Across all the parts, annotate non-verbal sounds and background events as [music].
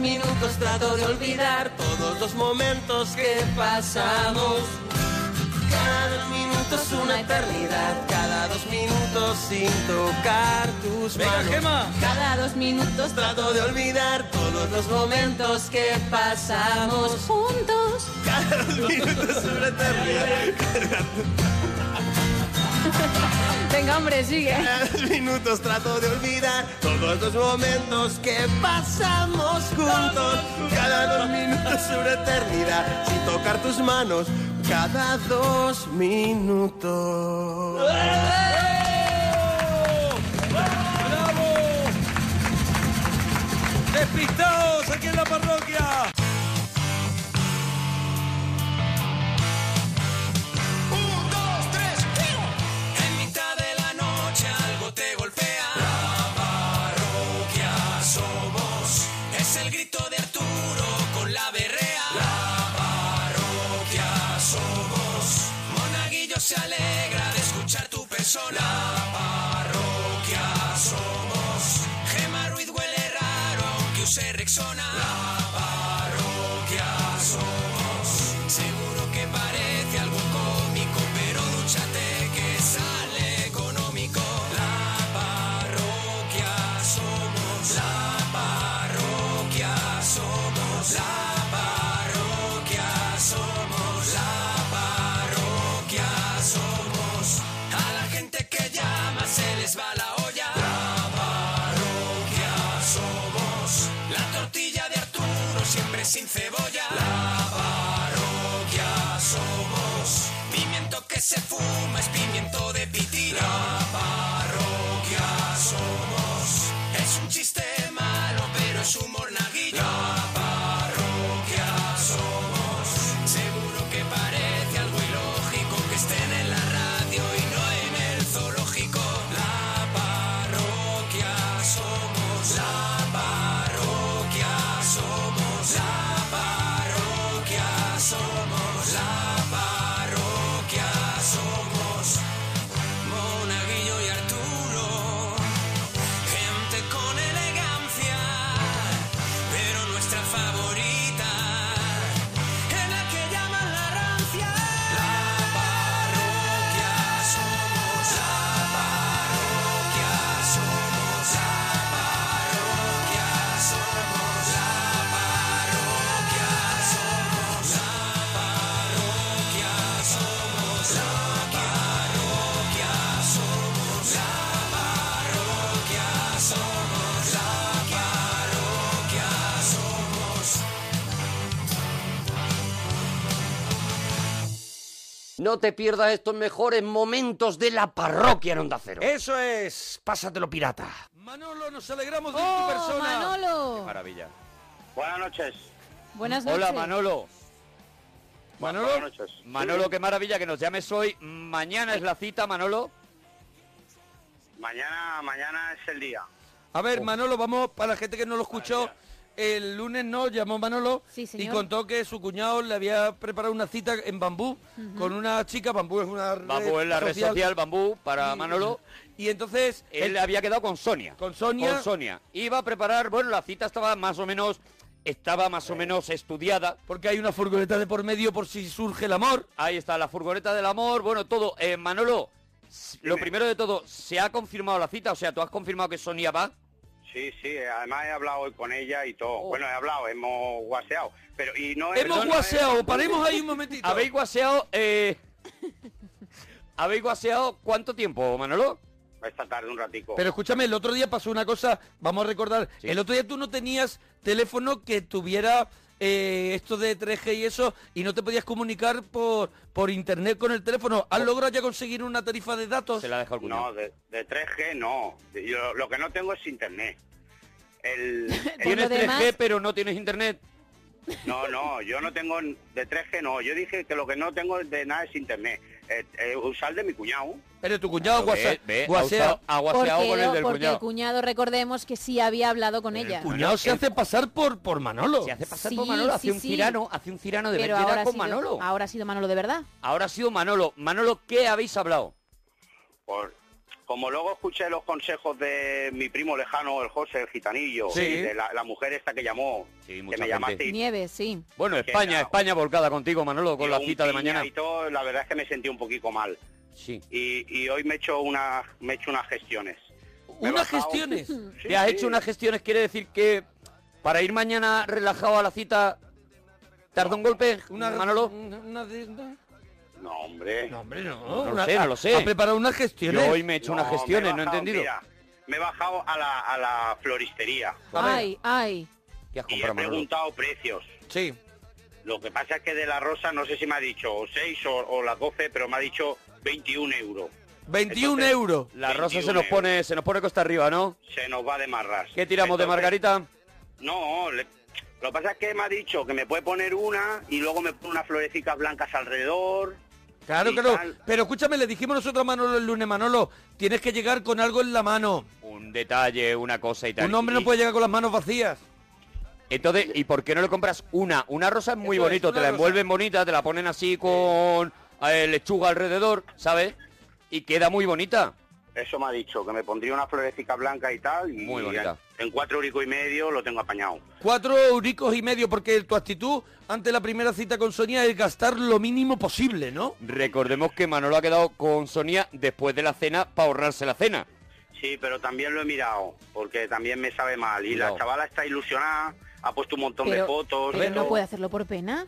minutos trato de olvidar todos los momentos que pasamos. Cada dos minutos una eternidad, cada dos minutos sin tocar tus Venga, manos. Gema. Cada dos minutos trato de olvidar todos los momentos que pasamos juntos. Cada dos minutos una eternidad. Venga, hombre, sigue. Cada dos minutos trato de olvidar todos los momentos que pasamos juntos. Cada dos minutos una eternidad sin tocar tus manos. Cada dos minutos. ¡Despistados aquí en la parroquia! solar. Se fuma es pimiento de pitina. No te pierdas estos mejores momentos de la parroquia en Onda Cero. Eso es, pásatelo pirata. Manolo, nos alegramos de tu ¡Oh, persona. Manolo! Maravilla. Buenas noches. Buenas noches. Hola, Manolo. Manolo, Buenas noches. Manolo, qué maravilla que nos llames hoy. Mañana es la cita, Manolo. Mañana, mañana es el día. a ver, Manolo, vamos, para la gente que no lo escuchó, el lunes no, llamó Manolo Sí, y contó que su cuñado le había preparado una cita en Bambú con una chica, Bambú es una red Bambú es la red social Bambú para Y- Manolo. Y entonces, Él había quedado con Sonia. con Sonia, Con Sonia. Iba a preparar, bueno, la cita estaba más o menos, estaba más o menos estudiada. porque hay una furgoneta de por medio por si surge el amor. Ahí está, la furgoneta del amor, bueno, todo. Eh, Manolo, lo primero de todo, ¿se ha confirmado la cita? O sea, ¿tú has confirmado que Sonia va? Sí, sí, además he hablado hoy con ella y todo. Oh. Bueno, he hablado, hemos guaseado. Pero, y no Hemos no es- guaseado, paremos ahí un [laughs] momentito. ¿Habéis guaseado, eh... [laughs] ¿Habéis guaseado cuánto tiempo, Manolo? Esta tarde un ratico. Pero escúchame, el otro día pasó una cosa, vamos a recordar, Sí. el otro día tú no tenías teléfono que tuviera eh, esto de 3G y eso, y no te podías comunicar por, por internet con el teléfono. ¿Has logrado ya conseguir una tarifa de datos? Se la ha dejado el cuñado. No, de, de 3G no. Yo, lo que no tengo es internet. El, [laughs] el- Tienes lo demás- 3G, pero no tienes internet. no, no, yo no tengo de 3G no. Yo dije que lo que no tengo de nada es internet. Eh, eh, usar de mi cuñado. Pero tu cuñado guaseado con el del porque cuñado. el cuñado, recordemos que sí había hablado con ella. El cuñado se hace pasar por, por Manolo. Se hace pasar Sí, por Manolo, hace sí, un sí. cirano, hace un cirano de Pero ver ahora con sido, Manolo. ahora ha sido Manolo de verdad. Ahora ha sido Manolo. Manolo, ¿qué habéis hablado? Por, como luego escuché los consejos de mi primo lejano, el José, el gitanillo, Sí. y de la, la mujer esta que llamó, Sí, que me gente. llamaste Nieves, sí. Bueno, España, era- España volcada contigo, Manolo, con la cita de mañana. y todo, la verdad es que me sentí un poquito mal. Sí. Y, y hoy me he hecho una, me he hecho unas gestiones. Unas gestiones. [laughs] Sí, ¿Te has sí. hecho unas gestiones? ¿Quiere decir que para ir mañana relajado a la cita tarda un golpe, Una, Manolo? una- una de- una- No, hombre. No, hombre, no. No lo Una- sé, no lo sé. Ha preparado unas gestiones. Yo hoy me he hecho unas me he gestiones, no he entendido. mira, me he bajado a la, a la floristería. Ay, ay. ¿Qué has y he Manolo? preguntado precios. Sí. Lo que pasa es que de la rosa no sé si me ha dicho 6 o, o las 12, pero me ha dicho 21 euros. 21 Entonces- euros. La rosa 21 se nos euros. pone, se nos pone costa arriba, ¿no? Se nos va de marras. ¿Qué tiramos de margarita? No, le- lo que pasa es que me ha dicho que me puede poner una y luego me pone unas florecicas blancas alrededor. Claro, claro. tal. Pero escúchame, le dijimos nosotros a Manolo el lunes, Manolo, tienes que llegar con algo en la mano. Un detalle, una cosa y tal. Un hombre no puede llegar con las manos vacías. Entonces, ¿y por qué no le compras una? Una rosa es muy Eso es, bonito, te la rosa. envuelven bonita, te la ponen así con eh, lechuga alrededor, ¿sabes? Y queda muy bonita. Eso me ha dicho, que me pondría una florecita blanca y tal. Y Muy bonita. En cuatro euricos y medio lo tengo apañado. Cuatro euricos y medio, porque tu actitud ante la primera cita con Sonia es gastar lo mínimo posible, ¿no? Recordemos que Manolo ha quedado con Sonia después de la cena para ahorrarse la cena. Sí, pero también lo he mirado, porque también me sabe mal. Y la chavala está ilusionada, ha puesto un montón de Pero, fotos. pero no todo. puede hacerlo por pena.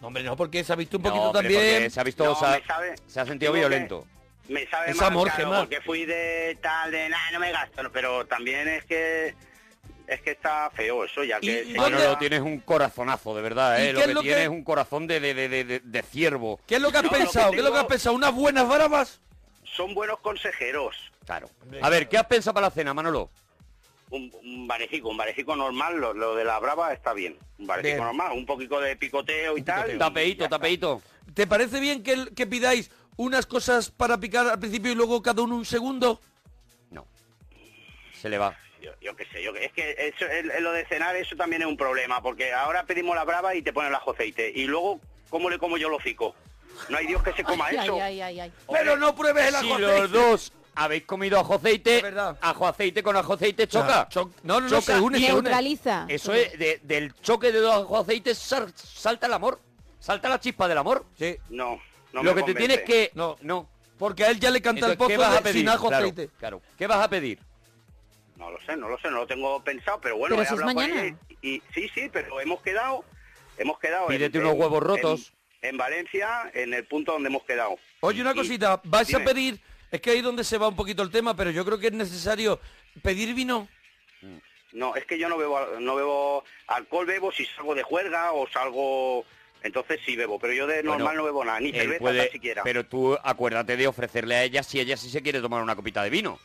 No, hombre, no, porque se ha visto un No, poquito hombre, también. porque se ha visto, No, se, ha, me sabe- se ha sentido Digo que- violento. Me sabe Es mal, amor, claro, Gemma. porque fui de tal, de nada, no me gasto. no, Pero también es que es que está feo eso, ya ¿Y- que... y se Manolo, tienes un corazonazo, de verdad, ¿Y ¿eh? Lo es que lo que- tienes es un corazón de, de, de, de, ciervo. ¿Qué es lo que has No, lo que pensado? ¿Qué es lo que has pensado? ¿Unas buenas bravas? Son buenos consejeros. Claro. A ver, ¿qué has pensado para la cena, Manolo? Un, un barecico, un barecico normal, lo, lo de la brava está bien. Un barecico Bien. normal, un poquito de picoteo y tal. y ya Tapeíto, está. tapeíto. ¿Te parece bien que, que pidáis unas cosas para picar al principio y luego cada uno un segundo? No. Se le va. Yo, yo qué sé, yo, es que eso, el- el- lo de cenar eso también es un problema, porque ahora pedimos la brava y te ponen el ajo aceite. Y luego, ¿cómo le como yo lo cico? No hay Dios que se coma Ay, eso. ay, ay, ay. Pero no pruebes el Si ajo los aceite. dos habéis comido ajo aceite, ajo aceite con ajo aceite choca. Cho- no, no, no, Choca. se une, se une. Neutraliza. Eso es, de- del choque de dos ajo aceites sal- salta el amor. Salta la chispa del amor. Sí. No, no Lo que te tienes que... No. no. Porque a él ya le canta el pozo ¿qué vas de a pedir? sin ajo Claro, aceite. claro. ¿Qué vas a pedir? No lo sé, no lo sé, no lo tengo pensado, pero bueno, Pero he si es hablado con y, y- sí, sí, pero hemos quedado, hemos quedado. Pídete en- unos huevos rotos. En, en Valencia, en el punto donde hemos quedado. Oye, una Y- cosita, vais a pedir, es que ahí es donde se va un poquito el tema, pero yo creo que es necesario pedir vino. No, es que yo no bebo, no bebo alcohol, bebo si salgo de juerga o salgo, entonces sí bebo, pero yo de Bueno, normal no bebo nada, ni cerveza puede- siquiera. Pero tú acuérdate de ofrecerle a ella si ella sí se quiere tomar una copita de vino.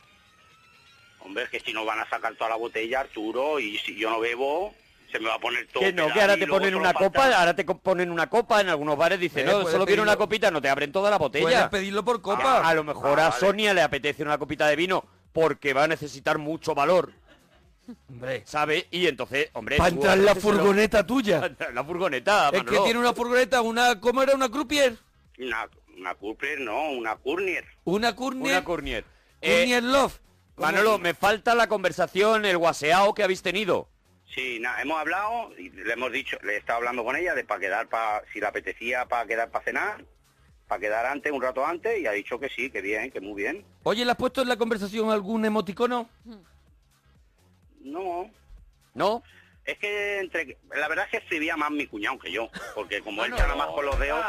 Hombre, es que si no van a sacar toda la botella, Arturo, y si yo no bebo, se me va a poner todo. Que no, que ahora te ponen una falta- copa, ahora te ponen una copa en algunos bares, dicen, Eh, no, puedes solo quiero una copita, no te abren toda la Puedes botella. pedirlo por A, copa. a lo mejor Ah, a vale. Sonia le apetece una copita de vino porque va a necesitar mucho valor, Hombre, ¿sabes? Y entonces, hombre... para entrar en la furgoneta tuya. [laughs] la furgoneta, Es que Manolo. tiene una furgoneta, una, ¿cómo era? ¿Una croupier? Una, una Cooper, no, una Cournier. Una Cournier. Una Cournier. Eh, Love. Manolo, me falta la conversación, el guaseao que habéis tenido. Sí, nada, hemos hablado y le hemos dicho, le he estado hablando con ella de para quedar, para si le apetecía para quedar para cenar, para quedar antes, un rato antes, y ha dicho que sí, que bien, que muy bien. Oye, ¿le has puesto en la conversación algún emoticono? No, ¿No? es que entre, la verdad es que escribía más mi cuñado que yo, porque como él nada más con los dedos,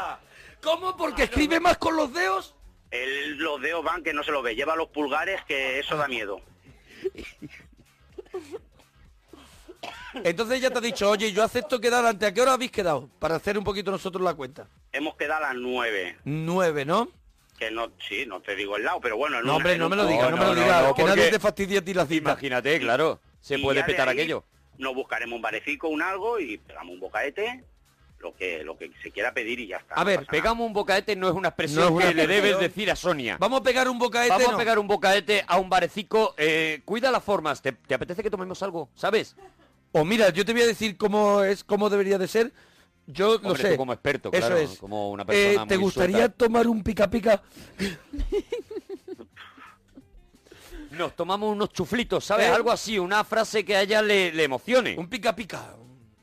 ¿Cómo? ¿Porque escribe más con los dedos? él los dedos van que no se los ve, lleva los pulgares que eso da miedo. Entonces ya te ha dicho, oye, yo acepto quedar antes. ¿A qué hora habéis quedado? Para hacer un poquito nosotros la cuenta. Hemos quedado a las nueve, Nueve, ¿no? que no, sí, no te digo el lado, pero bueno, en No, hombre, no me lo digas, no, me lo digas. que nadie te fastidie a ti la cita. Imagínate, claro. Se Y puede petar ahí aquello. Nos buscaremos un barecico, un algo y pegamos un bocaete, lo que lo que se quiera pedir y ya está. A no ver, nada. Pegamos un bocaete no es una expresión No es una que le debes decir a Sonia. Vamos a pegar un bocaete, Vamos ¿no? a pegar un bocaete a un barecico. eh, cuida las formas. ¿Te, te apetece que tomemos algo? ¿Sabes? O mira, yo te voy a decir cómo es, cómo debería de ser. Yo lo Hombre, sé. tú como experto, Eso claro, es. como una Eh, persona ¿Te muy gustaría suelta. tomar un pica pica? [laughs] nos tomamos unos chuflitos, ¿sabes? ¿Eh? Algo así, una frase que a ella le, le emocione. Un pica pica.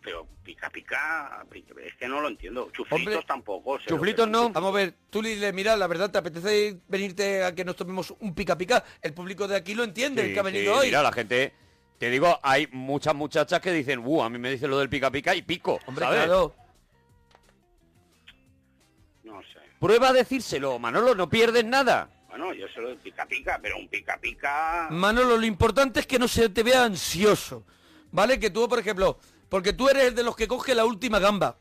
Pero pica pica, es que no lo entiendo. Chuflitos Hombre, tampoco. chuflitos no. Vamos a ver, tú le mira, la verdad, ¿te apetece venirte a que nos tomemos un pica pica? El público de aquí lo entiende, el que ha sí, venido hoy. Mira, la gente... Te digo, hay muchas muchachas que dicen, uh, a mí me dicen lo del pica pica y pico, Hombre, ¿sabes? claro. No sé. Prueba a decírselo, Manolo, no pierdes nada. Bueno, yo sé lo de pica pica, pero un pica pica... Manolo, lo importante es que no se te vea ansioso, ¿vale? Que tú, por ejemplo, porque tú eres de los que coge la última gamba.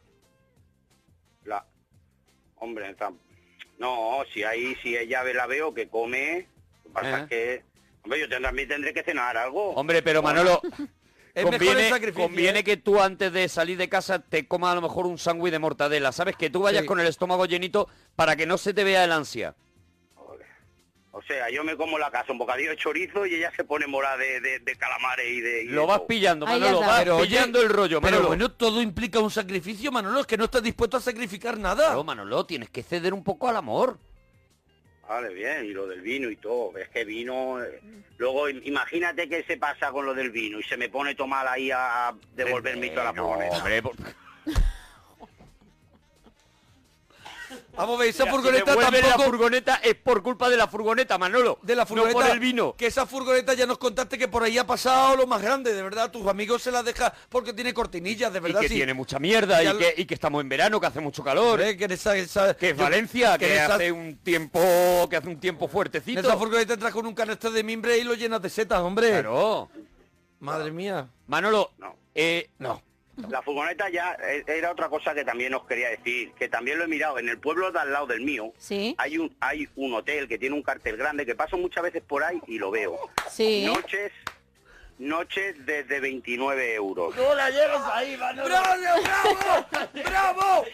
La... Hombre, tam- no, si ahí, si ella ve- la veo que come, lo que pasa Eh. es que... Hombre, yo también tendré que cenar algo. Hombre, pero Manolo, [laughs] Es mejor el conviene, sacrificio, conviene ¿eh? que tú antes de salir de casa te comas a lo mejor un sándwich de mortadela, ¿sabes? Que tú vayas Sí. con el estómago llenito para que no se te vea el ansia. O sea, yo me como la casa un bocadillo de chorizo y ella se pone morada de, de, de calamares y de... y Lo de vas todo. pillando, Ahí Manolo, vas oye, pillando el rollo, Pero Manolo. bueno, todo implica un sacrificio, Manolo, es que no estás dispuesto a sacrificar nada. Claro, Manolo, tienes que ceder un poco al amor. Vale, bien, y lo del vino y todo. Es que vino... eh, Luego, im- imagínate que se pasa con lo del vino y se me pone tomar ahí a devolverme toda la no, furgoneta. hombre, por- [laughs] Vamos a ver, esa Mira, furgoneta tampoco... la furgoneta es por culpa de la furgoneta, Manolo. de la furgoneta, No por el vino. que esa furgoneta ya nos contaste que por ahí ha pasado lo más grande, de verdad, tus amigos se la deja porque tiene cortinillas, de Y verdad, que sí. tiene mucha mierda y que, y que estamos en verano, que hace mucho calor. Que en esa, esa- Que es yo- Valencia, que, en esa- hace un tiempo que hace un tiempo en fuertecito. esa furgoneta entras con un canasto de mimbre y lo llenas de setas, hombre. Claro. Madre mía. Manolo, No. eh, No. La furgoneta ya eh, era otra cosa que también os quería decir, que también lo he mirado. En el pueblo de al lado del mío Sí. hay un hay un hotel que tiene un cartel grande que paso muchas veces por ahí y lo veo. Sí. Noches noches desde 29 euros. ¡Bravo, bravo! ¡Bravo!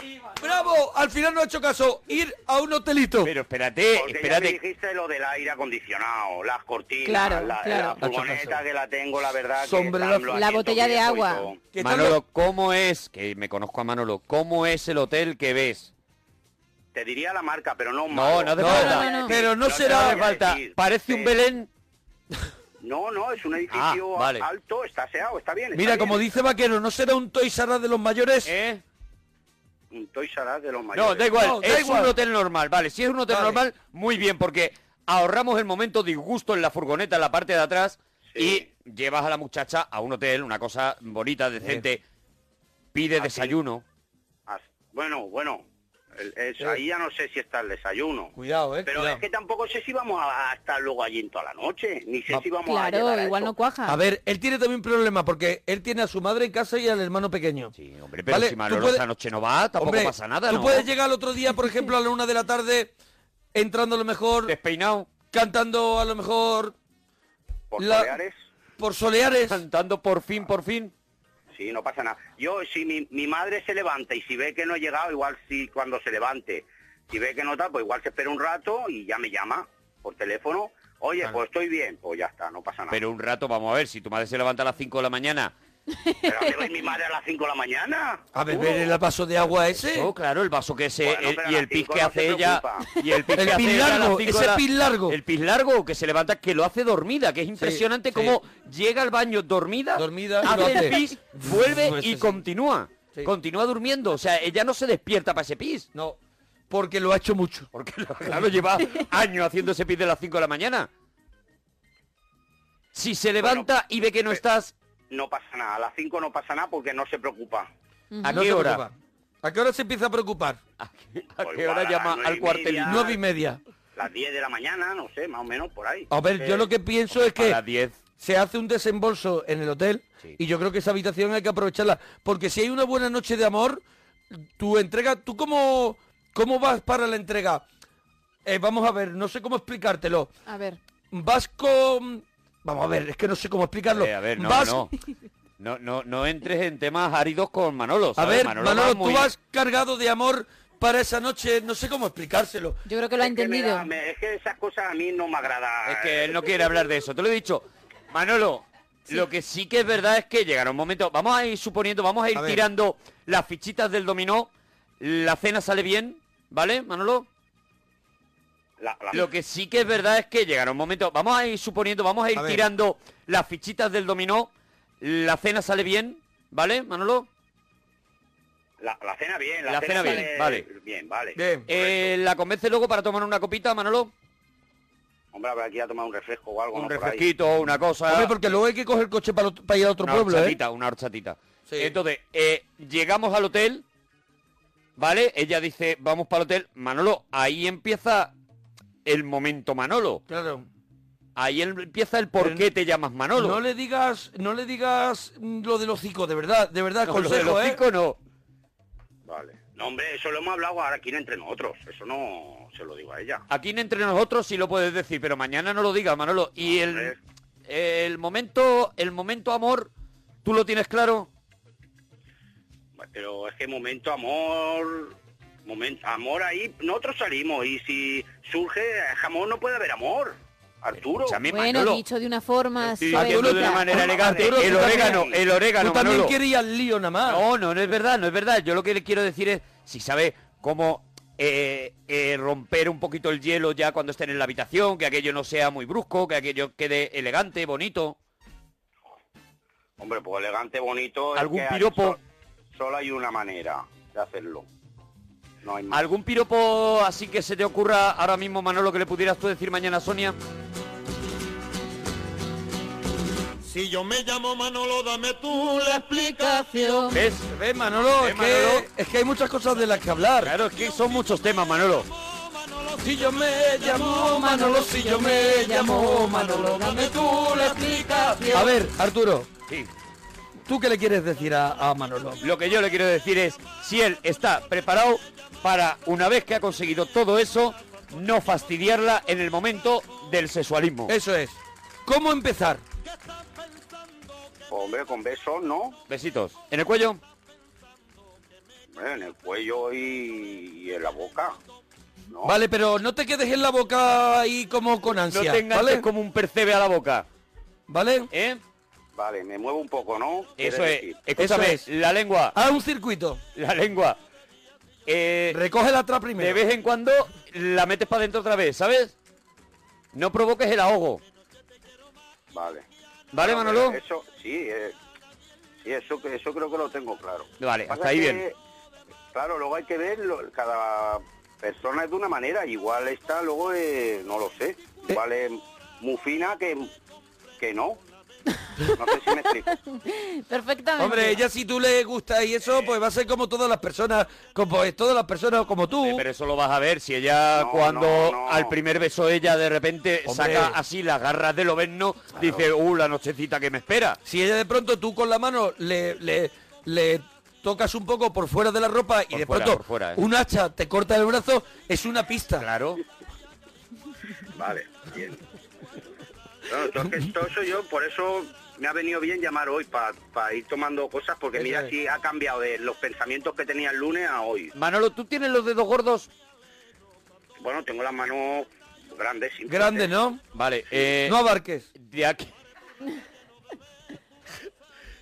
¡Bravo! Al final no ha hecho caso. Ir a un hotelito. pero espérate, Porque ya me espérate. dijiste lo del aire acondicionado, las cortinas, Claro, la, claro. la furgoneta que la tengo, la verdad. Sombrero que La botella de agua. Manolo, ¿cómo es? Que me conozco a Manolo. ¿Cómo es el hotel que ves? Te diría la marca, pero no No, malo. no hace No, falta. no, no, no. Pero no será- hace falta. Parece un Belén. No, no, es un edificio Ah, vale. alto, está aseado, está bien. está Mira, bien. como dice Vaquero, ¿no será un Toys R Us de los mayores? ¿Eh? Un Us de los mayores. No, da igual, No, da es igual. un hotel normal, vale. Si es un hotel Vale. normal, muy bien, porque ahorramos el momento disgusto en la furgoneta, en la parte de atrás, Sí. y llevas a la muchacha a un hotel, una cosa bonita, decente, pide Así. desayuno. Ah, Bueno, bueno, el- ahí ya no sé si está el desayuno. Cuidado, eh. Pero cuidado. es que tampoco sé si vamos a a estar luego allí en toda la noche, ni sé si vamos a Claro, llegar a igual eso. no cuaja. A ver, él tiene también un problema porque él tiene a su madre en casa y al hermano pequeño. Sí, hombre, pero Vale, si tú Manolo puedes- esta noche no va, tampoco Hombre, pasa nada, Tú ¿no? puedes llegar al otro día, por ejemplo, a la una de la tarde, entrando a lo mejor, Despeinado, cantando a lo mejor Por la- Baleares, por Soleares. cantando por fin, por fin. Sí, no pasa nada. Yo, si mi, mi madre se levanta y si ve que no he llegado, igual si cuando se levante, si ve que no está, pues igual se espera un rato y ya me llama por teléfono. Oye, pues estoy bien, pues ya está, no pasa nada. Pero un rato, vamos a ver, si tu madre se levanta a las 5 de la mañana. ¿Pero va mi madre a las 5 de la mañana? A beber el vaso de agua ese. Oh, claro, el vaso que se... Bueno, el- pero a y el pis que no hace ella... Y el pis El que hace pis a largo, ese la- pis largo. El pis largo que se levanta, que lo hace dormida, que es impresionante sí. cómo llega al baño dormida, Dormida y hace lo el pis, vuelve Pues y sí. continúa. Sí. Continúa durmiendo. O sea, ella no se despierta para ese pis. No, porque lo ha hecho mucho. Porque claro, lleva [laughs] años haciendo ese pis de las 5 de la mañana. Si se levanta y ve que no eh, estás, No pasa nada, a las 5 no pasa nada porque no se preocupa. ¿a qué hora? preocupa. ¿A qué hora se empieza a preocupar? ¿A qué, a Pues qué hora a llama al media. Nueve y media. Las 10 de la mañana, no sé, más o menos por ahí. A ver, yo Eh, lo que pienso es A que las 10. se hace un desembolso en el hotel Sí. y yo creo que esa habitación hay que aprovecharla. Porque si hay una buena noche de amor, tu entrega, ¿tú cómo, cómo vas para la entrega? Eh, vamos a ver, no sé cómo explicártelo. A ver. Vas con... Vamos a ver, es que no sé cómo explicarlo. Eh, a ver, no, Vas- no. No, no, no entres en temas áridos con Manolo. A ver, Manolo, Manolo, va tú vas cargado de amor para esa noche, no sé cómo explicárselo. Yo creo que lo ha es que me entendido. da- me- es que esas cosas a mí no me agradan. Es que él no quiere hablar de eso. Te lo he dicho. Manolo, lo que sí que es verdad es que llegará un momento. Vamos a ir suponiendo, vamos a ir A ver. tirando las fichitas del dominó. La cena sale bien, ¿vale, Manolo? La- la- Lo que sí que es verdad es que llegará un momento, vamos a ir suponiendo, vamos a ir A tirando las fichitas del dominó, la cena sale bien, ¿vale, Manolo? La, la cena bien, la, La cena bien, sale vale. Bien, vale. Bien. Eh, ¿La convence luego para tomar una copita, Manolo? Hombre, habrá que ir a tomar un refresco o algo, Un ¿no? Refresquito, una cosa... Hombre, porque luego hay que coger el coche para, para ir a otro una pueblo, ¿eh? horchatita, una horchatita. Sí. Entonces, eh, llegamos al hotel, ¿vale? Ella dice, vamos para el hotel. Manolo, ahí empieza el momento Manolo. Claro. Ahí empieza el por Pero qué te llamas Manolo. No le digas, no le digas lo del hocico, de verdad, de verdad, No, lo del consejo, ¿eh? hocico no. Vale. No, hombre, eso lo hemos hablado ahora aquí entre nosotros. Eso no se lo digo a ella. Aquí entre nosotros sí lo puedes decir, pero mañana no lo digas, Manolo. Y el, el momento, el momento amor, ¿tú lo tienes claro? Pero es que momento amor... Momento, amor ahí, nosotros salimos y si surge amor no puede haber amor. Arturo. Escúchame, Bueno, Manolo. dicho de una forma diciendo de una manera elegante. Arturo, el orégano, también- el orégano, Tú también Manolo. al lío nada más. No, no, no es verdad, no es verdad. Yo lo que le quiero decir es, si sabe cómo eh, eh, romper un poquito el hielo ya cuando estén en la habitación, que aquello no sea muy brusco, que aquello quede elegante, bonito. Hombre, pues elegante, bonito. es ¿Algún hay- piropo? so- solo hay una manera de hacerlo. No hay más. ¿Algún piropo así que se te ocurra ahora mismo, Manolo, que le pudieras tú decir mañana a Sonia? Si yo me llamo Manolo, dame tú la Explicación. ¿Ves? ¿Ves, Manolo? ¿Ves, es, Manolo? Que, es que hay muchas cosas de las que hablar. Claro, es que son muchos temas, Manolo. Si yo me llamo Manolo, si yo me llamo Manolo, dame tú la explicación. A ver, Arturo, Sí. ¿tú qué le quieres decir a, a Manolo? Lo que yo le quiero decir es, si él está preparado para, una vez que ha conseguido todo eso, no fastidiarla en el momento del sexualismo. Eso es. ¿Cómo empezar? Hombre, con besos, ¿no? Besitos. ¿En el cuello? Hombre, en el cuello y, y en la boca. ¿no? Vale, pero no te quedes en la boca ahí como con No ansia, te enganches ¿vale? como un percebe a la boca. ¿Vale? ¿Eh? Vale, me muevo un poco, ¿no? Eso es. decir. Escúchame, Eso es. la lengua. Haz un circuito. La lengua. Eh, Recógela atrás primero. de vez en cuando la metes para adentro otra vez, ¿sabes? No provoques el ahogo. Vale. ¿Vale, Bueno, Manolo? Eso, sí, eh, sí, eso, eso creo que lo tengo claro. Vale, hasta ahí que, bien. Claro, luego hay que ver, lo- cada persona es de una manera, igual está, luego, eh, no lo sé, igual es muy fina que, que no. No sé si me explico. Perfectamente. Hombre, ella si tú le gusta y eso, pues va a ser como todas las personas, como es todas las personas como tú. Eh, Pero eso lo vas a ver si ella No, cuando no, no. al primer beso ella de repente Hombre. saca así las garras del oberno, dice, uh, la nochecita que me espera. Si ella de pronto tú con la mano le, le, le tocas un poco por fuera de la ropa y Por de fuera, pronto fuera, ¿eh? un hacha te corta el brazo, es una pista. Claro. [laughs] Vale, bien. No, [laughs] todo, yo, por eso me ha venido bien llamar hoy, para ir tomando cosas, porque Eso mira es. si ha cambiado de los pensamientos que tenía el lunes a hoy. Manolo, ¿tú tienes los dedos gordos? Bueno, tengo las manos grandes. simples, Grande. ¿no? Vale, eh, No abarques. de aquí... [laughs]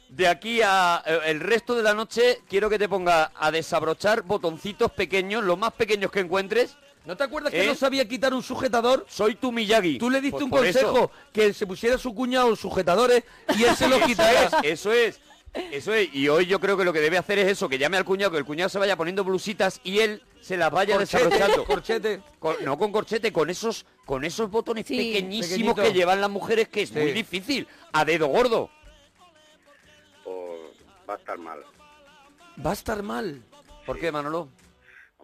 De aquí a eh, el resto de la noche quiero que te ponga a desabrochar botoncitos pequeños, los más pequeños que encuentres. ¿No te acuerdas que ¿Eh? no sabía quitar un sujetador? Soy tu Miyagi. Tú le diste Pues un por eso. consejo que se pusiera su cuñado sujetadores y él se los [laughs] quitara. Eso es, eso es. Y hoy yo creo que lo que debe hacer es eso, que llame al cuñado, que el cuñado se vaya poniendo blusitas y él se las vaya Corchete, desabrochando. corchete. Con- no con corchete, con esos, con esos botones Sí. pequeñísimos Pequeñito. que llevan las mujeres, que es Sí. muy difícil. A dedo gordo. Pues va a estar mal. Va a estar mal. ¿Por qué, Manolo?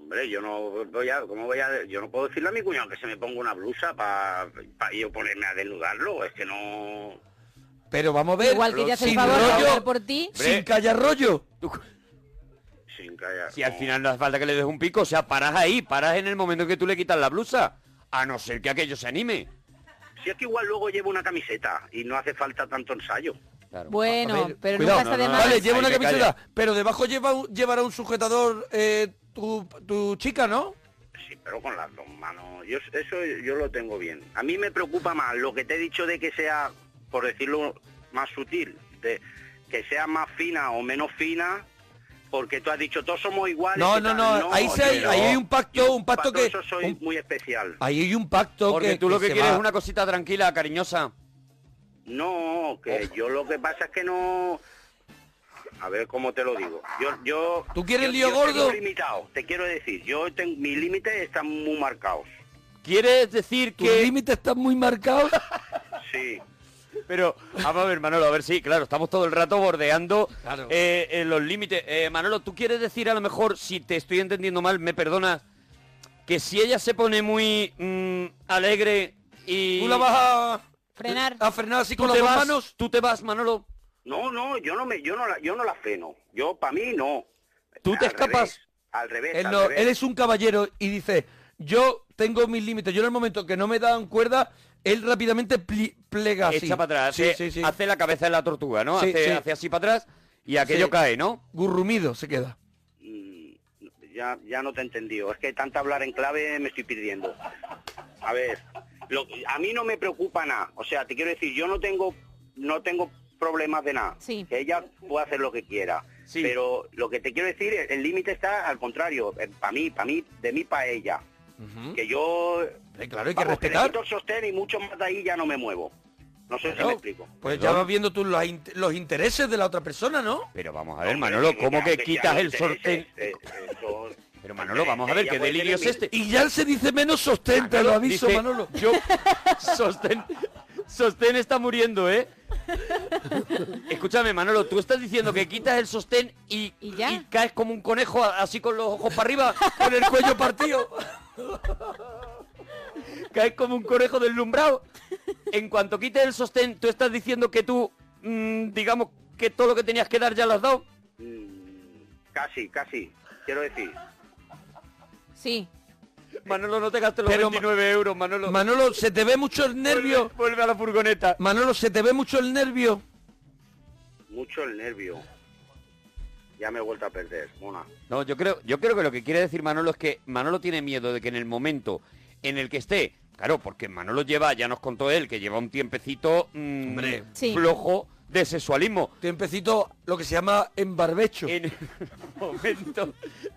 Hombre, yo no voy a, ¿cómo voy a, yo no puedo decirle a mi cuñado que se me ponga una blusa para yo ponerme a desnudarlo, es que no, Pero vamos a ver. Igual que ella hace el favor rollo, por ti. sin callar rollo. Sin callar. Si al no. final no hace falta que le des un pico, o sea, paras ahí, paras en el momento en que tú le quitas la blusa. A no ser que aquello se anime. Si es que igual luego llevo una camiseta y no hace falta tanto ensayo. Claro. Bueno, ver, pero cuidado. nunca está No, de más. Vale, lleva una camiseta, calla. pero debajo lleva llevará un sujetador eh, tu, tu chica, ¿no? Sí, pero con las dos manos. Yo, eso yo lo tengo bien. A mí me preocupa más lo que te he dicho de que sea, por decirlo más sutil, de que sea más fina o menos fina, porque tú has dicho todos somos iguales. No, no, no, ahí, se hay, ahí hay un pacto, un pacto que... eso soy un- muy especial. ahí hay un pacto Porque que tú lo que quieres va- es una cosita tranquila, cariñosa. No, que yo lo que pasa es que no... A ver cómo te lo digo. Yo, yo. ¿Tú quieres yo- lío yo gordo? tengo limitado, te quiero decir. Yo tengo, mis límites están muy marcados. ¿Quieres decir Tus que...? límites están muy marcados. [laughs] Sí. Pero, vamos a ver, Manolo, a ver, sí, claro, estamos todo el rato bordeando Claro. eh, eh, los límites. Eh, Manolo, ¿tú quieres decir a lo mejor, si te estoy entendiendo mal, me perdonas, que si ella se pone muy mm, alegre y... Tú la vas a... Frenar. A frenar así ¿Tú con las manos. ¿Tú te vas, Manolo? No, no, yo no me, yo no la, yo no la freno. Yo, para mí, no. ¿Tú te Al escapas? revés, al revés, Él, al no, revés. él es un caballero y dice, yo tengo mis límites. Yo en el momento que no me dan cuerda, él rápidamente pli- plega así. Echa para atrás, Sí, hace, sí, sí. hace la cabeza de la tortuga, ¿no? Sí, hace, sí. hace así para atrás y aquello Sí. cae, ¿no? Gurrumido se queda. Mm, Ya, ya no te he entendido. Es que tanto hablar en clave me estoy perdiendo. A ver, lo- a mí no me preocupa nada. O sea, te quiero decir, yo no tengo, no tengo problemas de nada. Sí. Que ella puede hacer lo que quiera. Sí. Pero lo que te quiero decir, es, el límite está al contrario. Para mí, para mí, de mí para ella. Que yo... Eh, claro, hay que vamos, respetar. el sostén y mucho más de ahí ya no me muevo. No sé si Claro. me explico. Pues ya vas viendo tú los, in- los intereses de la otra persona, ¿no? Pero vamos a ver, Manolo, que- ¿cómo que que quitas el sorteo? eh, eso- [laughs] Pero Manolo, vamos a ver, ¿qué delirio es este? Y ya se dice menos sostén, te lo aviso, Dice, Manolo. Yo, [laughs] sostén, sostén está muriendo, ¿eh? [laughs] Escúchame, Manolo, tú estás diciendo que quitas el sostén y, ¿Y ya? caes como un conejo así con los ojos para arriba. Con el cuello partido. [laughs] caes como un conejo deslumbrado. En cuanto quites el sostén, tú estás diciendo que tú, mm, digamos, que todo lo que tenías que dar ya lo has dado. Mm, Casi, casi. Quiero decir. Sí. Manolo, no te gastes los Pero, 29 euros, Manolo. Manolo, ¿se te ve mucho el nervio? Vuelve, vuelve a la furgoneta. Manolo, ¿se te ve mucho el nervio? Mucho el nervio. Ya me he vuelto a perder, Mona. No, yo creo, yo creo que lo que quiere decir Manolo es que Manolo tiene miedo de que en el momento en el que esté, claro, porque Manolo lleva, ya nos contó él, que lleva un tiempecito mm, Hombre. Sí. flojo de sexualismo. Tiempecito, lo que se llama embarbecho. En el [laughs] momento,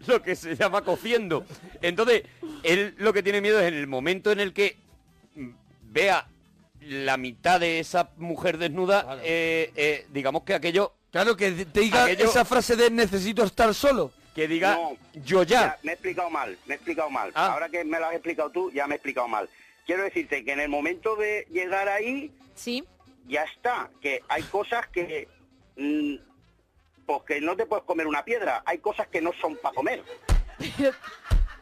lo que se llama cociendo. Entonces, él lo que tiene miedo es en el momento en el que mm, vea la mitad de esa mujer desnuda, Claro. eh, eh, digamos que aquello, Claro, que te diga Aquello- esa frase de necesito estar solo. que diga No, yo ya. me he explicado mal, me he explicado mal. Ah. Ahora que me lo has explicado tú, ya me he explicado mal. Quiero decirte que en el momento de llegar ahí, Sí ya está, que hay cosas que... Mmm, pues que no te puedes comer una piedra, hay cosas que no son para comer. [laughs]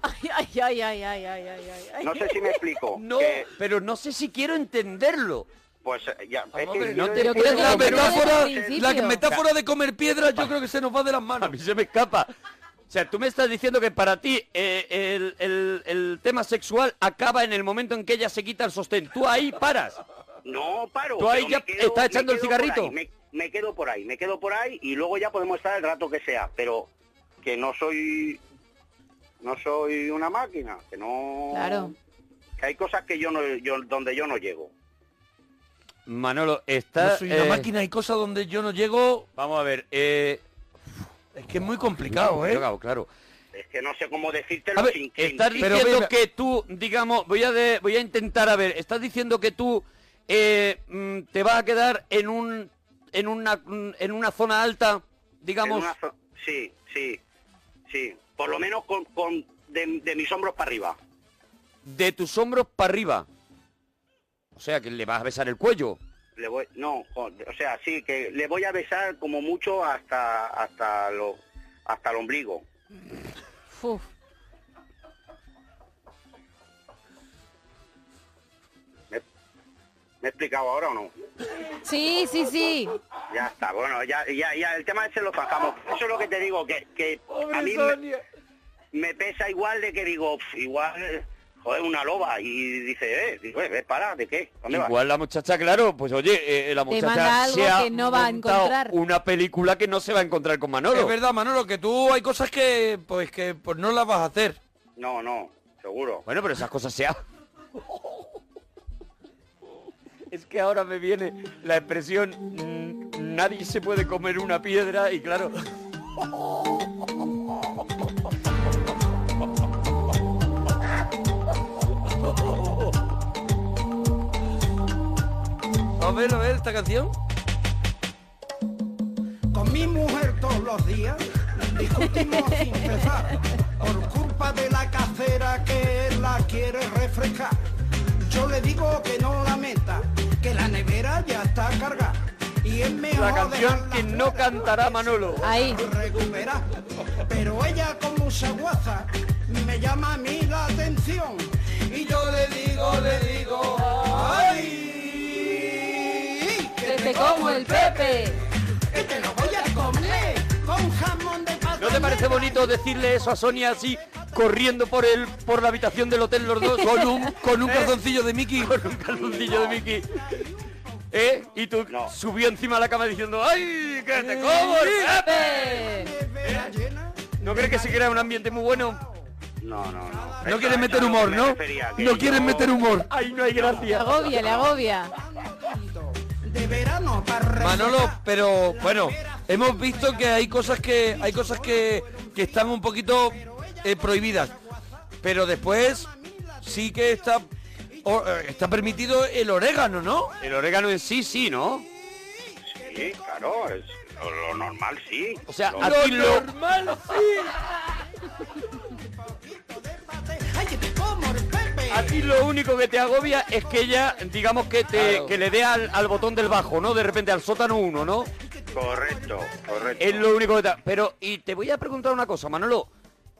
Ay, ay, ay, ay, ay, ay, ay. No sé si me explico. [laughs] No, pero no sé si quiero entenderlo. Pues eh, ya, es que no te creo la, metáfora, de comer piedras yo creo que se nos va de las manos. A mí se me escapa. O sea, tú me estás diciendo que para ti eh, el tema sexual acaba en el momento en que ella se quita el sostén. Tú ahí paras. No, paro. Tú ahí pero ya me quedo- estás me echando el cigarrito. ahí, Me, me quedo por ahí, me quedo por ahí y luego ya podemos estar el rato que sea, pero que no soy no soy una máquina, que no Claro. que hay cosas que yo no yo donde yo no llego. Manolo, está... soy una eh, máquina y cosas donde yo no llego. Vamos a ver. Eh, Es que es muy complicado, ¿eh? Claro, claro. Es que no sé cómo decírtelo A ver, sin, sin- Estás Pero diciendo que tú, digamos, voy a de- voy a intentar a ver. Estás diciendo que tú eh, mm, te vas a quedar en un en una en una zona alta, en digamos. zo- sí, sí, sí, por lo menos con, con de, de mis hombros para arriba. de tus hombros para arriba. O sea, que le vas a besar el cuello. Le voy, no, o sea, sí, que le voy a besar como mucho hasta hasta lo hasta el ombligo. Uf. Me he explicado ahora o no? Sí, sí, sí. Ya está, bueno, ya, ya, ya, el tema ese lo sacamos. Eso es lo que te digo, que, que a mí me, me pesa igual de que digo, igual, eh, joder, una loba. Y dice, eh, digo, eh, para, ¿de qué? ¿Dónde vas? Igual la muchacha, claro, pues oye, eh, la Te muchacha manda algo se ha que no va a encontrar. una película que no se va a encontrar con Manolo. Es verdad, Manolo, que tú hay cosas que pues que pues no las vas a hacer. No, no, seguro. Bueno, pero esas cosas se ha... [laughs] Que ahora me viene la expresión mm, nadie se puede comer una piedra y claro, A ver, a ver, esta canción. Con mi mujer todos los días discutimos [laughs] sin cesar por culpa de la casera que la quiere refrescar. Yo le digo que no la meta, que la nevera ya está cargada. Y es mejor La canción que no cantará Manolo. Ahí. recuperar. Pero ella con mucha guaza me llama a mí la atención. Y yo le digo, le digo, ay, Que te como el Pepe. que te lo voy a comer con jamón de pato. ¿No te parece bonito decirle eso a Sonia así, corriendo por el por la habitación del hotel los dos? Con un, con un [laughs] ¿Eh? calzoncillo de Mickey. Con un calzoncillo de Mickey. ¿Eh? Y tú No. subió encima de la cama diciendo ¡Ay, que te como el llena. ¿No crees que se crea un ambiente muy bueno? No, no, no. No quieren Eso- meter humor, ¿no? No quieren yo- meter humor. ¡Ay, no hay Le gracia! agobia, le agobia. de verano para Manolo, pero bueno, hemos visto que hay cosas que hay cosas que, que están un poquito eh, prohibidas, pero después sí que está o- eh, está permitido el orégano, ¿no? El orégano en sí, sí, ¿no? Sí, claro, es lo, lo normal, sí. O sea, Lo- a ti lo, normal, Pepe. a ti lo único que te agobia es que ella, digamos que te Claro. que le dé al, al botón del bajo, ¿no? De repente al sótano uno, ¿no? correcto, correcto. Es lo único que te... Pero, y te voy a preguntar una cosa, Manolo.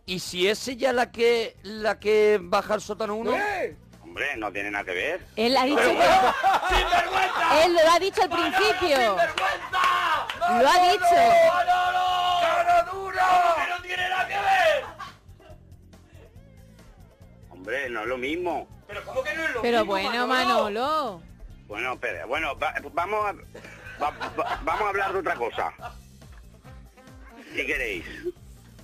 ¿Y si es ella la que la que baja al sótano uno? Hombre, no tiene nada que ver. Él ha dicho [laughs] Él lo ha dicho al principio. Lo ha dicho. Hombre, no es lo mismo. Pero bueno, Manolo. Bueno, espera, bueno, va- vamos a va- va- vamos a hablar de otra cosa. Si queréis.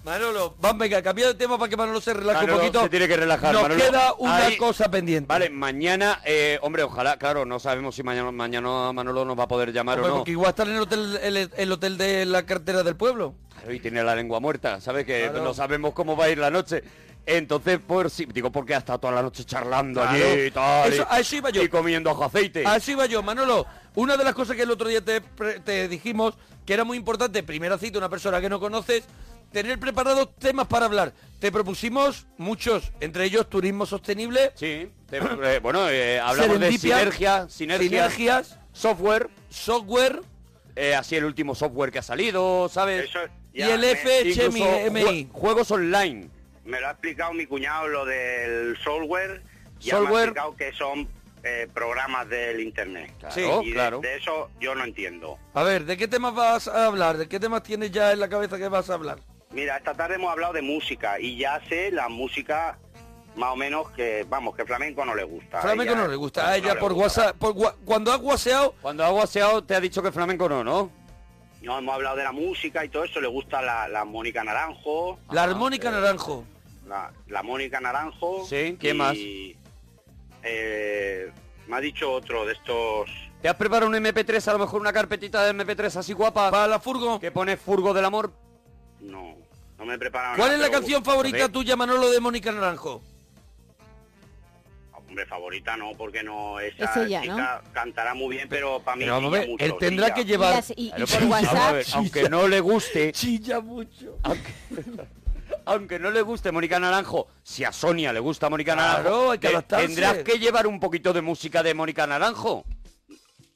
Manolo, vamos, venga, cambia de tema para que Manolo se relaje Manolo un poquito. se tiene que relajar, Nos Manolo. queda una Ahí- cosa pendiente. Vale, mañana, eh, hombre, ojalá, claro, no sabemos si mañana, mañana Manolo nos va a poder llamar Hombre, o no. porque igual está en el hotel, el, el hotel de la cartera del pueblo. Claro, y tiene la lengua muerta, ¿sabes? Que Claro. no sabemos cómo va a ir la noche. Entonces, por si, digo, porque ha estado toda la noche charlando Claro. allí y tal. Eso- y- a eso iba yo. Y comiendo ajo aceite. Así va yo, Manolo. Una de las cosas que el otro día te, te dijimos que era muy importante, primera cita, una persona que no conoces, tener preparados temas para hablar. Te propusimos muchos, entre ellos turismo sostenible, Sí, te- eh, bueno, eh, hablamos de serendipia, sinergia, sinergia, sinergias, software, software eh, así el último software que ha salido, ¿sabes? Eso y ya el me- FHMI. Incluso jue- juegos online. Me lo ha explicado mi cuñado lo del software. Ya me ha Software. explicado que son eh, programas del internet. Claro, Sí. Y de- claro. de, eso yo no entiendo. A ver, ¿de qué temas vas a hablar? ¿De qué temas tienes ya en la cabeza que vas a hablar? Mira, esta tarde hemos hablado de música y ya sé la música más o menos que, vamos, que flamenco no le gusta. Flamenco Ella- no le gusta. A ella no por gusta. WhatsApp, por cuando has guaseado, Cuando ha guaseado te ha dicho que flamenco no, ¿no? No, hemos hablado de la música y todo eso, le gusta la, la Mónica Naranjo, la armónica naranjo. la, la Mónica Naranjo. Sí, ¿quién y, más? eh, me ha dicho otro de estos... ¿Te has preparado un MP3, a lo mejor una carpetita de MP3 así guapa? Para la furgo. Que pone Furgo del Amor. No, no me he preparado ¿Cuál nada, es la pero, canción favorita joder. tuya, Manolo, de Mónica Naranjo? Hombre, favorita no, porque no, esa Es ella, chica cantará muy bien, pero para mí Pero vamos a chilla ver, mucho, él tendrá chilla. que llevar... y- y por pero WhatsApp. ver, aunque no le guste, [laughs] Chilla mucho. aunque, [laughs] aunque no le guste Mónica Naranjo, si a Sonia le gusta Mónica Claro, Naranjo, hay que te- adaptarse. tendrás que llevar un poquito de música de Mónica Naranjo.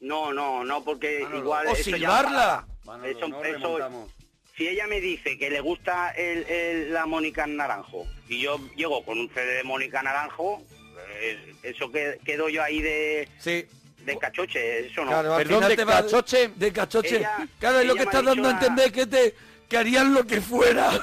No, no, no, porque igual... O eso ya- silbarla. Eso, eso, si ella me dice que le gusta el, el- la Mónica Naranjo y yo llego con un CD de Mónica Naranjo, eh, eso que quedo yo ahí de, Sí. de cachoche, eso no. Claro, Perdón, ¿de te va- cachoche? De cachoche. Ella- claro, es lo que ha dando a entender que te que harían lo que fuera. [laughs]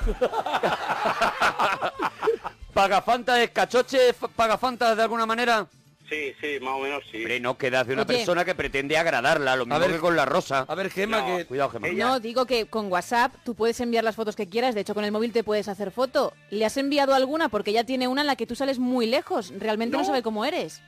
¿Pagafanta es cachoche? f- ¿Pagafanta de alguna manera? Sí, sí, más o menos sí. Hombre, no quedas de una Oye. persona que pretende agradarla, lo mismo ver, que con la rosa. A ver, Gema, No, que... Cuidado, Gemma. ella- No, digo que con WhatsApp tú puedes enviar las fotos que quieras. De hecho, con el móvil te puedes hacer foto. ¿Le has enviado alguna? Porque ella tiene una en la que tú sales muy lejos. Realmente no, No. sabe cómo eres.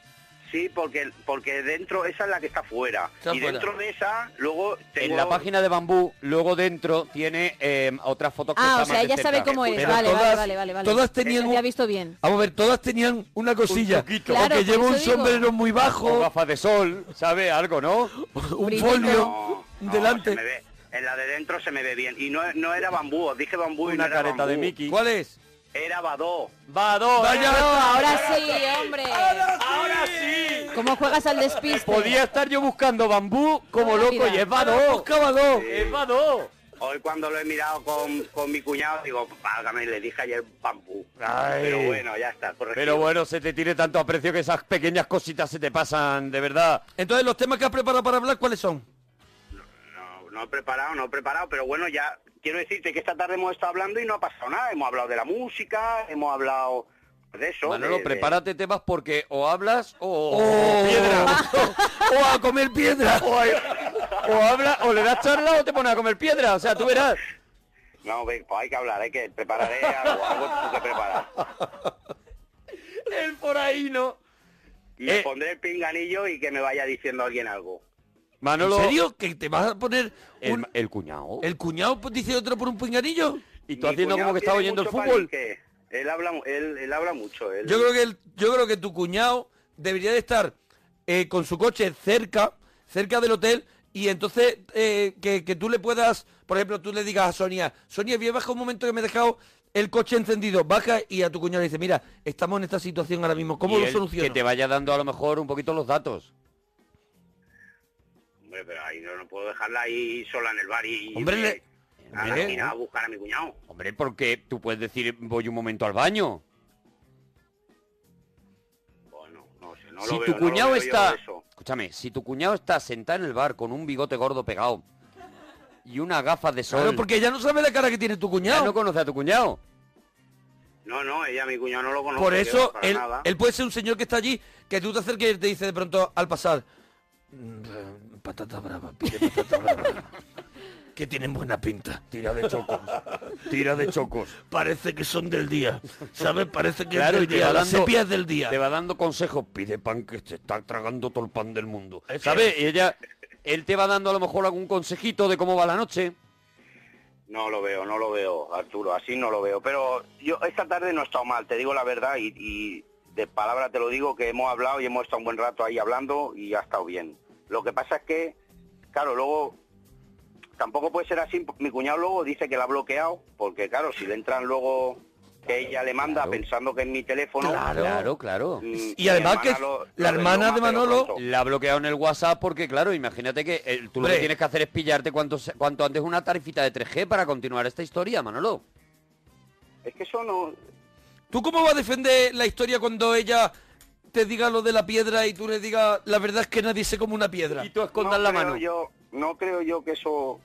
Sí, porque porque dentro esa es la que está fuera. Está y fuera. dentro de esa, luego tengo... En la página de Bambú, luego dentro tiene eh, otras fotos que Ah, está o sea, ella sabe cómo. Pero Vale, vale, todas- vale, vale, vale. todas tenían Ya un- ha visto bien. Vamos a ver, todas tenían una cosilla. truquito. Claro, o que por lleva un digo. sombrero muy O bajo, gafas de sol, ¿sabe? Algo, ¿no? un folio No, no, delante. se me ve. En la de dentro se me ve bien. Y no, no era bambú, os dije bambú y Una no era careta de. Mickey. ¿Cuál es? Era badó. Dos. Vaya. No, ahora sí, hombre. Ahora sí. ¿Cómo juegas al despiste? Podía estar yo buscando bambú como loco mira. y es Badó. Buscaba dos. Es Badó. Hoy cuando lo he mirado con, con mi cuñado, digo, válgame, le dije ayer bambú. Ay. Pero bueno, ya está, corregido. Pero bueno, se te tiene tanto aprecio que esas pequeñas cositas se te pasan, de verdad. Entonces, los temas que has preparado para hablar, ¿cuáles son? No, no he preparado, no he preparado, pero bueno, ya quiero decirte que esta tarde hemos estado hablando y no ha pasado nada. Hemos hablado de la música, hemos hablado de eso. Manolo, de- de- prepárate temas porque o hablas o, Oh. piedra. [laughs] o a comer piedra. [laughs] o, hay- o habla, o le das charla o te pones a comer piedra. O sea, tú verás. No, pues hay que hablar, hay que prepararé algo, algo tú que preparar. [laughs] Él por ahí no. Me Eh. pondré el pinganillo y que me vaya diciendo alguien algo. Manolo. ¿En serio? ¿Que te vas a poner El, un- el cuñado. el cuñado pues, dice otro por un pinganillo? y tú Mi haciendo cuñado como que estás tiene oyendo el mucho fútbol. palique. Él habla, mu- él, él habla mucho. Él, Yo creo que el- yo creo que tu cuñado debería de estar eh, con su coche cerca, cerca del hotel, y entonces eh, que, que tú le puedas, por ejemplo, tú le digas a Sonia, Sonia, bien baja un momento que me he dejado el coche encendido, baja y a tu cuñado le dice, mira, estamos en esta situación ahora mismo, ¿cómo Y lo él soluciono? Que te vaya dando a lo mejor un poquito los datos. Hombre, pero ahí no, no puedo dejarla ahí sola en el bar y... Hombre, y- le- a la hombre. esquina a buscar a mi cuñado. Hombre, porque tú puedes decir voy un momento al baño. Bueno, no sé, no si lo tu veo, no lo cuñado está, escúchame, si tu cuñado está sentado en el bar con un bigote gordo pegado y unas gafas de sol, Claro, porque ya no sabe la cara que tiene tu ya cuñado. no conoce a tu cuñado. No, no, ella, mi cuñado, no lo conozco. Por eso, él, él puede ser un señor que está allí, que tú te acerques y te dice de pronto al pasar, "Mm, patata brava, pide patata brava. que tienen buena pinta. Tira de chocos. Tira de chocos. Parece que son del día, ¿sabes? Parece que Claro, es y del te día, va las sepias del día. Te va dando consejos. Pide pan que te está tragando todo el pan del mundo. Es ¿Sabes? Y ella, él te va dando a lo mejor algún consejito de cómo va la noche. No lo veo, no lo veo, Arturo, así no lo veo. Pero yo esta tarde no he estado mal, te digo la verdad, y, y de palabra te lo digo, que hemos hablado y hemos estado un buen rato ahí hablando y ha estado bien. Lo que pasa es que, claro, luego tampoco puede ser así. Mi cuñado luego dice que la ha bloqueado, porque claro, si le entran luego que ella le manda claro. pensando que es mi teléfono. Claro. Claro, claro. mm, Y además que lo- la lo hermana de Manolo-. La ha bloqueado en el WhatsApp porque, claro, imagínate que eh, tú lo que tienes que hacer es pillarte cuanto, cuanto antes una tarifita de 3G para continuar esta historia, Manolo. Es que eso no... ¿Tú cómo vas a defender la historia cuando ella te diga lo de la piedra y tú le digas la verdad es que nadie se come una piedra? Y tú escondas no la creo mano. Yo, no creo yo que eso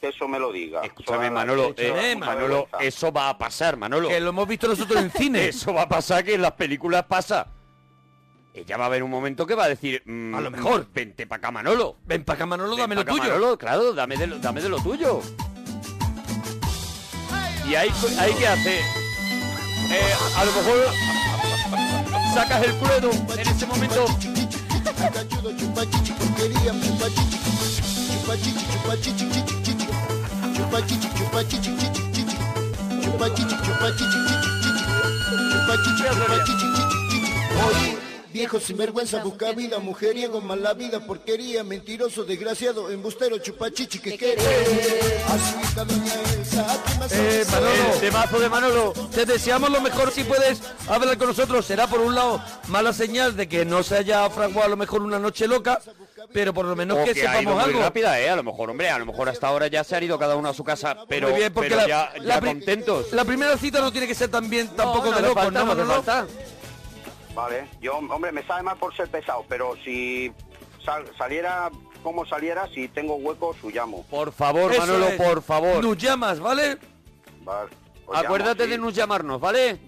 que eso me lo diga. Escúchame, Manolo, eh, Manolo, vergüenza. eso va a pasar, Manolo. Que lo hemos visto nosotros en cine. [laughs] Eso va a pasar que en las películas pasa. Ella va a haber un momento que va a decir, mm, A lo mejor. vente para acá, Manolo. Ven para acá, Manolo, Ven dame lo tuyo. Manolo, claro, dame de lo, dame de lo tuyo. Y ahí, ahí qué hace. Eh, a lo mejor sacas el cluedo en ese momento. Oye, viejo sinvergüenza, busca vida, mujeriego, mala vida, porquería, mentiroso, desgraciado, embustero, chupachichi, que querés. A su hija doña Elsa, ¿a qué más Eh? Manolo. Temazo de Manolo. Te deseamos lo mejor si puedes hablar con nosotros. Será por un lado mala señal de que no se haya fraguado a lo mejor una noche loca, pero por lo menos O que, que ha ido sepamos muy algo. rápida, ¿eh? A lo mejor, hombre, a lo mejor hasta ahora ya se han ido cada uno a su casa, pero, Muy bien, porque pero la, ya, la ya pri- contentos. La primera cita no tiene que ser también tampoco no, no de locos, falta, ¿no, no Manolo? falta. Vale, yo, hombre, me sabe mal por ser pesado, pero si sal- saliera como saliera, si tengo hueco, su llamo. Por favor, Eso Manolo, es. por favor. Nos llamas, ¿vale? Vale, os Acuérdate llamo, de nos llamarnos, ¿vale?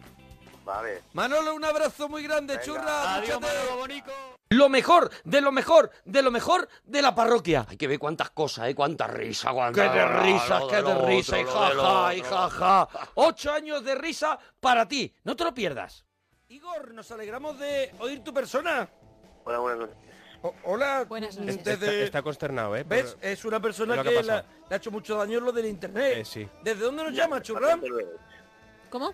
Vale. Manolo, un abrazo muy grande, churra. Adiós. Manolo Bonico. Lo mejor, de lo mejor, de lo mejor de la parroquia. Hay que ver cuántas cosas, ¿eh? Cuánta risa, cuánta... ¡Qué de risas, lo qué de risa! otro, Y jaja, y jaja. Ocho años de risa para ti. No te lo pierdas. Igor, nos alegramos de oír tu persona. Hola, buenas noches. O- hola. Buenas desde- noches. Está, está consternado, ¿eh? ¿Ves? Es una persona lo que, le ha hecho mucho daño lo del internet. Eh, sí. ¿Desde dónde nos llama, Churram? ¿Cómo?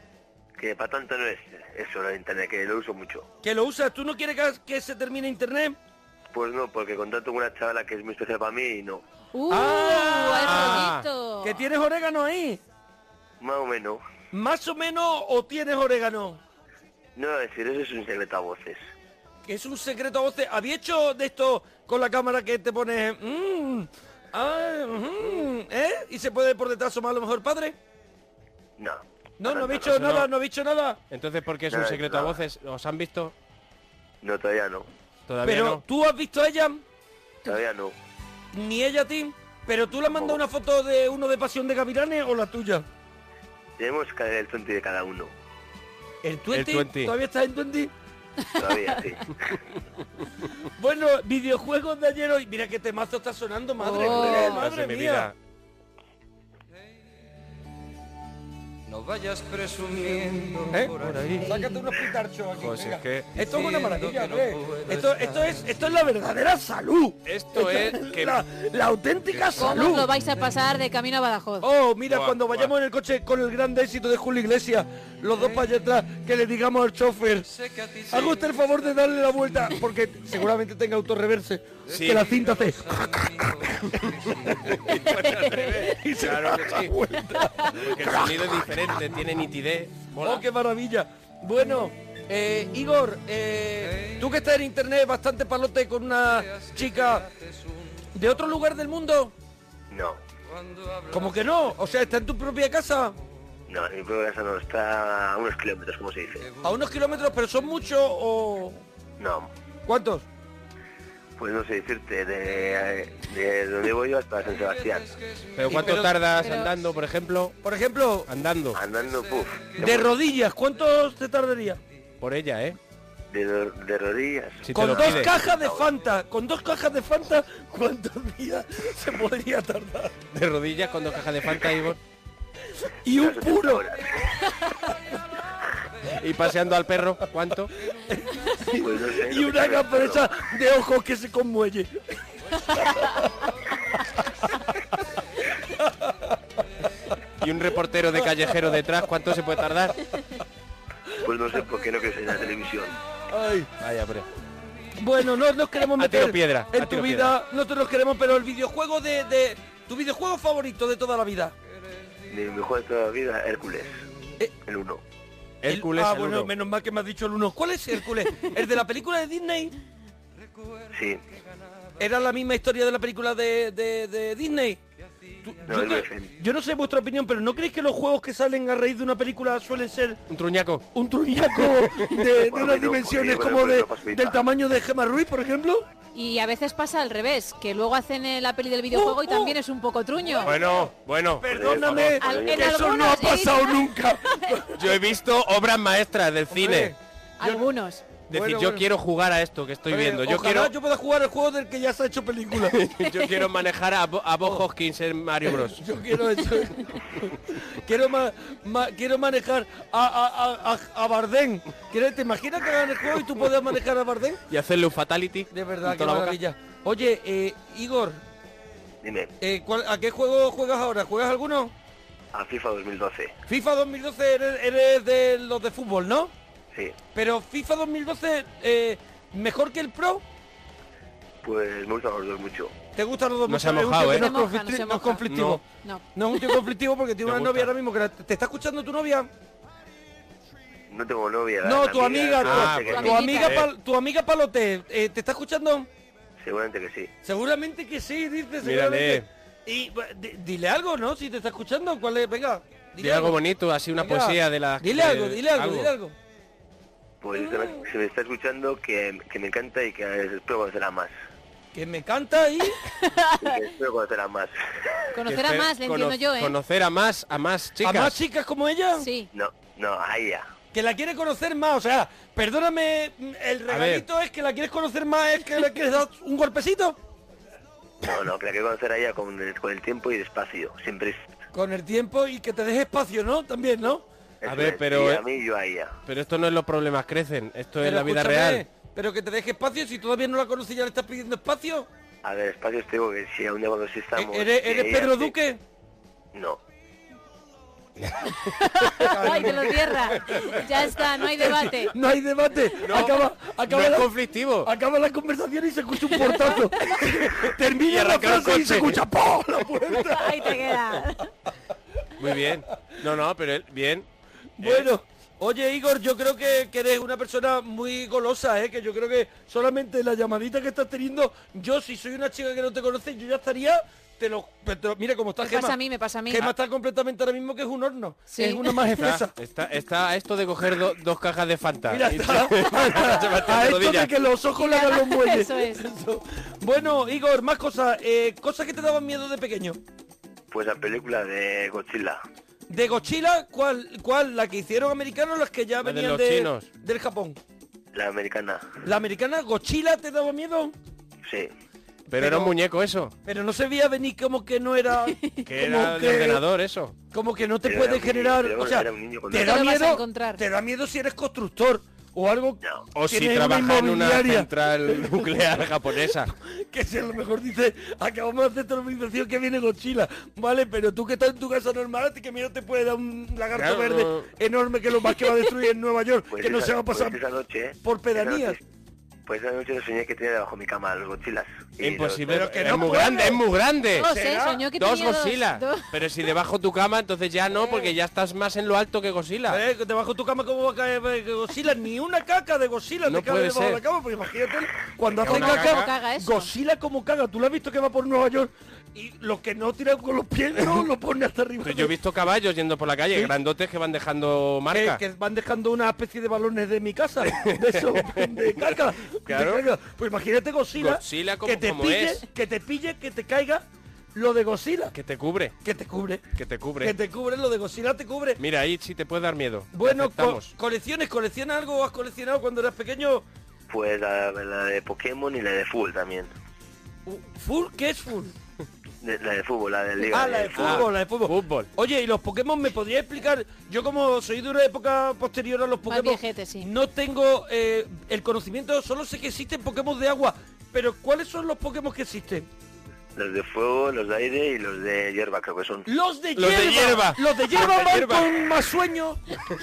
Que para tanto no es eso, el internet, que lo uso mucho. Que lo usas. ¿Tú no quieres que, que se termine internet? Pues no, porque contrato con una chavala que es muy especial para mí y no. ¡Uh! Ah. ¡El rollito! ¿Que tienes orégano ahí? Más o menos. ¿Más o menos o tienes orégano? No voy a decir, eso es un secreto a voces. Es un secreto a voces. ¿Había hecho de esto con la cámara que te pones... mm, ah, mm, ¿Eh? ¿Y se puede por detrás asomar a lo mejor padre? No. No, no he dicho nada, no. he dicho nada. Entonces, ¿por qué es un secreto a voces? ¿Os han visto? No, todavía no. Todavía Pero no. tú has visto a ella, Todavía no. ni ella a ti. Pero tú le has mandado una foto de uno de Pasión de Gavilanes o la tuya. Tenemos que ver el 20 de cada uno. ¿El 20? 20. ¿Todavía estás en 20? Todavía, sí. [laughs] Bueno, videojuegos de ayer hoy. Mira qué temazo está sonando, madre Oh. mía, madre mía. No vayas presumiendo ¿Eh? por ahí. Sácate unos pitarchos aquí. Pues es que- Esto es una maravilla, ¿eh? no esto, esto, es, esto es la verdadera salud. Esto es que... la, la auténtica ¿Cómo salud. lo vais a pasar de camino a Badajoz? Oh, mira, Buah, cuando buah. vayamos en el coche con el gran éxito de Julio Iglesias, los dos para allá atrás, que le digamos al chofer, haga usted el favor de darle la vuelta, porque seguramente tenga autorreverse, Sí. que la cinta hace... [laughs] y se Claro da que la sí. vuelta. Porque el sonido es diferente, tiene nitidez. mola. Oh, qué maravilla. Bueno, eh, Igor, eh, tú que estás en internet bastante palote con una chica de otro lugar del mundo, No. como que no, o sea, está en tu propia casa, No, en mi propia casa no. Está a unos kilómetros, como se dice. a unos kilómetros, pero son muchos o... No. ¿Cuántos? Pues no sé decirte, de, de donde voy yo hasta San Sebastián. ¿Pero cuánto pero- tardas pero- andando, por ejemplo? Por ejemplo, Andando. Andando, puf. de rodillas, ¿cuánto te tardaría? Por ella, ¿eh? De, ro- de rodillas. Si Con dos pide. cajas de Fanta, con dos cajas de Fanta, ¿cuántos días se podría tardar? De rodillas con dos cajas de Fanta, Igor. Y un puro. Y paseando al perro, ¿cuánto? Pues no sé, Y que una gampresa de ojos que se conmuelle. Y un reportero de callejero detrás, ¿cuánto se puede tardar? Pues no sé por qué no ser en la televisión. Ay. Vaya, pero... Bueno, no nos queremos meter piedra, en tu vida, no te los queremos, pero el videojuego de, de- tu videojuego favorito de toda la vida. Mi mejor de toda la vida, Hércules. Eh. El 1. Hércules ah, el bueno, uno. menos mal que me has dicho el uno. ¿Cuál es Hércules? ¿El de la película de Disney? Sí. ¿Era la misma historia de la película de, de- de Disney? Tú- No, yo, que- no sé vuestra opinión, pero ¿no creéis que los juegos que salen a raíz de una película suelen ser Un truñaco. un truñaco [laughs] de, de Bueno, unas no, dimensiones como de, del tamaño de Gemma Ruiz, por ejemplo? Y a veces pasa al revés, que luego hacen eh, la peli del videojuego Oh, y también es un poco truño. Bueno, bueno. Perdóname, Al- en que eso no ha ¿eh? pasado nunca. Yo he visto obras maestras del cine. Algunos. Decir, Bueno, yo bueno. quiero jugar a esto que estoy viendo. Yo ojalá quiero, yo pueda jugar el juego del que ya se ha hecho película. [laughs] yo quiero manejar a, Bo- a Bob Hoskins en Mario [laughs] Bros. Yo quiero eso. [laughs] quiero ma- ma- quiero manejar a, a, a, Bardem. ¿Quieres- ¿Te imaginas que hagan el juego y tú puedas manejar a Bardem? Y hacerle un fatality. De verdad, qué maravilla. Oye, eh, Igor, Dime, eh, ¿cuál- ¿a qué juego juegas ahora? ¿Juegas alguno? a FIFA 2012. FIFA 2012 eres, eres de los de fútbol, ¿no? Sí. Pero FIFA 2012, eh, ¿mejor que el Pro? Pues me gustan los dos mucho. ¿Te gustan los dos? No se ha mojado, que ¿eh? No, No es moja, no conflicti- se no es moja. conflictivo. No. No es un tío conflictivo porque tiene una gusta. novia ahora mismo que la- te está escuchando tu novia. No tengo novia. No, la tu amiga, tu, Ah, pues tu amiga, Eh. pal- tu amiga Palote, eh, ¿te está escuchando? Seguramente que sí. Seguramente que sí, dice, seguramente. Y dile algo, ¿no? Si te está escuchando, ¿cuál es? Venga, Dile algo bonito, así una Venga, poesía de la. Dile de- algo, dile algo, dile algo. Pues se me, se me está escuchando que, que me encanta y que espero conocerla más. Que me canta ahí. Y que [laughs] espero conocerla más. Conocer a más, le cono- entiendo yo, ¿eh? Conocer a más, a más chicas. A más chicas como ella. Sí. No, no, a ella. Que la quiere conocer más. O sea, perdóname, el regalito es que la quieres conocer más, es que le quieres dar un golpecito. No, no, que la quiero conocer a ella con el, con el tiempo y despacio. Siempre es... Con el tiempo y que te deje espacio, ¿no? También, ¿no? A [laughs] ver, pero, y eh, a mí y yo a ella. Pero esto no es los problemas crecen, esto es la vida real. Pero que te deje espacio, si todavía no la conoces ya le estás pidiendo espacio. A ver, espacios tengo que si a un día cuando sí estamos... ¿Eres, que eres ella Pedro Duque? No. [laughs] Ay, que lo cierra. Ya está, no hay debate. [laughs] No hay debate. acaba, acaba no es la, conflictivo. acaba la conversación y se escucha un portazo. Termina la frase y se escucha ¡pum! la puerta. Ahí te queda. Muy bien. No, no, pero él, bien. Bueno, oye Igor, yo creo que, que eres una persona muy golosa, ¿eh? que yo creo que solamente la llamadita que estás teniendo, yo si soy una chica que no te conoce, yo ya estaría, te lo, te lo- mira cómo está Me Gema. pasa a mí, me pasa a mí. Gema está completamente ahora mismo que es un horno, Sí. es una más Está, está, está a esto de coger do- dos cajas de Fanta. Mira, está, [laughs] a esto de que los ojos le hagan los muelles. Eso es. Eso. Bueno, Igor, más cosas, eh, cosas que te daban miedo de pequeño. Pues la película de Godzilla. De Godzilla, ¿cuál, cuál? ¿La que hicieron americanos o las que ya La de venían los de- chinos. del Japón? La americana. ¿La americana Godzilla te daba miedo? Sí. Pero era un muñeco eso. Pero no se veía venir como que no era... [laughs] Que el ordenador eso. Como que no te puede niño, generar... era O sea, te da miedo... Te da miedo si eres constructor o algo... No. O si trabaja en una central nuclear japonesa. [laughs] que si a lo mejor dice, acabamos de hacer televisación que viene Godzilla, ¿vale? Pero tú que estás en tu casa normal, que miedo te puede dar un lagarto Claro, verde no. enorme que lo más que va a destruir en Nueva York, [laughs] Pues que no se va a pasar pues esa noche, por esa pedanías. Pues esa noche soñé que tenía debajo de mi cama los Godzillas. Imposible. Pero que es no muy puedo. grande, es muy grande. Dos. ¿Será? Soñó que Dos tenía Godzilla. dos. Pero si debajo tu cama, entonces ya no, porque ya estás más en lo alto que Godzilla. Eh, debajo de tu cama cómo va a caer eh, Godzilla, ni una caca de Godzilla No te puede debajo de ser. la cama, pues imagínate cuando hace Una caca, caca. Godzilla como caga, tú lo has visto que va por Nueva York y los que no tiran con los pies no lo pone hasta arriba. Pero yo he visto caballos yendo por la calle, Sí. grandotes que van dejando que, marcas. que van dejando una especie de balones de mi casa, de eso, [laughs] de caca. Claro. de. Pues imagínate Godzilla, Godzilla como- que te como pille, es. que te pille, que te caiga lo de Godzilla, Que te cubre, que te cubre, que te cubre. que te cubre lo de Godzilla te cubre. Mira, ahí sí te puede dar miedo. Bueno, co- colecciones, ¿colecciona algo o has coleccionado cuando eras pequeño? Pues la, la de Pokémon y la de fútbol también. Uh, ¿Full? ¿Qué es full? De- la de fútbol, la de Liga. Ah, la de fútbol, la de fútbol. Fútbol. Oye, ¿y los Pokémon me podría explicar? Yo como soy de una época posterior a los Pokémon, viejete, sí. no tengo eh, el conocimiento, solo sé que existen Pokémon de agua, pero ¿cuáles son los Pokémon que existen? Los de fuego, los de aire y los de hierba creo que son. Los de Los hierba. de hierba. Los de hierba de van hierba. con más sueño.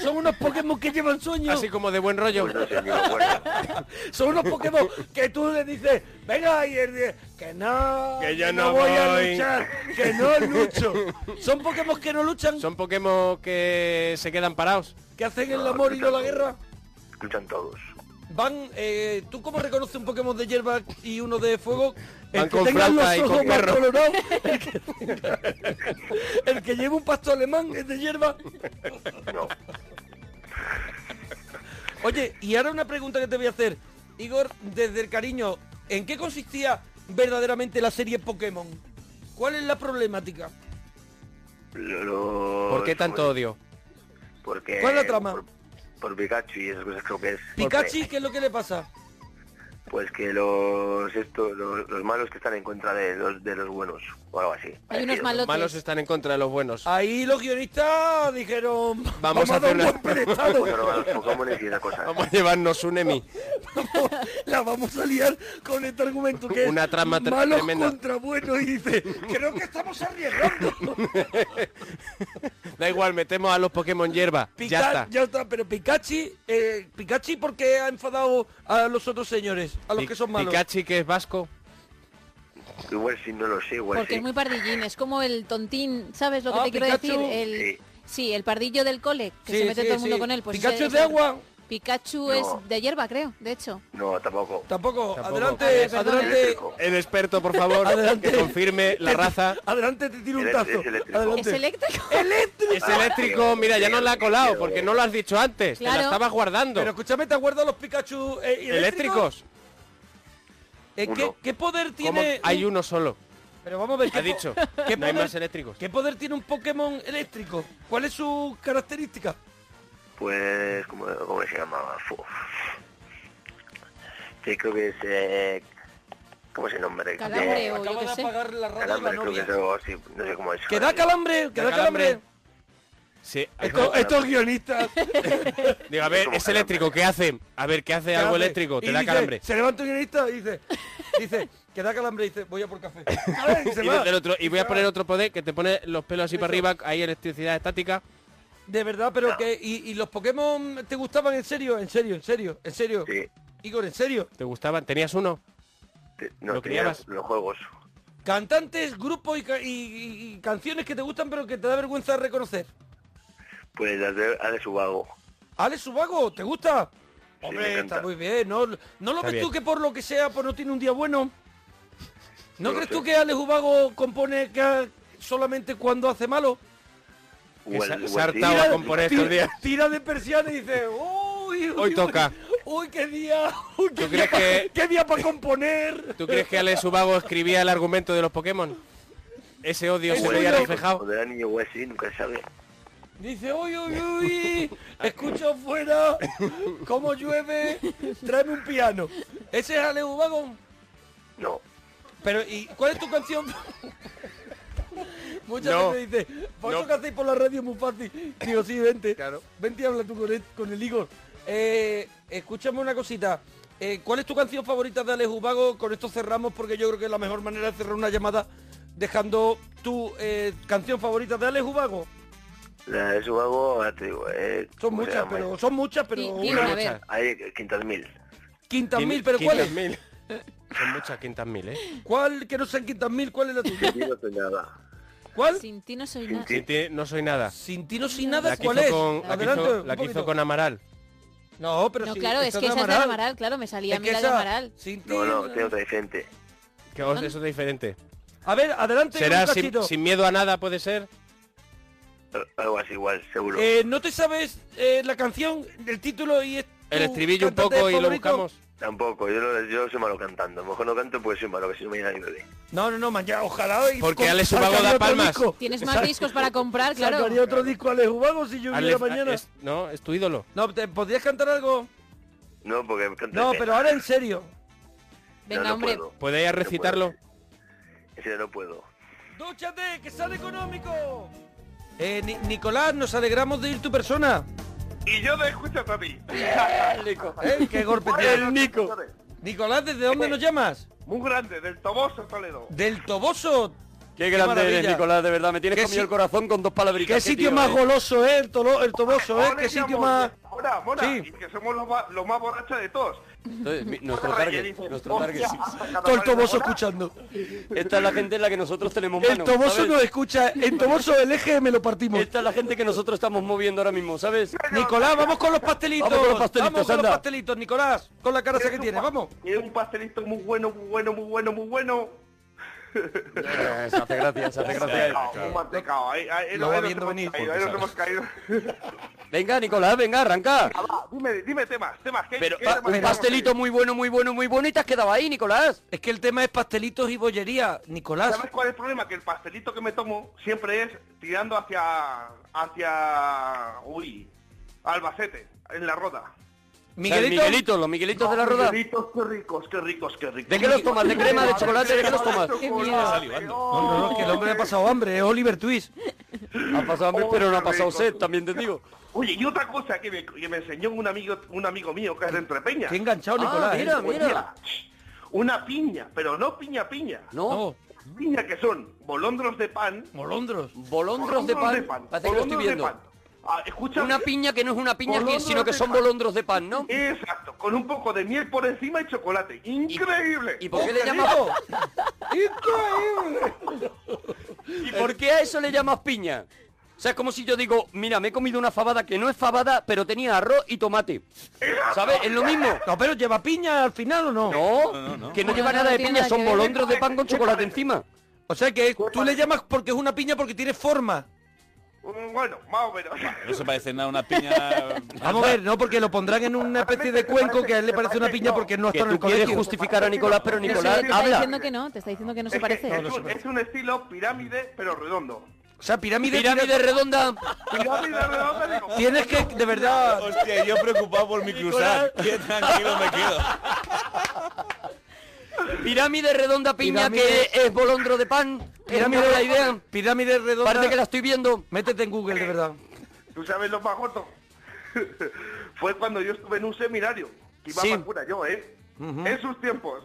Son unos Pokémon que llevan sueño. Así como de buen rollo. Pues no sé. Son unos Pokémon que tú le dices, venga, y él dice, que no, Que yo no voy a voy". luchar, que no lucho. Son Pokémon que no luchan, Son Pokémon que se quedan parados. que hacen el amor y no la guerra. Escuchan todos. Van, eh, ¿tú cómo reconoces un Pokémon de hierba y uno de fuego? El que tenga los ojos más colorados, el [laughs] que, el que lleva un pasto alemán es de hierba. No. Oye, y ahora una pregunta que te voy a hacer. Igor, desde el cariño, ¿en qué consistía verdaderamente la serie Pokémon? ¿Cuál es la problemática? Lo- ¿Por qué tanto odio? Porque, ¿Cuál es la trama? Por, por Pikachu y esas cosas creo que es. Pikachu, ¿qué es lo que le pasa? Pues que los esto, los, los malos que están en contra de los de los buenos o algo así. Hay unos malotes. Malos están en contra de los buenos. Ahí los guionistas dijeron, vamos, a a hacer una- [laughs] cosas. Vamos a llevarnos un Emi. la vamos a liar con este argumento que es Una trama tre- malos tremenda. contra buenos y dice, creo que estamos arriesgando. [laughs] Da igual, metemos a los Pokémon hierba. Pica- ya está. ya está, pero Pikachu, eh, Pikachu ¿por qué ha enfadado a los otros señores? A los que son malos. Pikachu, que es vasco. Igual si no lo sé, igual Porque sí. es muy pardillín, es como el tontín, ¿sabes lo que Ah, te quiero Pikachu. decir? El, Sí. sí. el pardillo del cole, que Sí, se mete sí, todo el mundo sí. con él. Pues ¿Pikachu ese- es de agua? Pikachu No. es de hierba, creo, de hecho. No, tampoco. Tampoco. Tampoco. Adelante, perdón. adelante. Eléctrico. El experto, por favor, Adelante. que confirme la raza. Adelante, te tiro un Es- tazo. es eléctrico. Adelante. ¿Es eléctrico? Eléctrico. Es eléctrico, mira, ya nos la ha colado, porque no lo has dicho antes. Te la Claro. estabas guardando. Pero escúchame, ¿te acuerdas los Pikachu eh, eléctricos? ¿Eléctricos? Eh, ¿qué, Uno. qué poder ¿Cómo? tiene? Hay un- uno solo. Pero vamos a ver. ¿qué Ha dicho. [laughs] ¿qué No hay poder- más eléctricos. ¿Qué poder tiene un Pokémon eléctrico? ¿Cuál es su característica? Pues, ¿cómo, cómo se llamaba? Sí, creo que es... Eh, ¿Cómo es el nombre? Calambre Eh, o yo Acaba qué de sé. apagar la radio la Calambre, creo que novia. es algo así. No sé cómo es. ¿Que da calambre? ¿Que da Da calambre. Sí. Estos, estos guionistas. [laughs] Digo, a ver, es eléctrico, ¿qué hace? A ver, ¿qué hace ¿qué algo hace? eléctrico? Y Te da dice- calambre. Se levanta un guionista y dice, dice, que da calambre y dice, voy a por café. [laughs] Y se Y, va. desde el otro- y voy a poner otro poder que te pone los pelos así para arriba, hay electricidad estática. De verdad, pero que. Y, y los Pokémon te gustaban en serio? En serio, en serio, en serio. Sí. Igor, en serio. ¿Te gustaban? ¿Tenías uno? Te- No, ¿Lo tenía criabas? los juegos. Cantantes, grupos y, ca- y- y- y canciones que te gustan pero que te da vergüenza reconocer. Pues las de Alex Ubago. Alex Subago, ¿te gusta? me Hombre, encanta. está muy bien. ¿No, ¿no lo Está ves bien. tú que por lo que sea pues no tiene un día bueno? ¿No crees tú que Alex Ubago compone que solamente cuando hace malo? Que se- se ha el hartado Tigre. a componer estos días. Tira de persiana y dice, uy, uy, Hoy toca. Uy, qué día. Uy, qué ¿Tú crees día, que- qué día para componer? ¿Tú crees que Alex Ubago escribía el argumento de los Pokémon? Ese odio se veía reflejado. niño o así, nunca sabe. Dice, uy, uy, uy, [laughs] escucho afuera cómo llueve, tráeme un piano. ¿Ese es Alex Ubago? No. Pero, ¿y cuál es tu canción? [laughs] Mucha No. gente dice, por No. eso que hacéis por la radio es muy fácil. Digo, sí, vente. Vente y habla tú con el, con el Igor. Eh, escúchame una cosita. Eh, ¿Cuál es tu canción favorita de Alex Ubago? Con esto cerramos porque yo creo que es la mejor manera de cerrar una llamada dejando tu eh, canción favorita de Alex Ubago. La de ahora te digo, eh, Son ¿cómo se muchas, pero son muchas, pero una. Hay quintas mil. Quintas Quin- mil, pero ¿cuál es? mil. Son muchas quintas mil, ¿eh? ¿Cuál que no sean quintas mil? ¿Cuál es la tuya? Yo no sé nada. ¿Cuál? Sin ti no soy nada. Sin ti no soy nada. Sin ti no sin nada, ¿cuál es? con, la que Adelante, hizo, la que hizo con Amaral. No, pero No, sí, claro, es que esa es de Amaral. Amaral, claro, me salía a Es mí la de Amaral. sin ti No, no, tiene otra diferente. Que os- eso es diferente. A ver, adelante ¿Será un sin, sin miedo a nada, puede ser? Algo así igual, seguro. Eh, ¿No te sabes eh, la canción, el título y es El estribillo un poco y lo buscamos. Tampoco, yo, no- yo soy malo cantando. A lo mejor no canto porque soy malo, que si no ni bebé. No, no, no, mañana, ojalá. y Porque con- Alex Ubago da palmas. disco. Tienes más discos para comprar, claro. Sacaría otro disco Alex Ubago si yo Alex- mañana. es- no, es tu ídolo. No, ¿te podrías cantar algo? No, porque No, de pero ahora en serio. Venga, no, no hombre. ¿Puede ella No recitarlo? puedo. En serio, no puedo. ¡Dúchate, que sale económico! Eh, Ni- Nicolás, nos alegramos de ir tu persona. Y yo te escucho a ti. [laughs] ¿Eh? ¡Qué golpe tiene el Nico! Nicolás, ¿desde dónde nos llamas? Muy grande, del Toboso Toledo. Del Toboso. Qué grande maravilla. eres, Nicolás, de verdad. Me tienes comido si- el corazón con dos palabritas. ¿Qué sitio tío, más eh. goloso, eh? El, tolo- el Toboso, ¿eh? ¿Qué sitio más...? Mora, Mora, Sí. y que somos los más, los más borrachos de todos. Entonces, mi- nuestro target, nuestro target. Todo el Toboso escuchando. Esta es la gente en la que nosotros tenemos El mano, Toboso ¿sabes? nos escucha. En Toboso el eje me lo partimos. Esta es la gente que nosotros estamos moviendo ahora mismo, ¿sabes? Nicolás, vamos con los pastelitos. Vamos con los pastelitos, Vamos con los anda. pastelitos, Nicolás. Con la cara que tiene, vamos. Es un pastelito muy bueno, muy bueno, muy bueno, muy bueno. Eh, Se hace gracia, se hace gracia. Muy mantecado. Ahí, ahí, Lo ahí viendo hemos venir. caído, ahí nos hemos caído. Venga, Nicolás, venga, arranca. Ah, va, dime, dime temas, temas. ¿qué, Pero qué pa- temas un pastelito muy bueno, muy bueno, muy bueno y te has quedado ahí, Nicolás. Es que el tema es pastelitos y bollería, Nicolás. ¿Sabes cuál es el problema? Que el pastelito que me tomo siempre es tirando hacia... hacia... uy, Albacete, en la roda. O sea, el Miguelito, los Miguelitos de la roda. Miguelitos, qué ricos, qué ricos, qué ricos. ¿De qué los tomas? ¿De crema, de chocolate? ¿De qué los tomas? Qué miedo. No, no, no, que el hombre ha pasado hambre, es Oliver Twist. Ha pasado hambre, pero no ha pasado sed, también te digo. Oye, y otra cosa que me, que me enseñó un amigo un amigo mío que es de Entrepeña. Qué enganchado, Ah, Nicolás. mira, ¿eh? Pues mira. Una piña, pero no piña piña. No, Piña que son bolondros de pan. Molondros. bolondros de pan. Parece que lo estoy bolondros de viendo. pan. Ah, escucha, Una piña que no es una piña, que- sino que son pan. bolondros de pan, ¿no? Exacto, con un poco de miel por encima y chocolate. Increíble. ¿Y por qué le llamas ¡Increíble! ¿Y por qué a eso le llamas piña? O sea, es como si yo digo, mira, me he comido una fabada que no es fabada, pero tenía arroz y tomate. ¿Sabes? Es lo mismo. No, pero lleva piña al final o no. No, que no No, lleva no, nada no de piña, nada son que bolondros de pan con chocolate encima. O sea que tú le llamas porque es una piña porque tiene forma. Mm, Bueno, más o menos. No se parece nada a una piña. [laughs] Vamos a ver, no, porque lo pondrán en una especie de cuenco que a él le parece una piña porque no estado en tú el quieres colegio. justificar a Nicolás, pero Nicolás te está habla. diciendo que no, te está diciendo que no se parece. es, un, es un estilo pirámide, pero redondo. O sea, pirámide, Pirámide redonda. Pirámide redonda, digo, Tienes que, de verdad... Hostia, yo preocupado por mi cruzar. Qué tranquilo me quedo. [laughs] Pirámide redonda piña Pirámide- que es bolondro de pan. Pirámide la idea. Pirámide redonda... Parece que la estoy viendo. Métete en Google, de verdad. ¿Tú sabes lo más [laughs] gordo? Fue cuando yo estuve en un seminario, que iba Sí. más cura yo, ¿eh? En sus tiempos.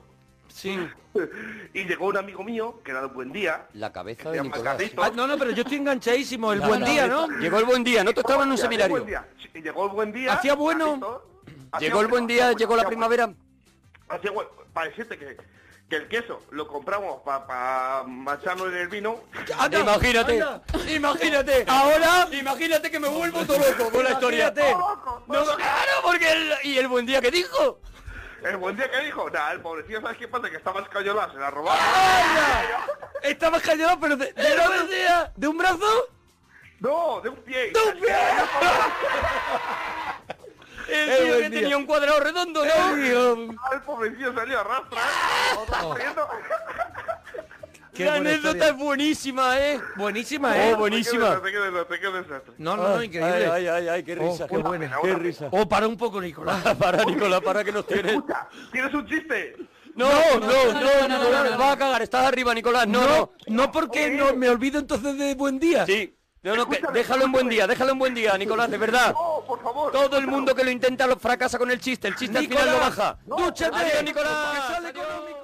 Sí. [laughs] y llegó un amigo mío, que era de Buen Día, La cabeza de Nicolás. Ah, no, no, pero yo estoy enganchadísimo. El La buen día, cabeza. ¿no? Llegó el buen día, ¿no? Tú estabas en un Llegó el seminario. buen día. Sí, Llegó el buen día. ¿Hacía bueno? Llegó el buen día, llegó la bueno, primavera. Hacía bueno. Para decirte que, que el queso lo compramos para macharlo en el vino. Anda, Imagínate, anda. imagínate. Ahora, Imagínate que me vuelvo todo loco con la historia. Imagínate. No, claro, porque el, y el buen día que dijo. El buen día que dijo, nada, el pobrecillo, ¿sabes qué pasa? Que estaba escayolado, se la robaron. estabas callado, pero de, de, buen día. ¿de un brazo? No, de un pie. ¡De un pie! [laughs] El El tío buen que día. tenía un cuadrado redondo, ¿no? Ah, el pobrecillo salió a rastra. corriendo. Qué La anécdota historia. es buenísima, ¿eh? Buenísima, ¿eh? Oh, buenísima. Qué desastre, qué desastre. No, no, no, increíble. Ay, ay, ay, ay, qué Oh, risa. qué buena. Qué risa. Oh, para un poco, Nicolás. Para, Nicolás, para que nos tienes. Escucha, ¿tienes un chiste? No, no, no, no, nos vas a cagar. Estás arriba, Nicolás. No, no. no porque no me olvido entonces de buen día. Sí. No, no, que- déjalo en buen día, déjalo en buen día, Nicolás, de verdad. No, por favor. Todo el mundo que lo intenta lo fracasa con el chiste. El chiste al final lo baja. dúchate. Adiós, Nicolás. Que sale Adiós.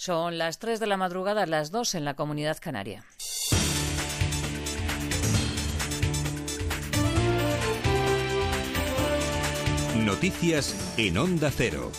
Son las 3 de la madrugada, las 2 en la comunidad canaria. Noticias en Onda Cero.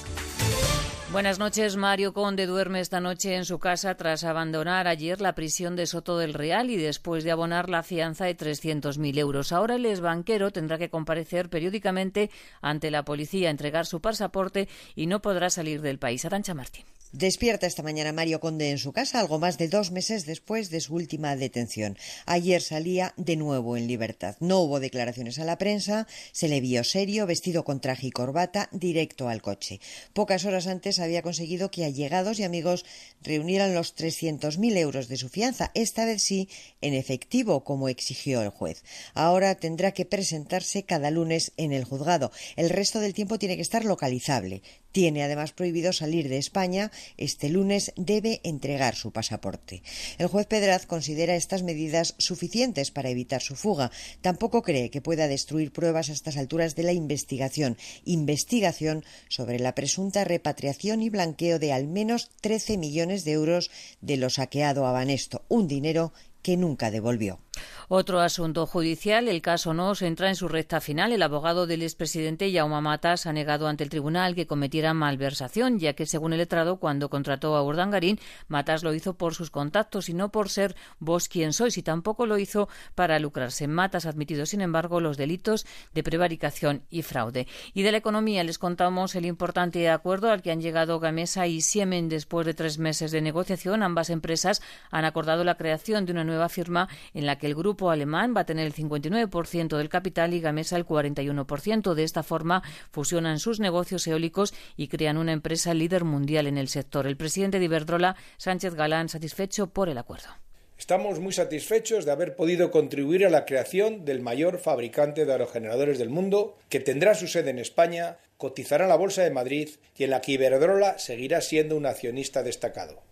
Buenas noches. Mario Conde duerme esta noche en su casa tras abandonar ayer la prisión de Soto del Real y después de abonar la fianza de 300.000 euros. Ahora el exbanquero tendrá que comparecer periódicamente ante la policía, entregar su pasaporte y no podrá salir del país. Arancha Martín. Despierta esta mañana Mario Conde en su casa, algo más de dos meses después de su última detención. Ayer salía de nuevo en libertad. No hubo declaraciones a la prensa, se le vio serio, vestido con traje y corbata, directo al coche. Pocas horas antes había conseguido que allegados y amigos reunieran los 300.000 euros de su fianza, esta vez sí en efectivo, como exigió el juez. Ahora tendrá que presentarse cada lunes en el juzgado. El resto del tiempo tiene que estar localizable. Tiene además prohibido salir de España. Este lunes debe entregar su pasaporte. El juez Pedraz considera estas medidas suficientes para evitar su fuga. Tampoco cree que pueda destruir pruebas a estas alturas de la investigación. Investigación sobre la presunta repatriación y blanqueo de al menos 13 millones de euros de lo saqueado a Banesto, un dinero que nunca devolvió. Otro asunto judicial, el caso Nos entra en su recta final. El abogado del expresidente Jaume Matas ha negado ante el tribunal que cometiera malversación, ya que según el letrado, cuando contrató a Urdangarín, Matas lo hizo por sus contactos y no por ser vos quien sois, y tampoco lo hizo para lucrarse. Matas ha admitido, sin embargo, los delitos de prevaricación y fraude. Y de la economía les contamos el importante acuerdo al que han llegado Gamesa y Siemen después de tres meses de negociación. Ambas empresas han acordado la creación de una nueva firma en la que el grupo alemán va a tener el 59% del capital y Gamesa el 41%. De esta forma, fusionan sus negocios eólicos y crean una empresa líder mundial en el sector. El presidente de Iberdrola, Sánchez Galán, satisfecho por el acuerdo. Estamos muy satisfechos de haber podido contribuir a la creación del mayor fabricante de aerogeneradores del mundo, que tendrá su sede en España, cotizará en la Bolsa de Madrid y en la que Iberdrola seguirá siendo un accionista destacado.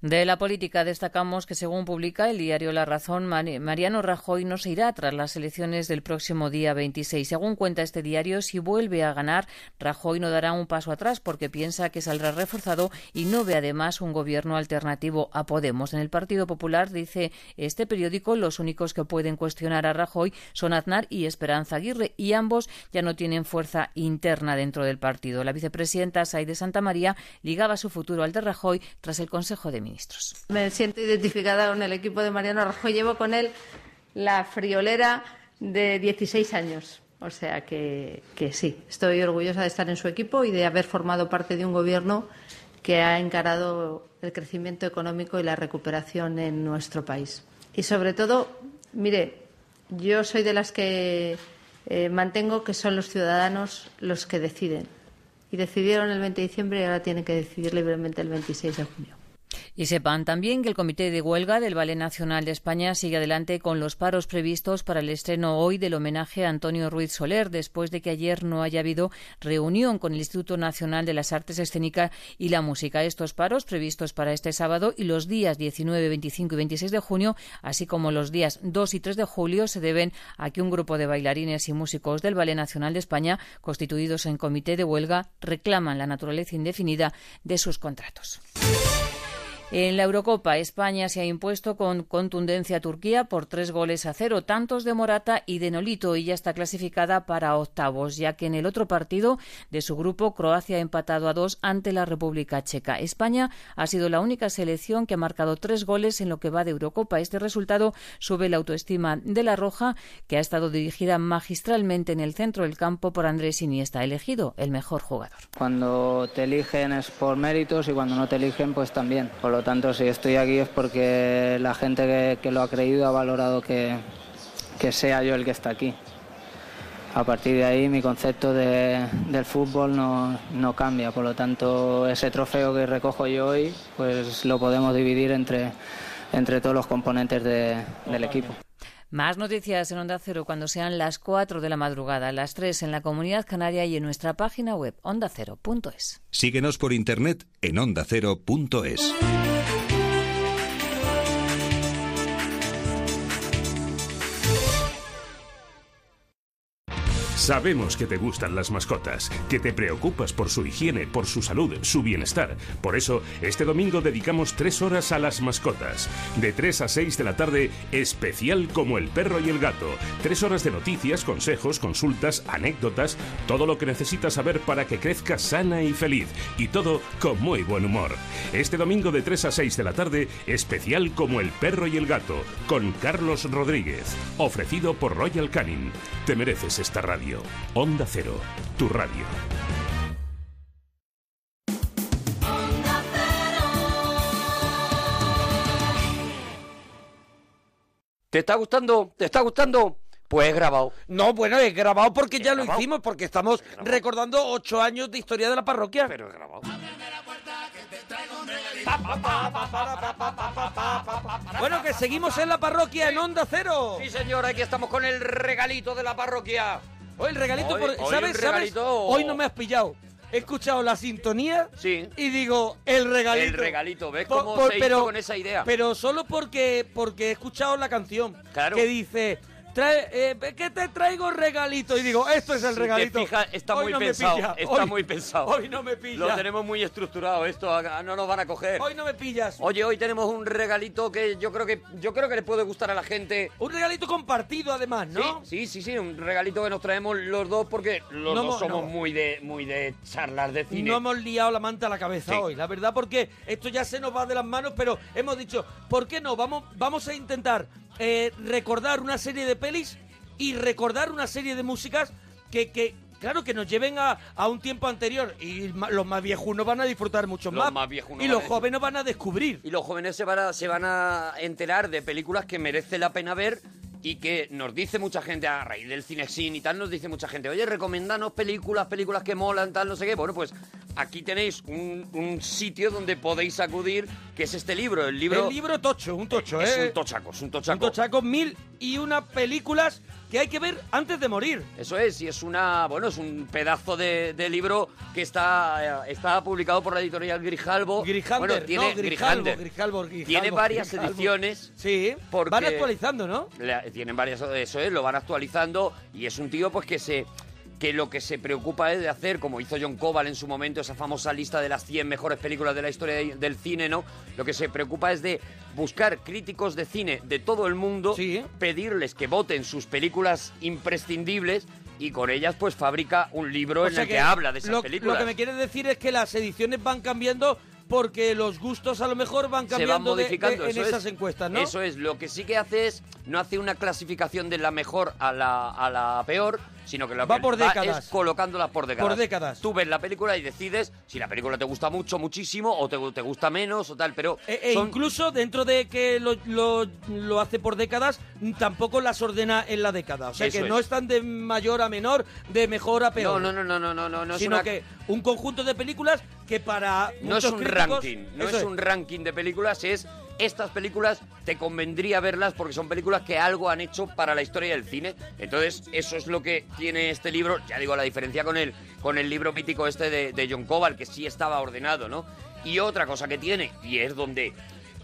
De la política destacamos que, según publica el diario La Razón, Mariano Rajoy no se irá tras las elecciones del próximo día 26. Según cuenta este diario, si vuelve a ganar, Rajoy no dará un paso atrás porque piensa que saldrá reforzado y no ve además un gobierno alternativo a Podemos. En el Partido Popular, dice este periódico, los únicos que pueden cuestionar a Rajoy son Aznar y Esperanza Aguirre y ambos ya no tienen fuerza interna dentro del partido. La vicepresidenta Saide Santa María ligaba su futuro al de Rajoy tras el Consejo de Me siento identificada con el equipo de Mariano Rajoy. Llevo con él la friolera de 16 años. O sea que, que sí, estoy orgullosa de estar en su equipo y de haber formado parte de un gobierno que ha encarado el crecimiento económico y la recuperación en nuestro país. Y sobre todo, mire, yo soy de las que eh, mantengo que son los ciudadanos los que deciden. Y decidieron el 20 de diciembre y ahora tienen que decidir libremente el 26 de junio. Y sepan también que el Comité de Huelga del Ballet Nacional de España sigue adelante con los paros previstos para el estreno hoy del homenaje a Antonio Ruiz Soler, después de que ayer no haya habido reunión con el Instituto Nacional de las Artes Escénicas y la Música. Estos paros previstos para este sábado y los días 19, 25 y 26 de junio, así como los días 2 y 3 de julio, se deben a que un grupo de bailarines y músicos del Ballet Nacional de España, constituidos en comité de huelga, reclaman la naturaleza indefinida de sus contratos. En la Eurocopa, España se ha impuesto con contundencia a Turquía por tres goles a cero, tantos de Morata y de Nolito, y ya está clasificada para octavos, ya que en el otro partido de su grupo, Croacia ha empatado a dos ante la República Checa. España ha sido la única selección que ha marcado tres goles en lo que va de Eurocopa. Este resultado sube la autoestima de la Roja, que ha estado dirigida magistralmente en el centro del campo por Andrés Iniesta, elegido el mejor jugador. Cuando te eligen es por méritos y cuando no te eligen, pues también. Tanto, si estoy aquí es porque la gente que, lo ha creído ha valorado que, sea yo el que está aquí. A partir de ahí mi concepto de- del fútbol no, cambia, por lo tanto ese trofeo que recojo yo hoy pues lo podemos dividir entre, todos los componentes de- del equipo. Más noticias en Onda Cero cuando sean las 4 de la madrugada, las 3 en la Comunidad Canaria y en nuestra página web ondacero.es. Síguenos por internet en ondacero.es. Sabemos que te gustan las mascotas, que te preocupas por su higiene, por su salud, su bienestar. Por eso, este domingo dedicamos tres horas a las mascotas. De 3 a 6 de la tarde, especial como el perro y el gato. Tres horas de noticias, consejos, consultas, anécdotas, todo lo que necesitas saber para que crezca sana y feliz. Y todo con muy buen humor. Este domingo de 3 a 6 de la tarde, especial como el perro y el gato, con Carlos Rodríguez. Ofrecido por Royal Canin. Te mereces esta radio. Onda Cero, tu radio. ¿Te está gustando? ¿Te está gustando? Pues grabado. No, bueno, es grabado porque ya lo hicimos, porque estamos recordando ocho años de historia de la parroquia. Pero grabado. Bueno, que seguimos en la parroquia en Onda Cero. Sí, señor, aquí estamos con el regalito de la parroquia. Hoy el regalito, Hoy- por- hoy ¿sabes? el ¿sabes? regalito- Hoy no me has pillado. He escuchado la sintonía y digo, el regalito. El regalito, ¿ves cómo por- se pero, hizo con esa idea? Pero solo porque, porque he escuchado la canción Claro. que dice... Trae, eh, ¿Qué te traigo regalito? Y digo, esto es el Si te regalito. fijas, está Hoy muy no me pensado, pilla. está Hoy- muy pensado. Hoy no me pilla. Lo tenemos muy estructurado esto, ah, no nos van a coger. Hoy no me pillas. Oye, hoy tenemos un regalito que yo creo que yo creo que le puede gustar a la gente. Un regalito compartido además, ¿no? Sí, sí, sí, sí, un regalito que nos traemos los dos porque los No dos hemos- somos no. muy de muy de charlas de cine. No hemos liado la manta a la cabeza Sí. hoy, la verdad, porque esto ya se nos va de las manos, pero hemos dicho, ¿por qué no? Vamos, vamos a intentar eh, recordar una serie de pelis y recordar una serie de músicas que, que claro, que nos lleven a, a un tiempo anterior. Y ma- los más viejunos van a disfrutar mucho Los más. más y los jóvenes van a descubrir. Y los jóvenes se van, a, se van a enterar de películas que merece la pena ver y que nos dice mucha gente, a raíz del cinexin y tal, nos dice mucha gente, oye, recomendanos películas, películas que molan, tal, no sé qué. Bueno, pues aquí tenéis un, un sitio donde podéis acudir, que es este libro. El libro, El libro tocho, un tocho, es ¿eh? un tochaco, es un tochaco. Un tochaco, mil y una películas que hay que ver antes de morir. Eso es, y es una, bueno, es un pedazo de, de libro que está, eh, está publicado por la editorial Grijalbo. Grijalber, bueno, tiene no, Grijalbo. Grijalbo, Grijalbo, Tiene varias ediciones. Sí, porque van actualizando, ¿no? tienen varias, eso es, lo van actualizando y es un tío pues que se que lo que se preocupa es de hacer, como hizo John Cobal en su momento, esa famosa lista de las 100 mejores películas de la historia de- del cine, ¿no? Lo que se preocupa es de buscar críticos de cine de todo el mundo, pedirles que voten sus películas imprescindibles y con ellas pues fabrica un libro O en el que, habla de esas lo, películas. Lo que me quieres decir es que las ediciones van cambiando porque los gustos a lo mejor van se van cambiando de- modificando de- en es. esas encuestas, ¿no? Eso es, lo que sí que hace es, no hace una clasificación de la mejor a la, a la peor, sino que lo Va que por décadas. es colocándolas por décadas. Por décadas. Tú ves la película y decides si la película te gusta mucho, muchísimo, o te, te gusta menos, o tal, pero E, e son- incluso dentro de que lo, lo- lo hace por décadas, tampoco las ordena en la década. O sea Eso que es. no están de mayor a menor, de mejor a peor. No, no, no, no, no, no, no es sino una- que un conjunto de películas que para no es un críticos- ranking, no eso es un ranking de películas, es estas películas te convendría verlas porque son películas que algo han hecho para la historia del cine. Entonces, eso es lo que tiene este libro, ya digo, la diferencia con el, con el libro mítico este de, de John Cobal, que sí estaba ordenado, ¿no? Y otra cosa que tiene, y es donde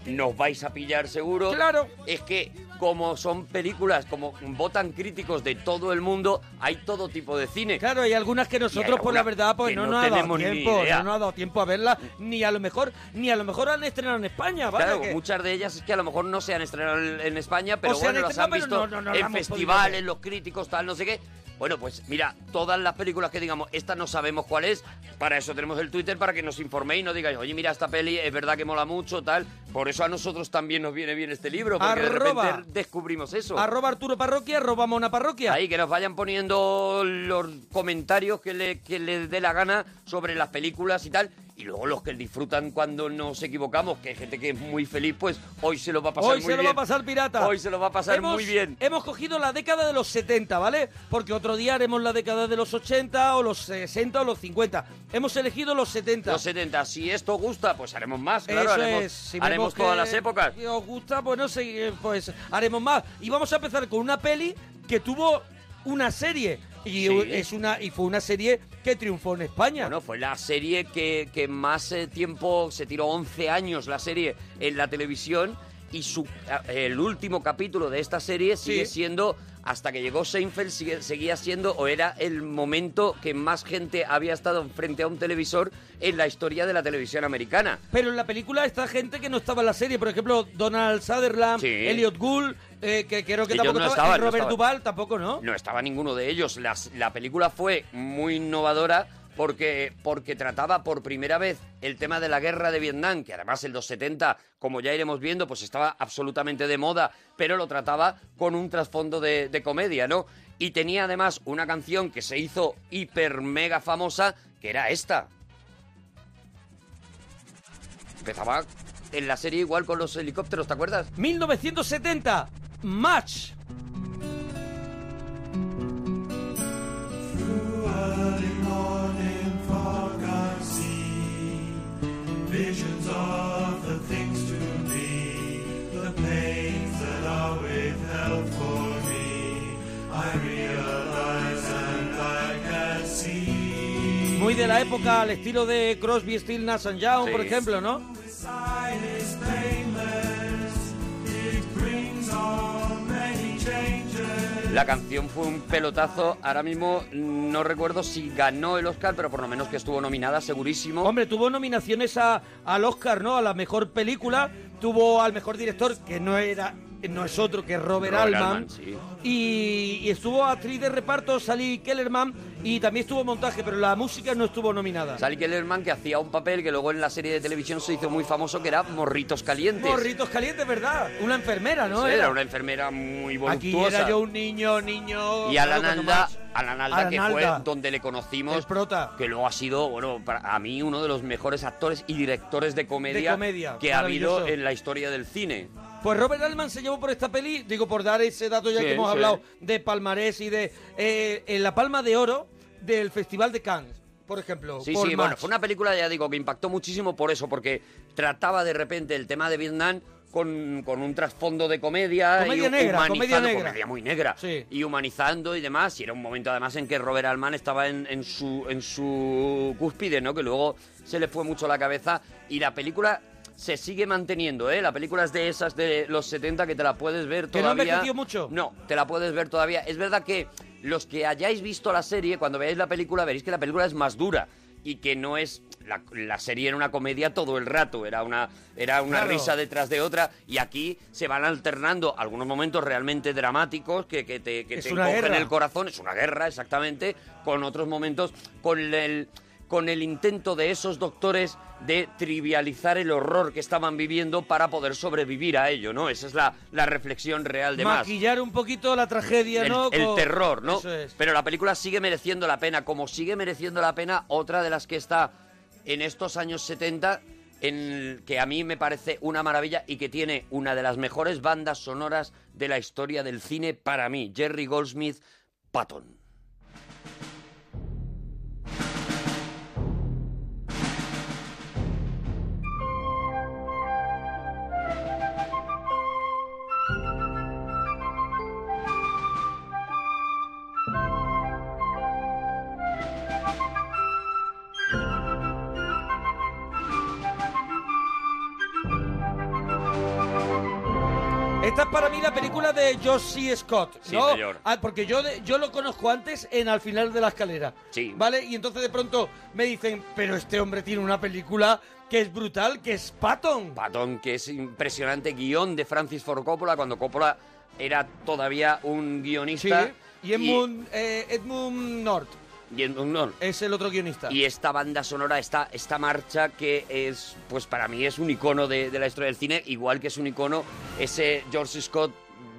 nos vais a pillar seguro, Claro. es que como son películas, como votan críticos de todo el mundo, hay todo tipo de cine. Claro, hay algunas que nosotros, por la verdad, pues no, no nos ha dado tiempo, no nos ha dado tiempo a verla, ni a lo mejor, ni a lo mejor han estrenado en España, ¿vale? Claro, Que- muchas de ellas es que a lo mejor no se han estrenado en, España, pero O han bueno, las han visto no- no- en festivales, los críticos, tal, no sé qué. Bueno, pues mira, todas las películas que digamos, esta no sabemos cuál es, para eso tenemos el Twitter, para que nos informéis y nos digáis, oye, mira, esta peli es verdad que mola mucho, tal. Por eso a nosotros también nos viene bien este libro, porque de repente descubrimos eso. Arroba Arturo Parroquia, arroba Mona Parroquia. Ahí, que nos vayan poniendo los comentarios que, le, que les dé la gana sobre las películas y tal. Y luego los que disfrutan cuando nos equivocamos, que hay gente que es muy feliz, pues hoy se lo va a pasar Hoy muy se lo bien. va a pasar pirata. Hoy se lo va a pasar Hemos- muy bien. Hemos cogido la década de los 70, ¿vale? Porque otro día haremos la década de los 80 o los 60 o los 50. Hemos elegido los 70. Los 70, si esto gusta, pues haremos más, claro, Eso haremos, es. Si haremos que todas las épocas. os gusta, eh, pues haremos más. Y vamos a empezar con una peli que tuvo una serie. Y Sí. es una y fue una serie que triunfó en España. Bueno, fue la serie que, que más eh, tiempo, se tiró 11 años la serie en la televisión y su, eh, el último capítulo de esta serie sigue siendo hasta que llegó Seinfeld seguía siendo o era el momento que más gente había estado frente a un televisor en la historia de la televisión americana. Pero en la película está gente que no estaba en la serie, por ejemplo, Donald Sutherland, Sí. Elliot Gould, eh, que creo que Ellos tampoco no estaba, no Robert estaban. Duvall tampoco, ¿no? No estaba ninguno de ellos. Las- la película fue muy innovadora porque, porque trataba por primera vez el tema de la guerra de Vietnam, que además en los 70, como ya iremos viendo, pues estaba absolutamente de moda, pero lo trataba con un trasfondo de, de comedia, ¿no? Y tenía además una canción que se hizo hiper mega famosa, que era esta. Empezaba en la serie igual con los helicópteros, ¿te acuerdas? 1970, Match. Visions of the things to be, the pains that are withheld for me. I realize and I can see. Muy de la época, al estilo de Crosby, Still, Nash and Young, Sí. por ejemplo, ¿no? Sight is painless. It brings on many changes. La canción fue un pelotazo. Ahora mismo no recuerdo si ganó el Oscar, pero por lo menos que estuvo nominada, segurísimo. Hombre, tuvo nominaciones a, al Oscar, ¿no? A la mejor película, tuvo al mejor director, que no era no es otro que Robert, Robert Altman. Altman, sí. Y, y estuvo actriz de reparto Sally Kellerman y también estuvo montaje, pero la música no estuvo nominada. Sally Kellerman que hacía un papel que luego en la serie de televisión se hizo muy famoso, que era Morritos Calientes. Morritos calientes, ¿verdad? Una enfermera, ¿no? Sí, era una enfermera muy Aquí voluptuosa. era yo un niño, niño... Y Alan Alda, Alan Alda, Alan que Alda. fue donde le conocimos. El prota. Que luego ha sido, bueno, para a mí uno de los mejores actores y directores de comedia, De comedia, que ha habido en la historia del cine. Pues Robert Altman se llevó por esta peli, digo, por dar ese dato ya Sí, que hemos. Hablado de palmarés y de... eh, en la Palma de Oro del Festival de Cannes, por ejemplo. Sí, por sí, bueno, fue una película, ya digo, que impactó muchísimo por eso, porque trataba de repente el tema de Vietnam con, con un trasfondo de comedia. Comedia y negra, comedia negra. comedia muy negra. Y humanizando y demás. Y era un momento además en que Robert Altman estaba en, en su, en su cúspide, ¿no? Que luego se le fue mucho la cabeza. Y la película se sigue manteniendo, ¿eh? La película es de esas de los 70 que te la puedes ver ¿Que no ha todavía. mucho? No, te la puedes ver todavía. Es verdad que los que hayáis visto la serie, cuando veáis la película, veréis que la película es más dura y que no es la, la serie era una comedia todo el rato, era una era una Claro. risa detrás de otra y aquí se van alternando algunos momentos realmente dramáticos que, que te, que te encogen el corazón, es una guerra exactamente, con otros momentos con el con el intento de esos doctores de trivializar el horror que estaban viviendo para poder sobrevivir a ello, ¿no? Esa es la, la reflexión real de más Maquillar un poquito la tragedia, el, ¿no? el Con- terror, ¿no? Eso es. Pero la película sigue mereciendo la pena, como sigue mereciendo la pena otra de las que está en estos años 70, en que a mí me parece una maravilla y que tiene una de las mejores bandas sonoras de la historia del cine para mí, Jerry Goldsmith, Patton. Esta es para mí la película de Josh C. Scott, Sí, ¿no? señor. Ah, porque yo, de- yo lo conozco antes en Al final de la escalera. Sí. ¿Vale? Y entonces de pronto me dicen, pero este hombre tiene una película que es brutal, que es Patton. Patton, que es impresionante guion de Francis Ford Coppola cuando Coppola era todavía un Sí. guionista. Y Edmund, eh, Edmund North. Es el otro guionista. Y esta banda sonora, esta, esta marcha que es, pues para mí es un icono de, de la historia del cine, igual que es un icono ese George Scott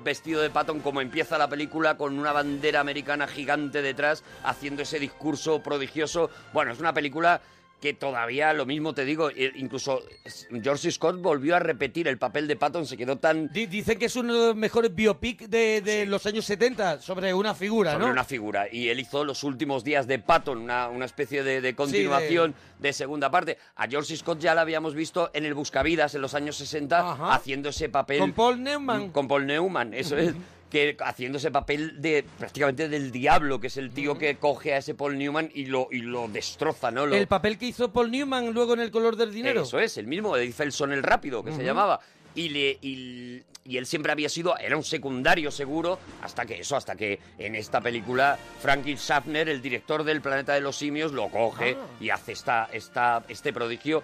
vestido de Patton como empieza la película con una bandera americana gigante detrás haciendo ese discurso prodigioso. Bueno, es una película que todavía lo mismo te digo, e- incluso George Scott volvió a repetir el papel de Patton, se quedó tan Di- Dicen que es uno de los mejores biopic de, de los años 70 sobre una figura, sobre ¿no? una figura. Y él hizo los últimos días de Patton, una, una especie de, de continuación de... segunda parte. A George Scott ya la habíamos visto en el Buscavidas en los años 60 haciendo ese papel. Con Paul Newman. Con Paul Newman, eso es. Que haciendo ese papel de prácticamente del diablo, que es el tío que coge a ese Paul Newman y lo, y lo destroza, ¿no? Lo- El papel que hizo Paul Newman luego en El color del dinero. Eso es, el mismo, Eddie Felson el rápido, que se llamaba. y le y, y él siempre había sido era un secundario seguro hasta que eso hasta que en esta película Franklin Schaffner el director del Planeta de los Simios lo coge Ah. y hace esta, esta este prodigio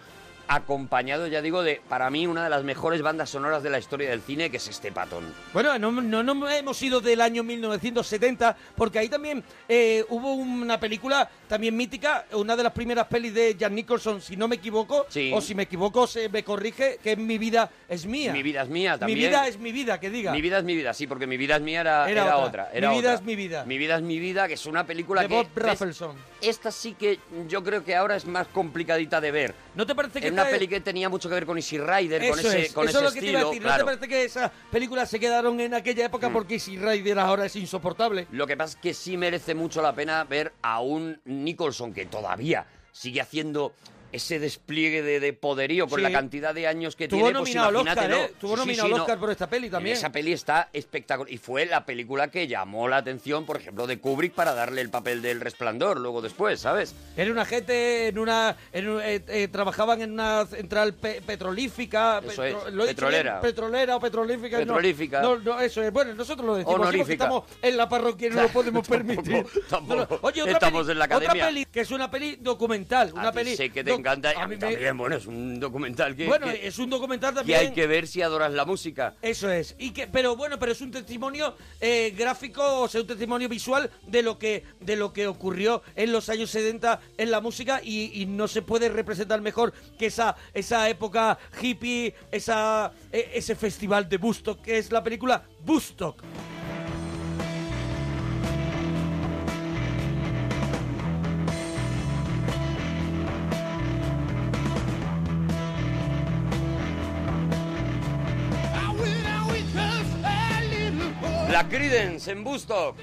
acompañado ya digo de para mí una de las mejores bandas sonoras de la historia del cine que es este patón Bueno, no, no, no hemos ido del año 1970, porque ahí también eh, hubo una película también mítica, una de las primeras pelis de Jack Nicholson, si no me equivoco, Sí. o si me equivoco se me corrige, que es Mi vida es mía. Mi vida es mía también. Mi vida es mi vida, que diga. Mi vida es mi vida, sí, porque mi vida es mía era, Era era otra. otra. era Mi vida otra. es mi vida. Mi vida es mi vida, que es una película de que. Bob. Rafelson. Esta sí que yo creo que ahora es más complicadita de ver. ¿No te parece que una peli que tenía mucho que ver con Easy Rider, con ese, es, con eso ese es lo que te iba a estilo. decir. ¿No te claro. parece que esas películas se quedaron en aquella época Mm. porque Easy Rider ahora es insoportable? Lo que pasa es que sí merece mucho la pena ver a un Nicholson que todavía sigue haciendo ese despliegue de, de poderío con Sí. la cantidad de años que Tuvo tiene. pues al Oscar. ¿eh? Tuvo Sí, sí, nominado sí, al no. Oscar por esta peli también. Esa peli está espectacular y fue la película que llamó la atención, por ejemplo, de Kubrick para darle el papel del resplandor luego después, ¿sabes? Era una gente en una en eh, eh, trabajaban en una central pe- petrolífica, Eso es, ¿lo he dicho petrolera. bien? petrolera o petrolífica, no. Petrolífica. No, no, eso es. Bueno, nosotros lo decimos Honorífica. estamos en la parroquia y no lo podemos permitir. tampoco. No, no. Oye, otra Estamos peli, en la otra academia. peli que es una peli documental, una A peli sé que te doc- encanta y a mí me- también, bueno, es un documental que, Bueno, que- es un documental también. hay que ver si adoras la música. Eso es. Y que, pero bueno, pero es un testimonio eh, gráfico, o sea, un testimonio visual de lo que de lo que ocurrió en los años 70 en la música y, y no se puede representar mejor que esa esa época hippie, esa e- ese festival de Woodstock que es la película Woodstock. Creedence en.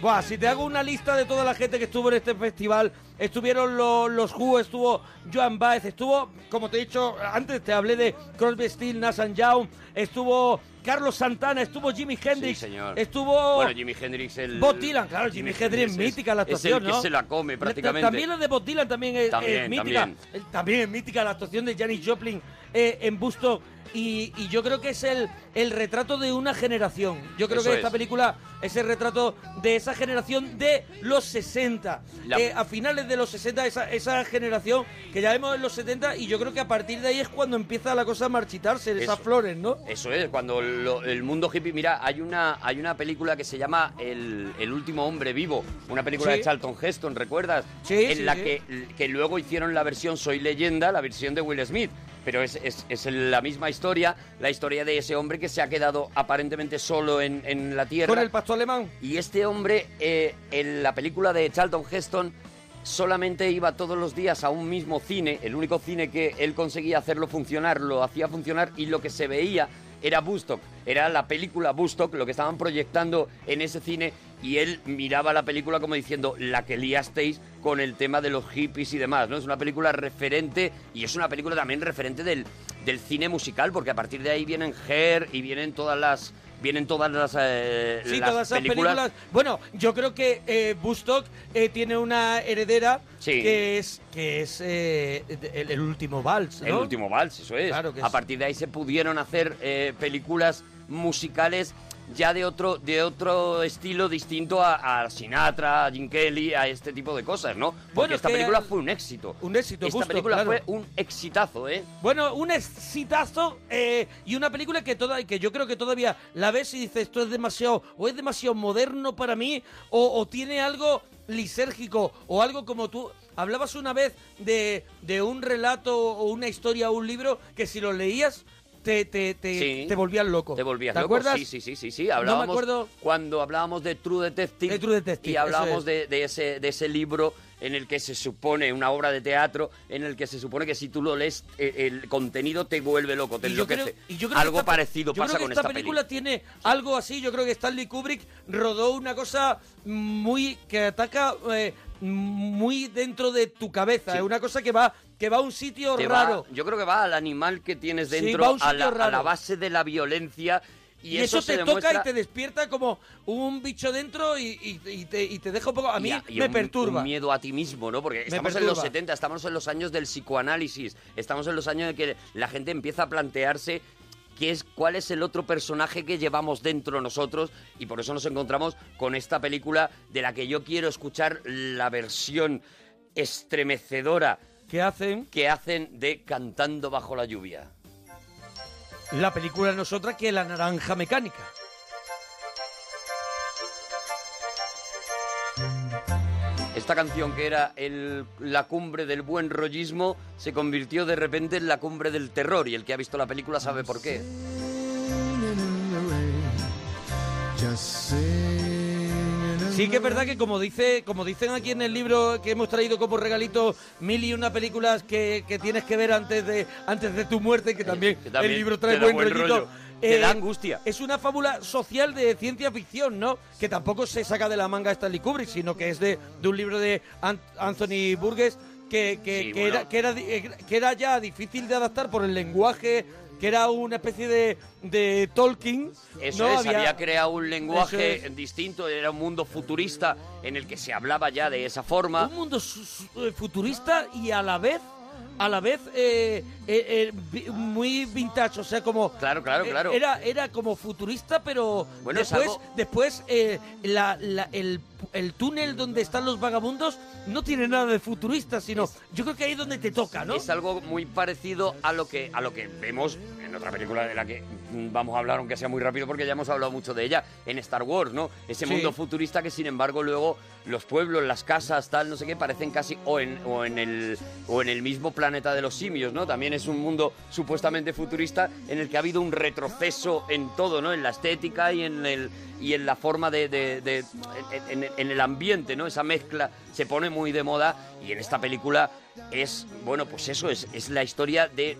Buah, si te hago una lista de toda la gente que estuvo en este festival, estuvieron los, los Who, estuvo Joan Baez, estuvo, como te he dicho antes, te hablé de Crosby, Stills, Nash and Young, estuvo Carlos Santana, estuvo Jimi Hendrix, Sí, señor. estuvo Bueno, Jimi Hendrix, el... Bob Dylan, claro, Jimi Hendrix es mítica la actuación, Es el que ¿no? se la come prácticamente. También la de Bob Dylan también es, También, es mítica. también. También es mítica la actuación de Janis Joplin eh, en Busto. Y, y yo creo que es el, el retrato de una generación. Yo creo Eso que esta es. película es el retrato de esa generación de los 60. La- Eh, a finales de los 60, esa, esa generación que ya vemos en los 70, y yo creo que a partir de ahí es cuando empieza la cosa a marchitarse, esas Eso. flores, ¿no? Eso es, cuando lo- el mundo hippie... Mira, hay una, hay una película que se llama El, El último hombre vivo, una película Sí. de Charlton Heston, ¿recuerdas? Sí, En sí, la sí. Que, que luego hicieron la versión Soy leyenda, la versión de Will Smith. Pero es, es- es la misma historia, la historia de ese hombre que se ha quedado aparentemente solo en, en la Tierra. Con el pasto alemán. Y este hombre, eh, en la película de Charlton Heston, solamente iba todos los días a un mismo cine, el único cine que él conseguía hacerlo funcionar, lo hacía funcionar y lo que se veía era Bustock, era la película Bustock, lo que estaban proyectando en ese cine y él miraba la película como diciendo la que liasteis con el tema de los hippies y demás, ¿no? Es una película referente y es una película también referente del, del cine musical porque a partir de ahí vienen Her y vienen todas las vienen todas las, eh, Sí, las todas esas películas. Bueno, yo creo que eh, Bustock eh, tiene una heredera Sí. que es que es eh, el, el último vals, ¿no? El último vals, eso es. Claro que A partir de ahí se pudieron hacer eh, películas musicales ya de otro de otro estilo distinto a, a Sinatra, a Jim Kelly, a este tipo de cosas, ¿no? Porque Bueno, esta película el- fue un éxito. Un éxito, Esta película claro. fue un exitazo, ¿eh? Bueno, un exitazo eh, y una película que toda, que yo creo que todavía la ves y dices esto es demasiado o es demasiado moderno para mí o, o tiene algo lisérgico o algo como tú hablabas una vez de, de un relato o una historia o un libro que si lo leías te, te, te, Sí. te volvías loco. ¿Te volvías ¿Te loco? acuerdas? Sí, sí, sí, sí, sí. No me Hablábamos acuerdo. cuando hablábamos de True Detective, De True Detective, y hablábamos de, de ese, de ese libro en el que se supone, una obra de teatro, en el que se supone que si tú lo lees, eh, el contenido te vuelve loco, te Y yo enloquece. creo- y yo creo que Algo esta- parecido yo pasa creo que con esta esta película tiene algo así. Yo creo que Stanley Kubrick rodó una cosa muy que ataca eh, muy dentro de tu cabeza. Es una cosa que va que va a un sitio Te va- raro. yo creo que va al animal que tienes dentro, a la, a la raro. base de la violencia. Y, Y, eso, te toca y te despierta como un bicho dentro y, y- y te, te deja un poco... A mí a- me un- perturba. Un miedo a ti mismo, ¿no? Porque estamos en los perturba. 70, estamos en los años del psicoanálisis, estamos en los años en que la gente empieza a plantearse qué es, cuál es el otro personaje que llevamos dentro nosotros y por eso nos encontramos con esta película de la que yo quiero escuchar la versión estremecedora que hacen que hacen de Cantando bajo la lluvia. La película no es otra que La Naranja Mecánica. Esta canción que era el- la cumbre del buen rollismo se convirtió de repente en la cumbre del terror y el que ha visto la película sabe por qué. Sí que es verdad que como dice, como dicen aquí en el libro que hemos traído como regalito mil y una películas que, que tienes que ver antes de antes de tu muerte, que también, que también el libro trae buen, buen rollito. rollo. Te da angustia. Es una fábula social de ciencia ficción, ¿no? Que tampoco se saca de la manga Stanley Kubrick, sino que es de, de un libro de An- Anthony Burgess que, que, Sí, que bueno. era, que, era, eh, que era ya difícil de adaptar por el lenguaje, que era una especie de, de Tolkien. Eso ¿no? es, había, creado un lenguaje Eso distinto, era un mundo futurista en el que se hablaba ya de esa forma. un mundo eh, futurista y a la vez a la vez eh, eh, eh, muy vintage o sea como Claro, claro, eh, claro. era era como futurista pero Bueno, es después algo- después la- la- el, el túnel donde están los vagabundos no tiene nada de futurista sino yo creo que ahí es donde te toca no Es algo muy parecido a lo que a lo que vemos en otra película de la que vamos a hablar, aunque sea muy rápido, porque ya hemos hablado mucho de ella, en Star Wars, ¿no? Ese Sí. mundo futurista que, sin embargo, luego los pueblos, las casas, tal, no sé qué, parecen casi o en, o en el o en el mismo planeta de los simios, ¿no? También es un mundo supuestamente futurista en el que ha habido un retroceso en todo, ¿no? En la estética y en el y en la forma de, de- de- en, en- en el ambiente, ¿no? Esa mezcla se pone muy de moda y en esta película es, bueno, pues eso, es, es la historia de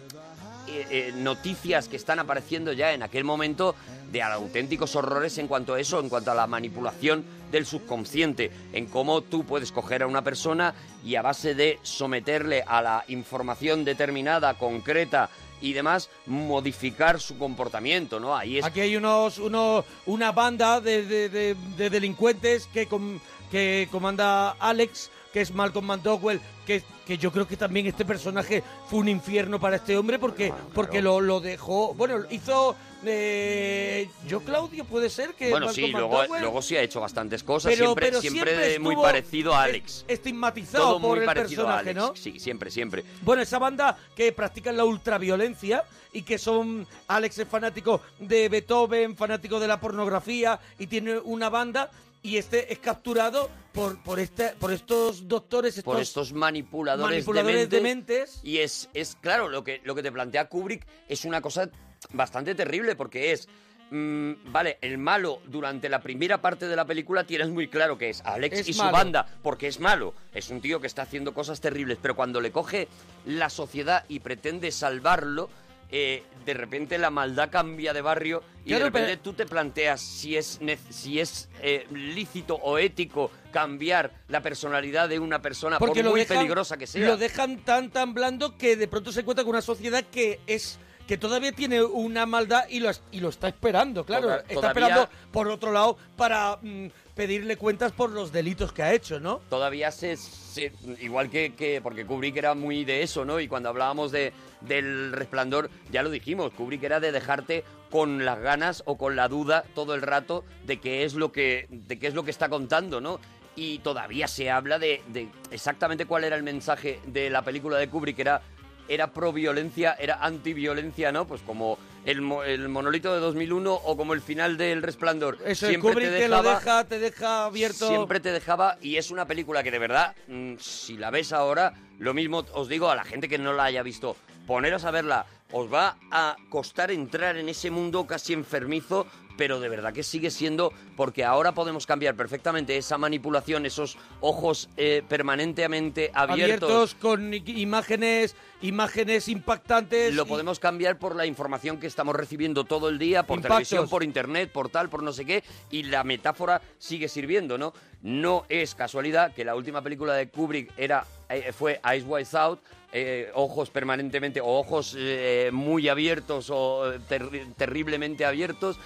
eh, eh, noticias que están apareciendo ya en aquel momento de auténticos horrores en cuanto a eso, en cuanto a la manipulación del subconsciente, en cómo tú puedes coger a una persona y a base de someterle a la información determinada, concreta y demás, modificar su comportamiento, ¿no? Ahí es Aquí hay unos, unos una banda de, de- de- de delincuentes que, com- que comanda Alex, que es Malcolm McDowell, que, que yo creo que también este personaje fue un infierno para este hombre porque, porque lo, lo dejó... Bueno, hizo... eh, yo, Claudio, puede ser que... Bueno, Malcolm sí, luego, luego sí ha hecho bastantes cosas, pero- siempre, pero siempre, siempre de muy parecido a Alex. estigmatizado Todo por muy el parecido a personaje, Alex. ¿no? Sí, siempre, siempre. Bueno, esa banda que practican la ultraviolencia y que son... Alex es fanático de Beethoven, fanático de la pornografía y tiene una banda y este es capturado por, por, este, por estos doctores, estos, por estos manipuladores, manipuladores dementes. Y es, es claro, lo que, lo que te plantea Kubrick es una cosa bastante terrible porque es... mm, vale, el malo durante la primera parte de la película tienes muy claro que es Alex Es y malo. su banda, porque es malo. Es un tío que está haciendo cosas terribles, pero cuando le coge la sociedad y pretende salvarlo, eh, de repente la maldad cambia de barrio y Claro, de repente pero- tú te planteas si es, si es eh, lícito o ético cambiar la personalidad de una persona por porque lo muy dejan, peligrosa que sea. Lo dejan tan tan blando que de pronto se encuentra con una sociedad que es que todavía tiene una maldad y lo, y lo está esperando, claro. Toda- está todavía- esperando, por otro lado, para mm, pedirle cuentas por los delitos que ha hecho, ¿no? Todavía se, se- igual que, que- porque Kubrick era muy de eso, ¿no? Y cuando hablábamos de del resplandor, ya lo dijimos, Kubrick era de dejarte con las ganas o con la duda todo el rato de qué es lo que de qué es lo que está contando, ¿no? Y todavía se habla de, de exactamente cuál era el mensaje de la película de Kubrick, era era pro violencia, era anti-violencia, ¿no? Pues como el, mo- el monolito de 2001 o como el final del Resplandor. Eso es Siempre Kubrick te lo dejaba- deja, te deja abierto. Siempre te dejaba y es una película que de verdad, mm, si la ves ahora, lo mismo os digo a la gente que no la haya visto, poneros a verla, os va a costar entrar en ese mundo casi enfermizo, pero de verdad que sigue siendo, porque ahora podemos cambiar perfectamente esa manipulación, esos ojos eh, permanentemente abiertos. abiertos con imágenes imágenes impactantes Lo y- podemos cambiar por la información que estamos recibiendo todo el día, por Impactos. televisión, por internet, por tal, por no sé qué, y la metáfora sigue sirviendo, ¿no? No es casualidad que la última película de Kubrick era eh, fue Eyes Wide Out, eh, ojos permanentemente, o ojos eh, muy abiertos o terri- terriblemente abiertos,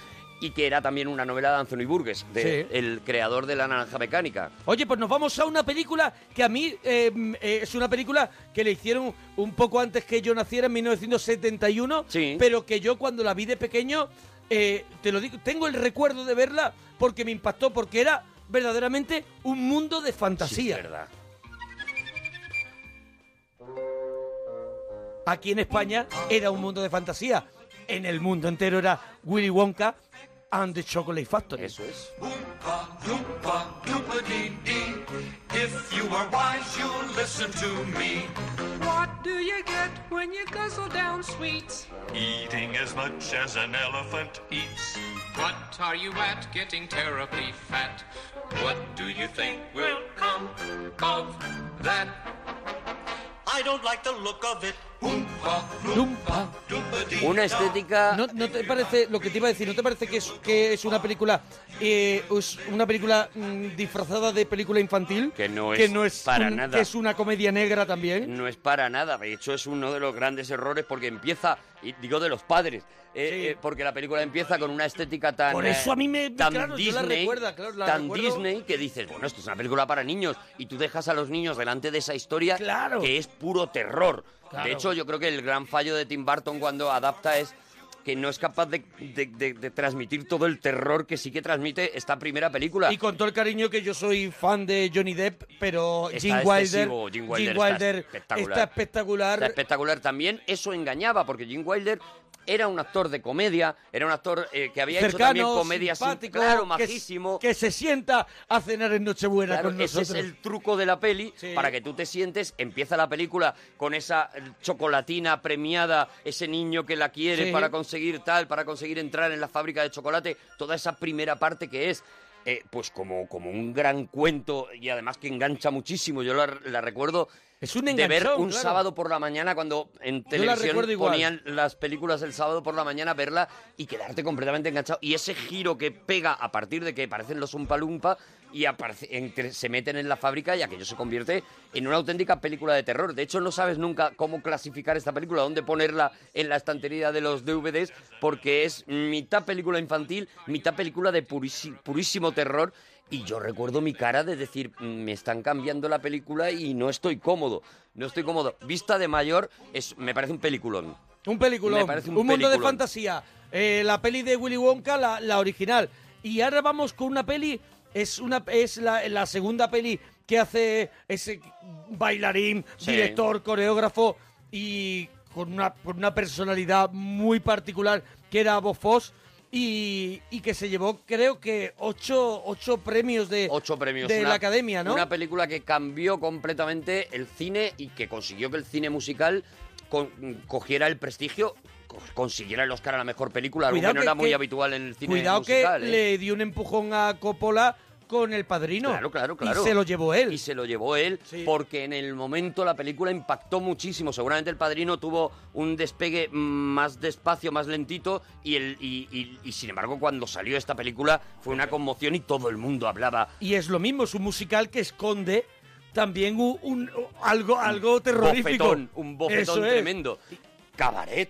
y que era también una novela de Anthony Burgess, de- Sí. el creador de La Naranja Mecánica. Oye, pues nos vamos a una película que a mí eh, mm, eh, es una película que le hicieron un poco antes que yo naciera, en 1971, pero que yo cuando la vi de pequeño, eh, te lo digo, tengo el recuerdo de verla porque me impactó, porque era verdaderamente un mundo de fantasía. verdad. Aquí en España era un mundo de fantasía. En el mundo entero era Willy Wonka and the Chocolate Factory. Eso es. Oompa, doopa-dee-dee. If you are wise, you'll listen to me. What do you get when you guzzle down sweets? Eating as much as an elephant eats. What are you at getting terribly fat? What do you think will come of that? I don't like the look of it. Una estética... ¿No, no te parece, lo que te iba a decir, no te parece que es, que es una película eh, es una película mm, disfrazada de película infantil? Que no es, que no es para un- nada. Que es una comedia negra también. No es para nada. De hecho, es uno de los grandes errores porque empieza, y digo de los padres, eh, eh, porque la película empieza con una estética tan. Por eso a mí me- tan claro, yo la Disney, recuerda, claro, la tan recuerdo. Disney que dices, bueno, esto es una película para niños y tú dejas a los niños delante de esa historia que es puro terror. Claro. De hecho, yo creo que el gran fallo de Tim Burton cuando adapta es que no es capaz de, de- de- de transmitir todo el terror que sí que transmite esta primera película. Y con todo el cariño que yo soy fan de Johnny Depp, pero Está Gene Wilder, Gene Wilder está Wilder espectacular. está espectacular. Está espectacular también. Eso engañaba, porque Gene Wilder era un actor de comedia, era un actor eh, que había hecho también comedias, sin- simpático, claro, que- majísimo. Que, se sienta a cenar en Nochebuena Claro, con ese nosotros. es el truco de la peli Sí. para que tú te sientes, empieza la película con esa chocolatina premiada, ese niño que la quiere Sí. para conseguir tal, para conseguir entrar en la fábrica de chocolate, toda esa primera parte que es eh, pues como, como un gran cuento y además que engancha muchísimo. Yo la, la recuerdo Es un de ver un claro. sábado por la mañana cuando en la televisión ponían las películas el sábado por la mañana, verla y quedarte completamente enganchado. Y ese giro que pega a partir de que aparecen los Umpa Lumpa y aparece- entre- se meten en la fábrica y aquello se convierte en una auténtica película de terror. De hecho, no sabes nunca cómo clasificar esta película, dónde ponerla en la estantería de los DVDs, porque es mitad película infantil, mitad película de purísimo terror. Y yo recuerdo mi cara de decir, "Mm, me están cambiando la película y no estoy cómodo. No estoy cómodo. Vista de mayor, es, me parece un peliculón. Un peliculón, Me parece un mundo de peliculón. fantasía. Eh, la peli de Willy Wonka, la, la original. Y ahora vamos con una peli, es una es la, la segunda peli que hace ese bailarín, Sí. director, coreógrafo y con una, con una personalidad muy particular que era Bob Foss. Y, y que se llevó, creo que, ocho, ocho premios de, Ocho premios. de Una- la academia, ¿no? Una película que cambió completamente el cine y que consiguió que el cine musical con- cogiera el prestigio, co- consiguiera el Oscar a la mejor película, algo Cuidado que no que- era muy habitual en el cine Cuidado musical. que ¿eh? le dio un empujón a Coppola con El Padrino. Claro, claro, claro. Y se lo llevó él. Y se lo llevó él porque en el momento la película impactó muchísimo. Seguramente el padrino tuvo un despegue más despacio, más lentito y, el, y, y- y, sin embargo cuando salió esta película fue una conmoción y todo el mundo hablaba. Y es lo mismo, es un musical que esconde también un, un- algo, algo terrorífico. Bofetón, un bofetón Eso es. tremendo. Cabaret.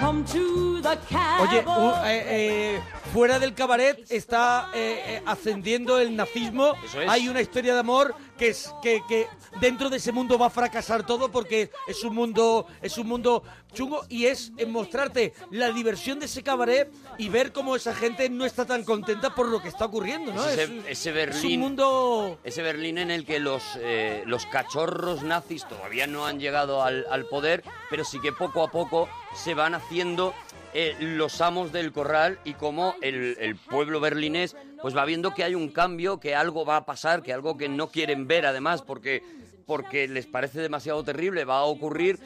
Come to the Oye, cabaret. u- eh, eh, fuera del cabaret está eh, eh, ascendiendo el nazismo. Eso es. Hay una historia de amor que es que, que dentro de ese mundo va a fracasar todo porque es un mundo es un mundo chungo y es en mostrarte la diversión de ese cabaret y ver cómo esa gente no está tan contenta por lo que está ocurriendo, ¿no? ese, es, ese es Berlín. un mundo Ese Berlín en el que los, eh, los cachorros nazis todavía no han llegado al, al poder, pero sí que poco a poco se van haciendo eh, los amos del corral y cómo el, el pueblo berlinés pues va viendo que hay un cambio, que algo va a pasar, que algo que no quieren ver además porque, porque les parece demasiado terrible va a ocurrir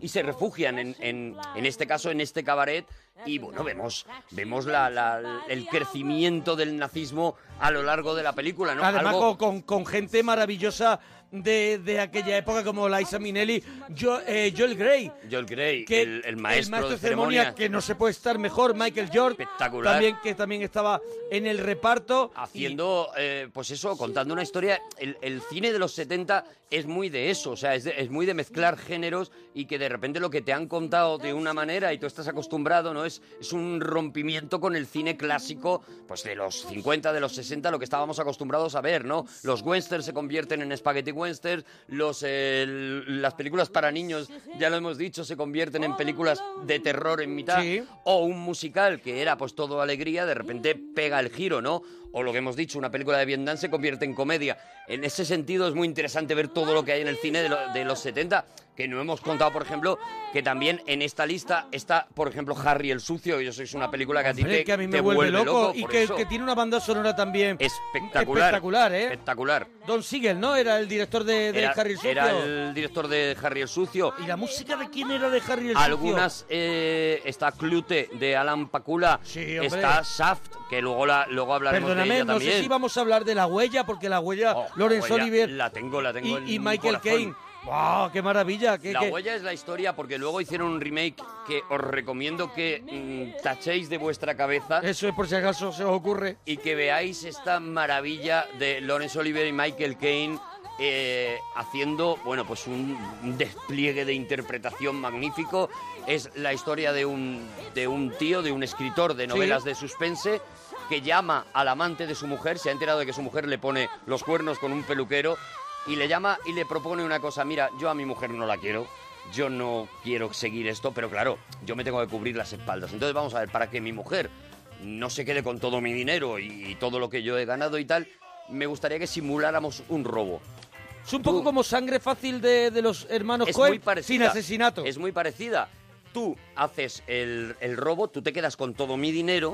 y se refugian en, en, en este caso en este cabaret. Y bueno vemos vemos la, la- el crecimiento del nazismo a lo largo de la película no Además, Algo- con, con- con gente maravillosa de, de aquella época como Liza Minnelli, Jo- eh, Joel Grey. Joel Grey que el, el maestro, de ceremonia, ceremonia que no se puede estar mejor, Michael York, Espectacular. también que también estaba en el reparto. haciendo, eh, pues eso, contando una historia. El, el cine de los 70 es muy de eso, o sea, es, de- es muy de mezclar géneros y que de repente lo que te han contado de una manera y tú estás acostumbrado, ¿no? Es, es un rompimiento con el cine clásico, pues de los 50, de los 60, lo que estábamos acostumbrados a ver, ¿no? Los westerns se convierten en spaghetti los, eh, las películas para niños, ya lo hemos dicho, se convierten en películas de terror en mitad, Sí. o un musical que era pues todo alegría, de repente pega el giro, ¿no? O lo que hemos dicho, una película de Vietnam se convierte en comedia. En ese sentido es muy interesante ver todo lo que hay en el cine de, lo- de los 70, que no hemos contado, por ejemplo, que también en esta lista está, por ejemplo, Harry el Sucio, y eso es una película que a ti te, que a mí me te vuelve, loco, y que, tiene una banda sonora también espectacular. espectacular, ¿eh? Espectacular. Don Siegel, ¿no? Era el director de, de Era, Harry el Sucio. era el director de Harry el Sucio. ¿Y la música de quién era de Harry el Sucio? Algunas eh, está Clute de Alan Pakula, hombre. está Shaft, que luego la luego hablaremos de Perdóname, no sé si vamos a hablar de La Huella, porque La Huella, Huella, Olivier La tengo, la tengo y, Michael. Caine. ¡Wow! ¡Qué maravilla! qué- La qué- huella es la historia porque luego hicieron un remake que os recomiendo que mm, tachéis de vuestra cabeza. Eso es por si acaso se os ocurre. Y que veáis esta maravilla de Lawrence Olivier y Michael Caine eh, haciendo, bueno, pues un, un despliegue de interpretación magnífico. Es la historia de un, de un tío, de un escritor de Sí. novelas de suspense que llama al amante de su mujer, se ha enterado de que su mujer le pone los cuernos con un peluquero y le llama y le propone una cosa, mira, yo a mi mujer no la quiero, yo no quiero seguir esto, pero claro, yo me tengo que cubrir las espaldas. Entonces vamos a ver, para que mi mujer no se quede con todo mi dinero y todo lo que yo he ganado y tal, me gustaría que simuláramos un robo. Es un poco como sangre fácil de, de los hermanos Es Coen muy parecida. sin asesinato. Es muy parecida. Tú haces el, el robo, tú te quedas con todo mi dinero,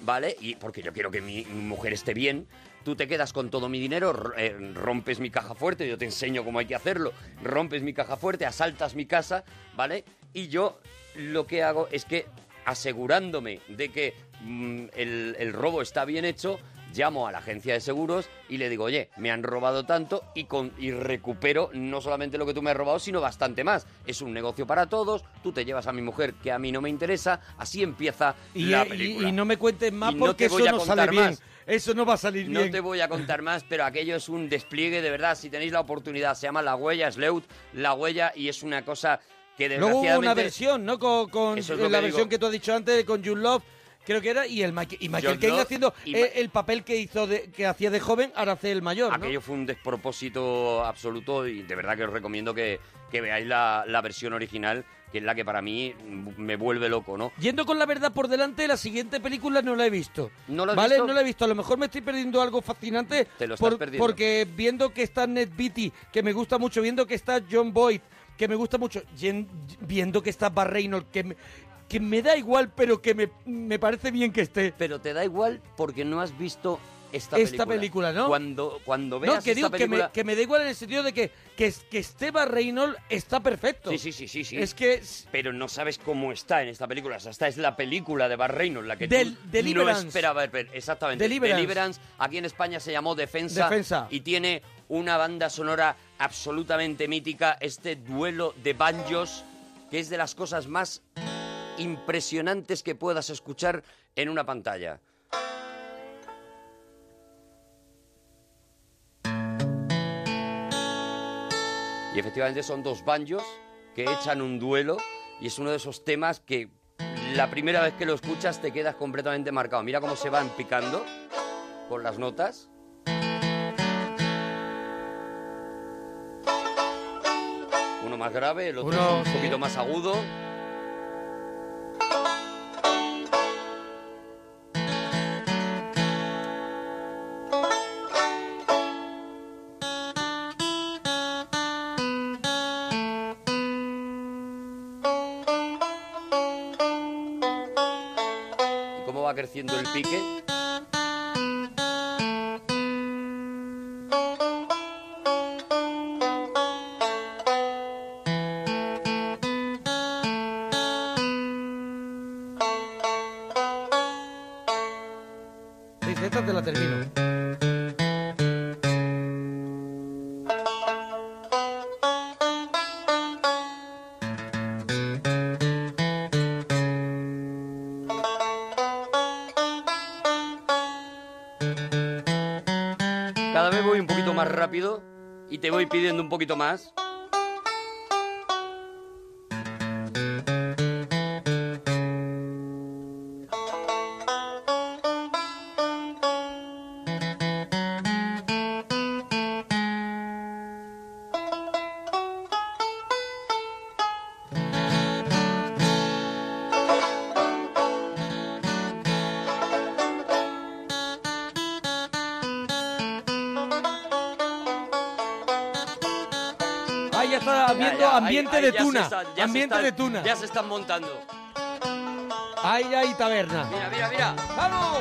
¿vale? Y porque yo quiero que mi, mi mujer esté bien. Tú te quedas con todo mi dinero, eh, rompes mi caja fuerte, yo te enseño cómo hay que hacerlo. Rompes mi caja fuerte, asaltas mi casa, ¿vale? Y yo lo que hago es que asegurándome de que mm, el, el robo está bien hecho, llamo a la agencia de seguros y le digo, oye, me han robado tanto y, con, y recupero no solamente lo que tú me has robado, sino bastante más. Es un negocio para todos, tú te llevas a mi mujer que a mí no me interesa, así empieza Y, la eh, y- película. y no me cuentes más Y no porque te voy eso a no contar sale bien. más. Eso no va a salir No bien. te voy a contar más, pero aquello es un despliegue de verdad. Si tenéis la oportunidad, se llama La Huella, Sleut, La Huella, y es una cosa que Luego hubo desgraciadamente... una versión, ¿no? Con, es la versión digo. que tú has dicho antes, con June Love, creo que era, y, el y Michael Caine haciendo eh, el papel que hizo de, que hacía de joven, ahora hace el mayor, ¿no? Aquello fue un despropósito absoluto y de verdad que os recomiendo que, que veáis la, la versión original, que es la que para mí me vuelve loco, ¿no? Yendo con la verdad por delante, la siguiente película no la he visto. ¿No la has ¿Vale? visto? No la he visto. A lo mejor me estoy perdiendo algo fascinante. Te lo estás perdiendo. Porque viendo que está Ned Beatty, que me gusta mucho, viendo que está John Boyd, que me gusta mucho, viendo que está Bar Reynolds, que me, que me da igual, pero que me, me parece bien que esté. Pero te da igual porque no has visto esta, Esta película, ¿no? Cuando, cuando veas No, que esta digo que película... me, que me da igual en el sentido de que, que, que esté Bar Reynolds está perfecto. Sí, sí, sí, sí, sí. Es que... Pero no sabes cómo está en esta película. O sea, esta es la película de Bar Reynolds, la que Del- tú Deliverance. no esperabas ver. Exactamente. Deliverance. Aquí en España se llamó Defensa. Defensa. Y tiene una banda sonora absolutamente mítica. Este duelo de banjos, que es de las cosas más impresionantes que puedas escuchar en una pantalla. Y efectivamente son dos banjos que echan un duelo y es uno de esos temas que la primera vez que lo escuchas te quedas completamente marcado. Mira cómo se van picando con las notas. Uno más grave, el otro Uno, un sí. poquito más agudo. Cada vez voy un poquito más rápido y te voy pidiendo un poquito más. Ya se ambiente están- de tuna. Ya se están montando. Ahí hay taberna. Mira, mira, mira. ¡Vamos!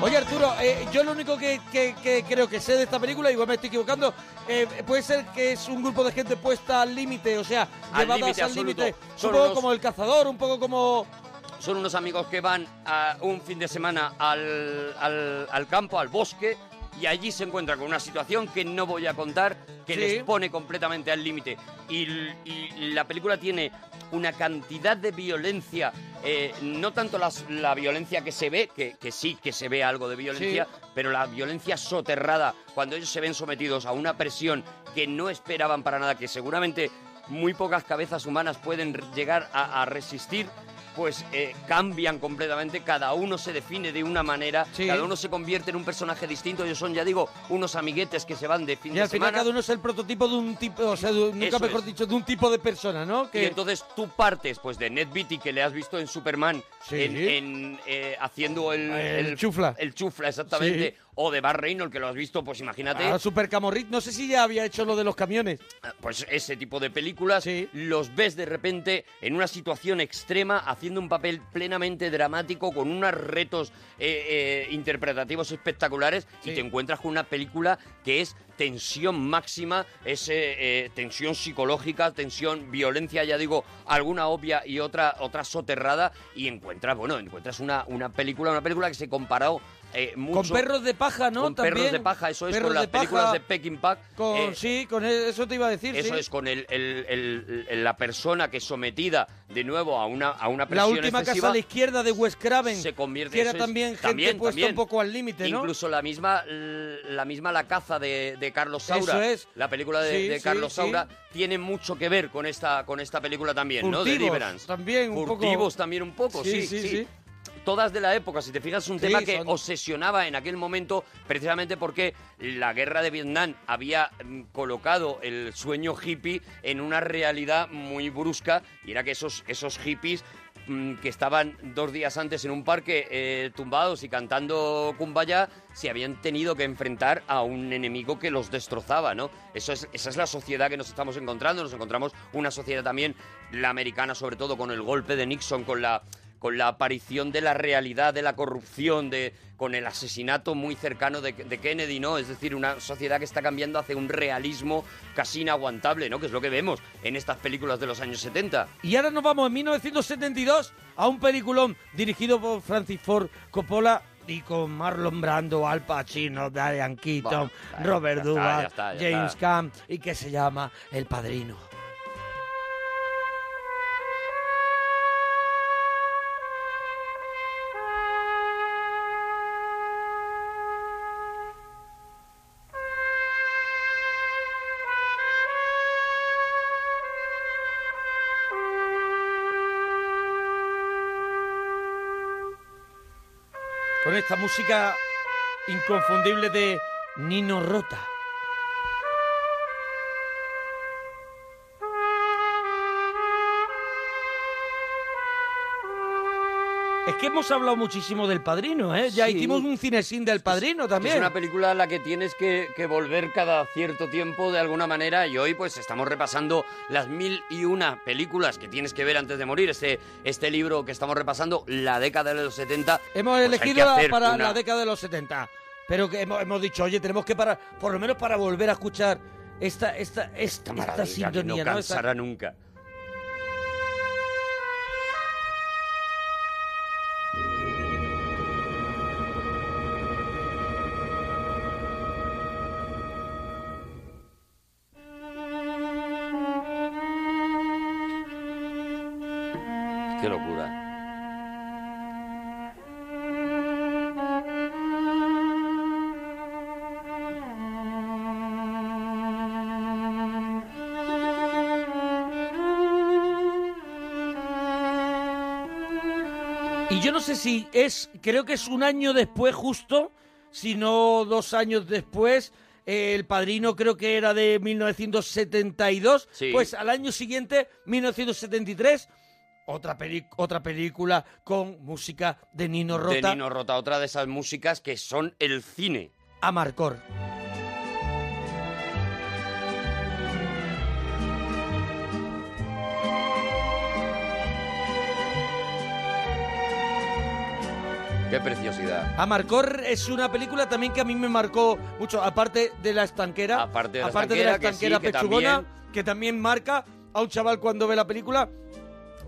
Oye Arturo, eh, yo lo único que, que- que creo que sé de esta película, igual me estoy equivocando, eh, puede ser que es un grupo de gente puesta al límite, o sea, Al llevadas límite al absoluto. límite. Un poco unos- como el cazador, un poco como... Son unos amigos que van a un fin de semana al, al- al campo, al bosque, y allí se encuentran con una situación que no voy a contar, que Sí. les pone completamente al límite. Y, la película tiene una cantidad de violencia, eh, no tanto las- la violencia que se ve, que, que sí que se ve algo de violencia, pero la violencia soterrada, cuando ellos se ven sometidos a una presión que no esperaban para nada, que seguramente muy pocas cabezas humanas pueden llegar a, a resistir, pues eh, cambian completamente, cada uno se define de una manera, cada uno se convierte en un personaje distinto, ellos son, ya digo, unos amiguetes que se van de fin Y de al final cada uno es el prototipo de un tipo, o sea, de- nunca Eso mejor es. dicho, de un tipo de persona, ¿no? Y entonces tú partes pues de Ned Beatty, que le has visto en Superman, Sí. en, en, eh, haciendo el, El chufla. El chufla, exactamente. Sí. O de Bar Reynolds, que lo has visto, pues imagínate. Ah, Super Camorrit, no sé si ya había hecho lo de los camiones. Pues ese tipo de películas los ves de repente en una situación extrema haciendo un papel plenamente dramático con unos retos eh, eh, interpretativos espectaculares y te encuentras con una película que es tensión máxima, es eh, eh, tensión psicológica, tensión, violencia, ya digo, alguna obvia y otra otra soterrada y encuentras, bueno, encuentras una, una película, una película que se comparó eh, mucho Con perros de paja, ¿no? con También. perros de paja, eso es Perros con las de paja, películas de Peking Pack. Con, eh, sí, con e- eso te iba a decir, eso sí. es con el, el- el- el- la persona que es sometida de nuevo a una, a una La presión última excesiva, casa a la izquierda de Wes Craven. se convierte que era es- también gente también, puesta también. un poco al límite, ¿no? Incluso la misma, la misma La caza de, de Carlos Saura, Eso es. la película de, Sí, de sí, Carlos sí. Saura, tiene mucho que ver con esta, con esta película también, ¿no? De Deliverance. también un poco. Furtivos también un poco, sí, sí. Todas de la época, si te fijas, es un Sí, tema que son- obsesionaba en aquel momento precisamente porque la guerra de Vietnam había mm, colocado el sueño hippie en una realidad muy brusca y era que esos, esos hippies mm, que estaban dos días antes en un parque eh, tumbados y cantando Kumbaya se habían tenido que enfrentar a un enemigo que los destrozaba, ¿no? Eso es, esa es la sociedad que nos estamos encontrando. Nos encontramos una sociedad también, la americana sobre todo, con el golpe de Nixon, con la con la aparición de la realidad, de la corrupción, de, con el asesinato muy cercano de, de Kennedy, ¿no? Es decir, una sociedad que está cambiando hacia un realismo casi inaguantable, ¿no? Que es lo que vemos en estas películas de los años 70. Y ahora nos vamos en 1972 a un peliculón dirigido por Francis Ford Coppola y con Marlon Brando, Al Pacino, Diane Keaton, Bueno, Robert Duvall, James. Caan y que se llama El Padrino. Esta música inconfundible de Nino Rota. Que hemos hablado muchísimo del Padrino, ¿eh? Ya Sí. hicimos un cinesín del Padrino también. Es una película a la que tienes que, que volver cada cierto tiempo de alguna manera y hoy pues estamos repasando las mil y una películas que tienes que ver antes de morir. Este, este libro que estamos repasando, la década de los 70. Hemos pues hay elegido la- hacer para una- la década de los 70. Pero que hemos, hemos dicho, oye, tenemos que parar, por lo menos para volver a escuchar esta, esta, esta, esta maravilla que sintonía, no ¿no? Esta- cansará nunca. Si es, creo que es un año después justo, si no dos años después. eh, El Padrino creo que era de 1972. Sí. Pues al año siguiente, 1973, otra, otra película con música de Nino De Rota, Nino Rota, otra de esas músicas que son el cine. Amarcor. Qué preciosidad. Amarcor es una película también que a mí me marcó mucho, aparte de la estanquera, Aparte de la aparte de la estanquera, que sí, estanquera que pechugona, también- que también marca a un chaval cuando ve la película.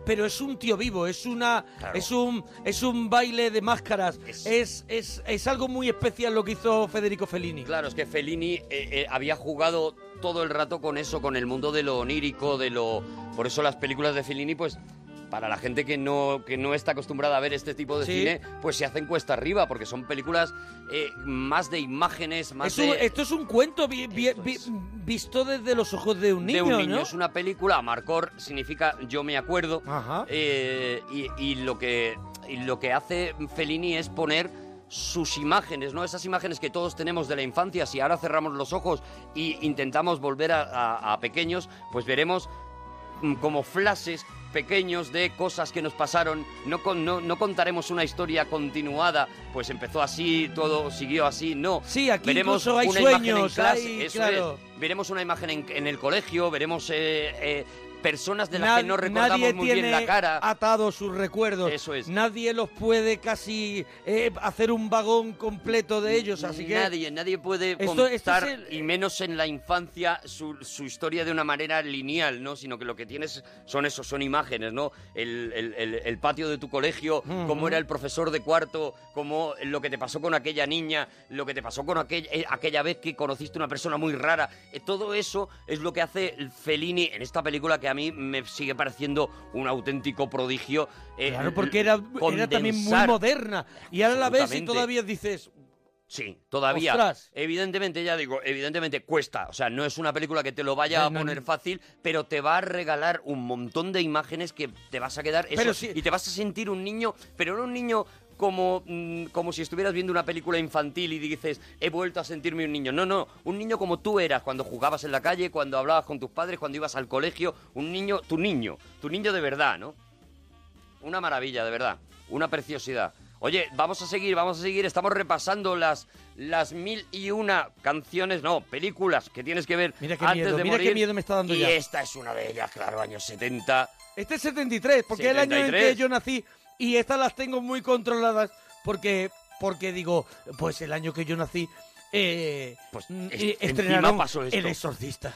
Pero es un tío vivo, es una, es un, es un baile de máscaras, es, es, es algo muy especial lo que hizo Federico Fellini. Claro, es que Fellini eh, eh, había jugado todo el rato con eso, con el mundo de lo onírico, de lo... Por eso las películas de Fellini, pues, para la gente que no, que no está acostumbrada a ver este tipo de Sí. cine, pues se hacen cuesta arriba, porque son películas eh, más de imágenes, más Es un- de... esto es un cuento vi- vi- vi- visto desde los ojos de un niño, de un niño. ¿no? Es una película, Amarcor significa yo me acuerdo. Eh, y, y lo que, y lo que hace Fellini es poner sus imágenes, ¿no? Esas imágenes que todos tenemos de la infancia. Si ahora cerramos los ojos y intentamos volver a, a- a pequeños, pues veremos mm, como flashes pequeños de cosas que nos pasaron. No, con- no, no contaremos una historia continuada, pues empezó así, todo siguió así. No. Sí, aquí veremos incluso hay una imagen en sueños, clase, hay- eso claro. es. Veremos una imagen en, en el colegio, veremos eh, eh, personas de las Nad- que no recordamos nadie muy tiene bien la cara. atados sus recuerdos. Eso es. Nadie los puede casi eh, hacer un vagón completo de ellos, así que Nadie, nadie puede Esto- esto contar, es el- y menos en la infancia, su, su historia de una manera lineal, ¿no? Sino que lo que tienes son eso, son imágenes, ¿no? El, el- el- el patio de tu colegio, Ujú. cómo era el profesor de cuarto, cómo lo que te pasó con aquella niña, lo que te pasó con aquella, eh, aquella vez que conociste una persona muy rara. Eh, todo eso es lo que hace el Fellini en esta película que a mí me sigue pareciendo un auténtico prodigio. eh, Claro, porque era, era también muy moderna. Y ahora la ves y todavía dices, Sí, todavía. Ostras. Evidentemente, ya digo, evidentemente cuesta. O sea, no es una película que te lo vaya a No, poner fácil, pero te va a regalar un montón de imágenes que te vas a quedar. eso, Pero sí- Y te vas a sentir un niño, pero no un niño como, mm, como si estuvieras viendo una película infantil y dices, he vuelto a sentirme un niño. No, no, un niño como tú eras cuando jugabas en la calle, cuando hablabas con tus padres, cuando ibas al colegio. Un niño, tu niño, tu niño de verdad, ¿no? Una maravilla, de verdad. Una preciosidad. Oye, vamos a seguir, vamos a seguir. Estamos repasando las, las mil y una canciones, no, películas que tienes que ver Mira qué antes miedo, de mira qué morir. miedo me está dando y ya. esta es una de ellas, claro, años 70. Este es 73, porque es el año en 73. que yo nací y estas las tengo muy controladas porque porque digo, pues el año que yo nací eh, Pues mm, eh, estrenaron pasó. El Exorcista.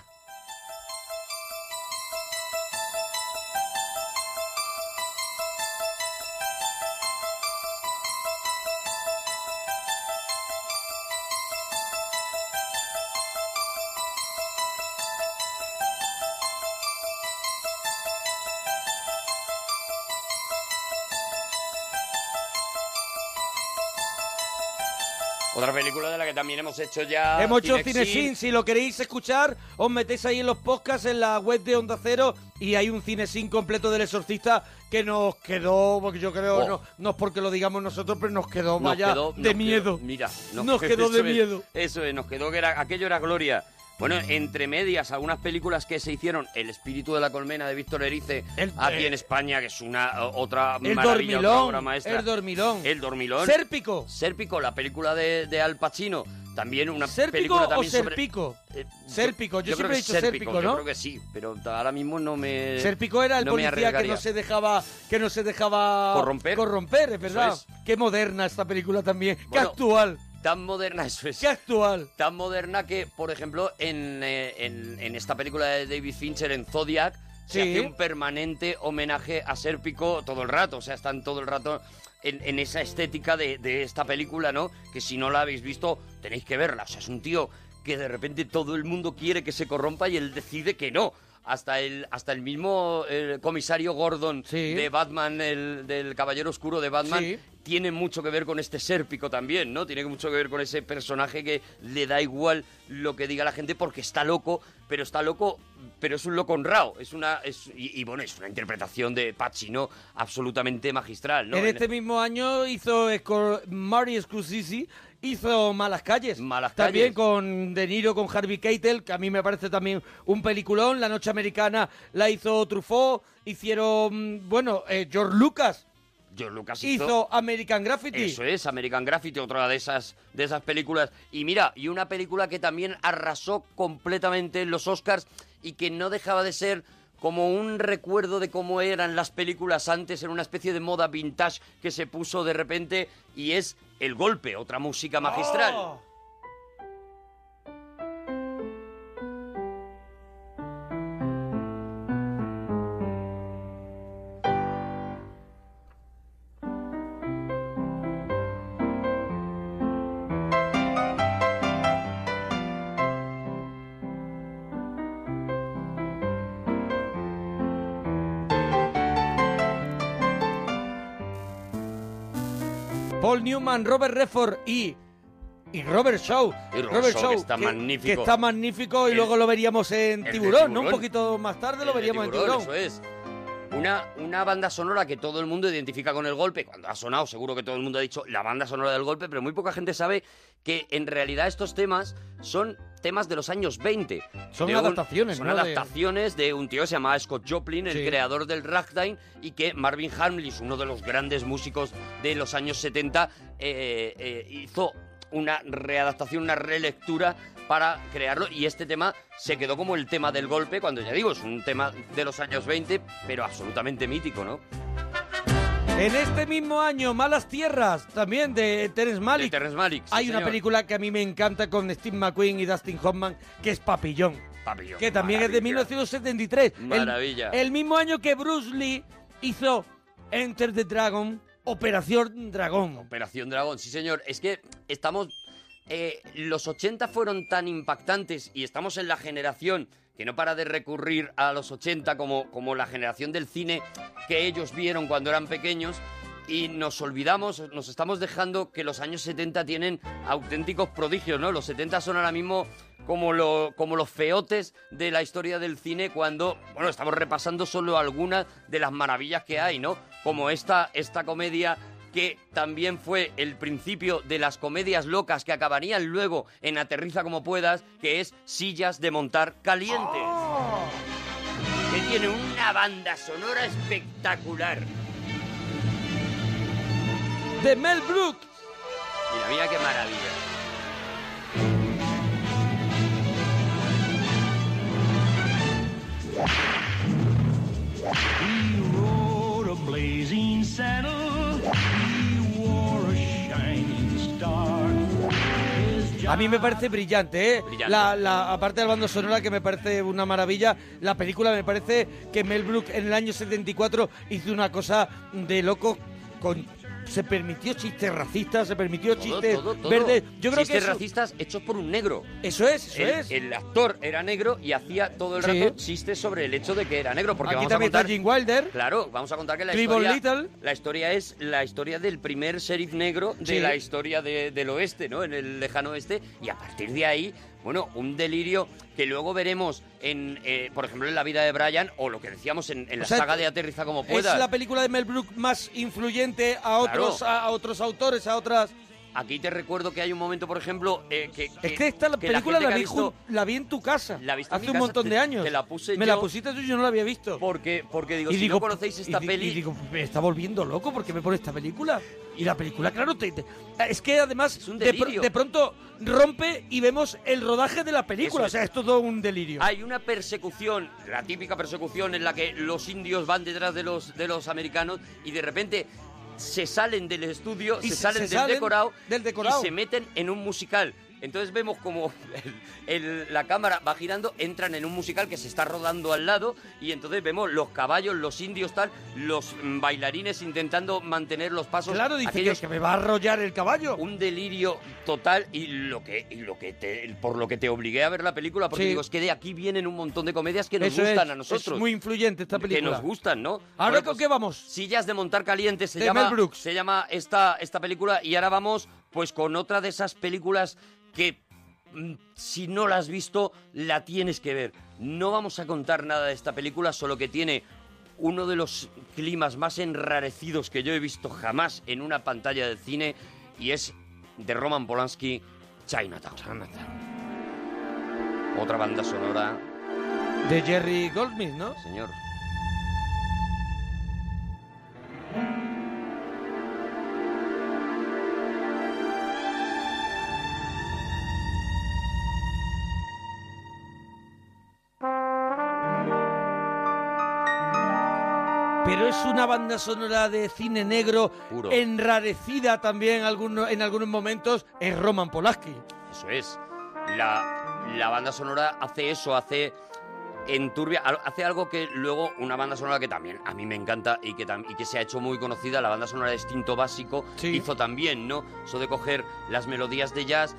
Hemos hecho ya. Hemos hecho. Cinesin, si lo queréis escuchar, os metéis ahí en los podcasts en la web de Onda Cero y hay un Cinesin completo del Exorcista que nos quedó, porque yo creo, Oh. no, no es porque lo digamos nosotros, pero nos quedó, Nos vaya, quedó- de nos miedo. quedó- mira, Nos [laughs] quedó de es, miedo. eso es, nos quedó que era, aquello era gloria. Bueno, entre medias, algunas películas que se hicieron, El espíritu de la colmena de Víctor Erice, aquí eh, en España, que es una o- otra El maravilla, otra dormilón, obra maestra. el dormilón. El dormilón. Sérpico. Sérpico, la película de, de Al Pacino. También una ¿Sérpico película o también sobre- Sérpico? Eh, Sérpico, yo, creo siempre he dicho Sérpico, Yo ¿no? creo que sí, pero ahora mismo no me... Sérpico era el no policía que no se dejaba que no se dejaba Corromper. corromper, es verdad. Eso Qué moderna esta película también, qué Bueno, actual. Tan moderna, [laughs] eso es. Qué actual. Tan moderna que, por ejemplo, en, eh, en, en esta película de David Fincher, en Zodiac, se Sí. hace un permanente homenaje a Sérpico todo el rato. O sea, están todo el rato en, en esa estética de, de esta película, ¿no? Que si no la habéis visto, tenéis que verla. O sea, es un tío que de repente todo el mundo quiere que se corrompa y él decide que no. Hasta el, hasta el mismo eh, comisario Gordon de Batman, el, del Caballero Oscuro de Batman, Sí. tiene mucho que ver con este sérpico también, ¿no? Tiene mucho que ver con ese personaje que le da igual lo que diga la gente porque está loco, pero está loco, pero es un loco honrado. Es una, es, y, y, bueno, es una interpretación de Pacino absolutamente magistral, ¿no? en este mismo año hizo Marty Scorsese hizo Malas Calles. Malas También Calles. con De Niro, con Harvey Keitel, que a mí me parece también un peliculón. La Noche Americana la hizo Truffaut. Hicieron, bueno, eh, George Lucas George Lucas hizo American Graffiti. Eso es, American Graffiti, otra de esas, de esas películas. Y mira, y una película que también arrasó completamente en los Oscars y que no dejaba de ser como un recuerdo de cómo eran las películas antes, en una especie de moda vintage que se puso de repente, y es El Golpe, otra música magistral. Oh. Newman, Robert Redford y y Robert Shaw. Y Robert Shaw, que está magnífico. que está magnífico y El- luego lo veríamos en Tiburón, ¿no? Un poquito más tarde lo El veríamos Tiburón, en Tiburón. Eso es. Una, una banda sonora que todo el mundo identifica con el golpe. Cuando ha sonado, seguro que todo el mundo ha dicho la banda sonora del golpe, pero muy poca gente sabe que en realidad estos temas son temas de los años 20. Son De un- adaptaciones, Son adaptaciones de un tío que se llamaba Scott Joplin, el Sí. creador del ragtime, y que Marvin Hamlish, uno de los grandes músicos de los años 70, eh, eh, hizo una readaptación, una relectura para crearlo y este tema se quedó como el tema del golpe cuando ya digo es un tema de los años 20 pero absolutamente mítico ¿no? En este mismo año, Malas Tierras, también de Terence Malick. De Malick, sí, Hay una película que a mí me encanta con Steve McQueen y Dustin Hoffman, que es Papillón. Papillón, Que también es de 1973. El- Maravilla. El, mismo año que Bruce Lee hizo Enter the Dragon, Operación Dragón. Operación Dragón, sí señor. Es que estamos... eh, los 80 fueron tan impactantes y estamos en la generación que no para de recurrir a los 80 como, como la generación del cine que ellos vieron cuando eran pequeños y nos olvidamos, nos estamos dejando que los años 70 tienen auténticos prodigios, ¿no? Los 70 son ahora mismo como, lo, como los feotes de la historia del cine cuando, bueno, estamos repasando solo algunas de las maravillas que hay, ¿no? Como esta, esta comedia que también fue el principio de las comedias locas que acabarían luego en Aterriza como puedas, que es Sillas de montar calientes. Que tiene una banda sonora espectacular. De Mel Brooks. Mira, mira qué maravilla. He rode a blazing saddle. A mí me parece brillante, ¿eh? Brillante. La, la- aparte de la banda sonora que me parece una maravilla, la película me parece que Mel Brooks en el año 74 hizo una cosa de loco con... Se permitió chistes racistas, se permitió Todo, chistes todo, todo. verdes. Yo creo Chistes que eso- racistas hechos por un negro. Eso es, eso el, es. el actor era negro y hacía todo el Sí. rato chistes sobre el hecho de que era negro. Porque Aquí vamos a contar, está Gene Wilder. Claro, vamos a contar que la Cleveland historia, Little. la historia es la historia del primer sheriff negro de Sí. la historia de- del oeste, ¿no? En el lejano oeste. Y a partir de ahí, bueno, un delirio que luego veremos en, eh, por ejemplo, en la vida de Brian o lo que decíamos en, en la sea, saga de Aterriza como puedas. Es la película de Mel Brooks más influyente a otros, a, a otros autores, a otras... Aquí te recuerdo que hay un momento, por ejemplo, eh, que, Es que esta la que película la, que ha vi, visto- la vi en tu casa La viste en hace mi un casa, montón te- de años. te la puse Me yo- la pusiste tú y yo no la había visto. Porque, porque digo, y si digo, no conocéis esta y peli... Y digo, me está volviendo loco porque me pone esta película. Y la película, claro, te, te- es que además un de, de pronto rompe y vemos el rodaje de la película. Eso O sea, es. es todo un delirio. Hay una persecución, la típica persecución en la que los indios van detrás de los, de los americanos y de repente se salen del estudio, Y se, salen se del, salen decorado del decorado. y se meten en un musical. Entonces vemos como el- el- la cámara va girando, entran en un musical que se está rodando al lado y entonces vemos los caballos, los indios tal, los mm, bailarines intentando mantener los pasos. Claro, dice que, aquellos que me va a arrollar el caballo. un delirio total y lo que y lo que te, por lo que te obligué a ver la película porque Sí. digo es que de aquí vienen un montón de comedias que nos Eso gustan es, a nosotros Es muy influyente esta que película. nos gustan no ¿Ahora Bueno, con pues, qué vamos? sillas de montar caliente se De llama Mel Brooks. se llama esta esta película y ahora vamos pues con otra de esas películas que mm, si no la has visto la tienes que ver no vamos a contar nada de esta película solo que tiene uno de los climas más enrarecidos que yo he visto jamás en una pantalla de cine y es de Roman Polanski, Chinatown. Otra banda sonora, De Jerry Goldsmith, ¿no? señor. Pero es una banda sonora de cine negro, Puro. enrarecida también en algunos momentos, es Roman Polanski. Eso es. La, la banda sonora hace eso, hace enturbia, hace algo que luego una banda sonora que también a mí me encanta y que, tam- y que se ha hecho muy conocida, la banda sonora de Instinto Básico, hizo también, ¿no? Eso de coger las melodías de jazz,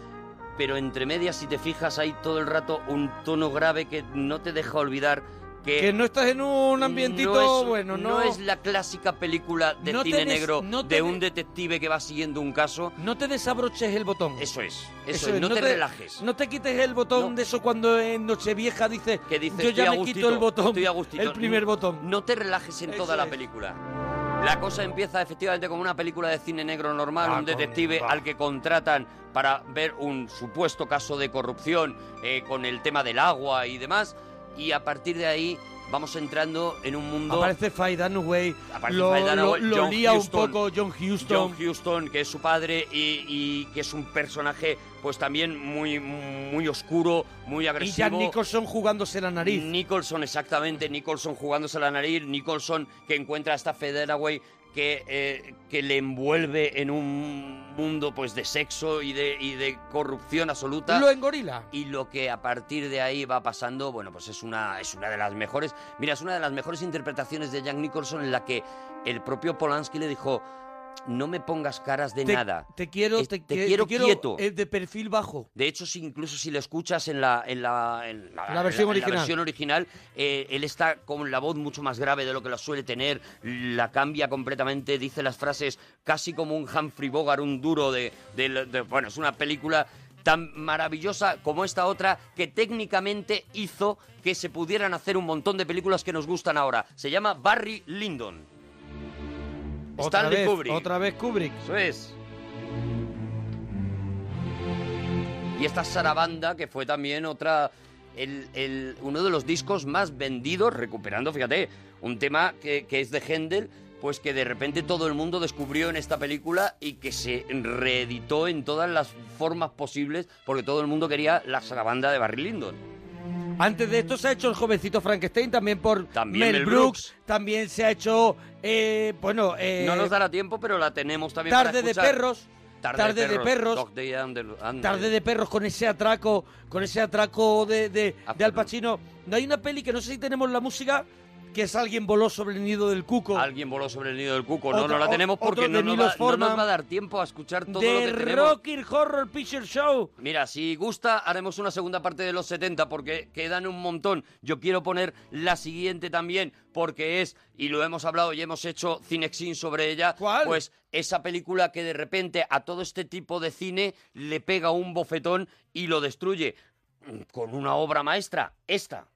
pero entre medias, si te fijas, hay todo el rato un tono grave que no te deja olvidar que... Que no estás en un ambientito no es, bueno, no, es la clásica película de No cine negro no te de un detective que va siguiendo un caso. No te desabroches el botón. Eso es, eso, es, no, te, relajes. No te quites el botón de eso cuando en Nochevieja dice, que dices, yo "Estoy ya me gustito, quito el botón, estoy a gustito". el primer No- botón. No te relajes en toda la película. La cosa empieza efectivamente como una película de cine negro normal, Ah, un detective con- al que contratan para ver un supuesto caso de corrupción eh, con el tema del agua y demás, y a partir de ahí vamos entrando en un mundo... Aparece Faye Dunaway, lo, Faye Dunaway, lo- lo John lía Huston. un poco John Huston. John Huston, que es su padre y, y que es un personaje pues también muy, muy oscuro, muy y agresivo. Jack Nicholson jugándose la nariz. Nicholson, exactamente, Nicholson jugándose la nariz, Nicholson que encuentra a esta Federaway que, eh, que le envuelve en un mundo pues de sexo y de, y de corrupción absoluta. Lo engorila. Y lo que a partir de ahí va pasando, bueno, pues es una, es una de las mejores, mira, es una de las mejores interpretaciones de Jack Nicholson en la que el propio Polanski le dijo, no me pongas caras de te, nada. Te quiero, Es- te, te qui- quiero te quiero quieto. eh, de perfil bajo. De hecho, si incluso si lo escuchas en la, en la, en la, La versión en original. versión original, eh, él está con la voz mucho más grave de lo que la suele tener, la cambia completamente, dice las frases casi como un Humphrey Bogart, un duro de, de- de- Bueno, es una película tan maravillosa como esta otra que técnicamente hizo que se pudieran hacer un montón de películas que nos gustan ahora. Se llama Barry Lyndon. Otra Stanley vez, Kubrick. otra vez Kubrick. Eso es. Y esta Sarabanda, que fue también otra. El, el- uno de los discos más vendidos, recuperando, fíjate, un tema que, que es de Händel, pues que de repente todo el mundo descubrió en esta película y que se reeditó en todas las formas posibles, porque todo el mundo quería la Sarabanda de Barry Lyndon. Antes de esto se ha hecho el jovencito Frankenstein también por También Mel Brooks. Brooks. También se ha hecho, eh, bueno, eh, no nos dará tiempo, pero la tenemos también para Tarde de perros. Tarde, de perros. Tarde de perros con ese atraco, con ese atraco de, de, de Al Pacino. No hay una peli que no sé si tenemos la música, que es Alguien voló sobre el nido del cuco. Alguien voló sobre el nido del cuco. No, Otro- no la tenemos porque no nos, va, no nos va a dar tiempo a escuchar todo de lo que tenemos. Rocky Horror Picture Show. Mira, si gusta, haremos una segunda parte de los 70 porque quedan un montón. Yo quiero poner la siguiente también porque es, y lo hemos hablado y hemos hecho Cinexin sobre ella, pues esa película que de repente a todo este tipo de cine le pega un bofetón y lo destruye Mm, con una obra maestra, esta.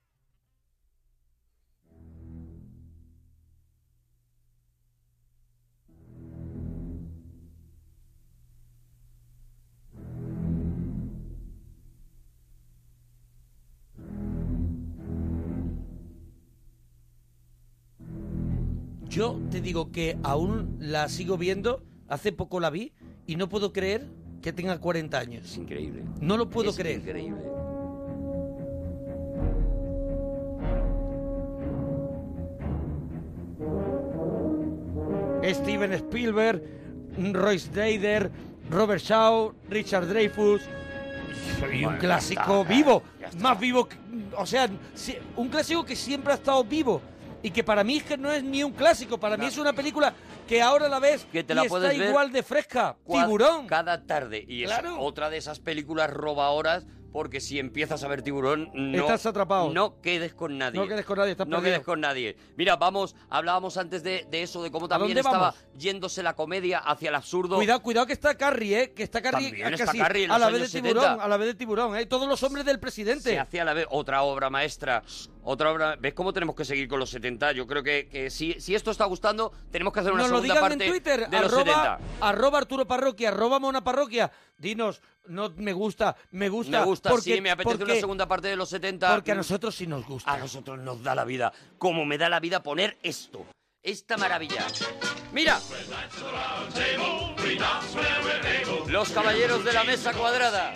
Yo te digo que aún la sigo viendo, hace poco la vi y no puedo creer que tenga 40 años. Es increíble. No lo puedo Es creer. increíble. Steven Spielberg, Royce Dader, Robert Shaw, Richard Dreyfuss. Y un clásico vivo, más vivo, que- o sea, un clásico que siempre ha estado vivo y que para mí es que no es ni un clásico, para mí es una película que ahora la ves Que te y la está puedes ver igual de fresca. Tiburón. Cada tarde. Y es Claro. otra de esas películas roba horas porque si empiezas a ver tiburón, no, Estás atrapado. no quedes con nadie. No quedes con nadie, estás No perdido. quedes con nadie. Mira, vamos, hablábamos antes de, de eso, de cómo también estaba vamos? yéndose la comedia hacia el absurdo. Cuidado, cuidado que está Carrie, ¿eh? Que está Carrie También está Carrie en a los la vez de años tiburón, 70. a la vez de tiburón, ¿eh? Todos los hombres del presidente. Se hacía a la vez otra obra maestra, otra obra... ¿Ves cómo tenemos que seguir con los 70? Yo creo que, que si, si esto está gustando, tenemos que hacer una Nos lo segunda digan parte en Twitter, de los arroba, 70. arroba Arturo Parroquia, arroba Mona Parroquia. Dinos, no me gusta, me gusta. Me gusta, porque, sí, me apetece porque- una segunda parte de los 70. Porque a nosotros sí nos gusta. A nosotros nos da la vida. Como me da la vida poner esto. Esta maravilla. Mira. Los caballeros de la mesa cuadrada.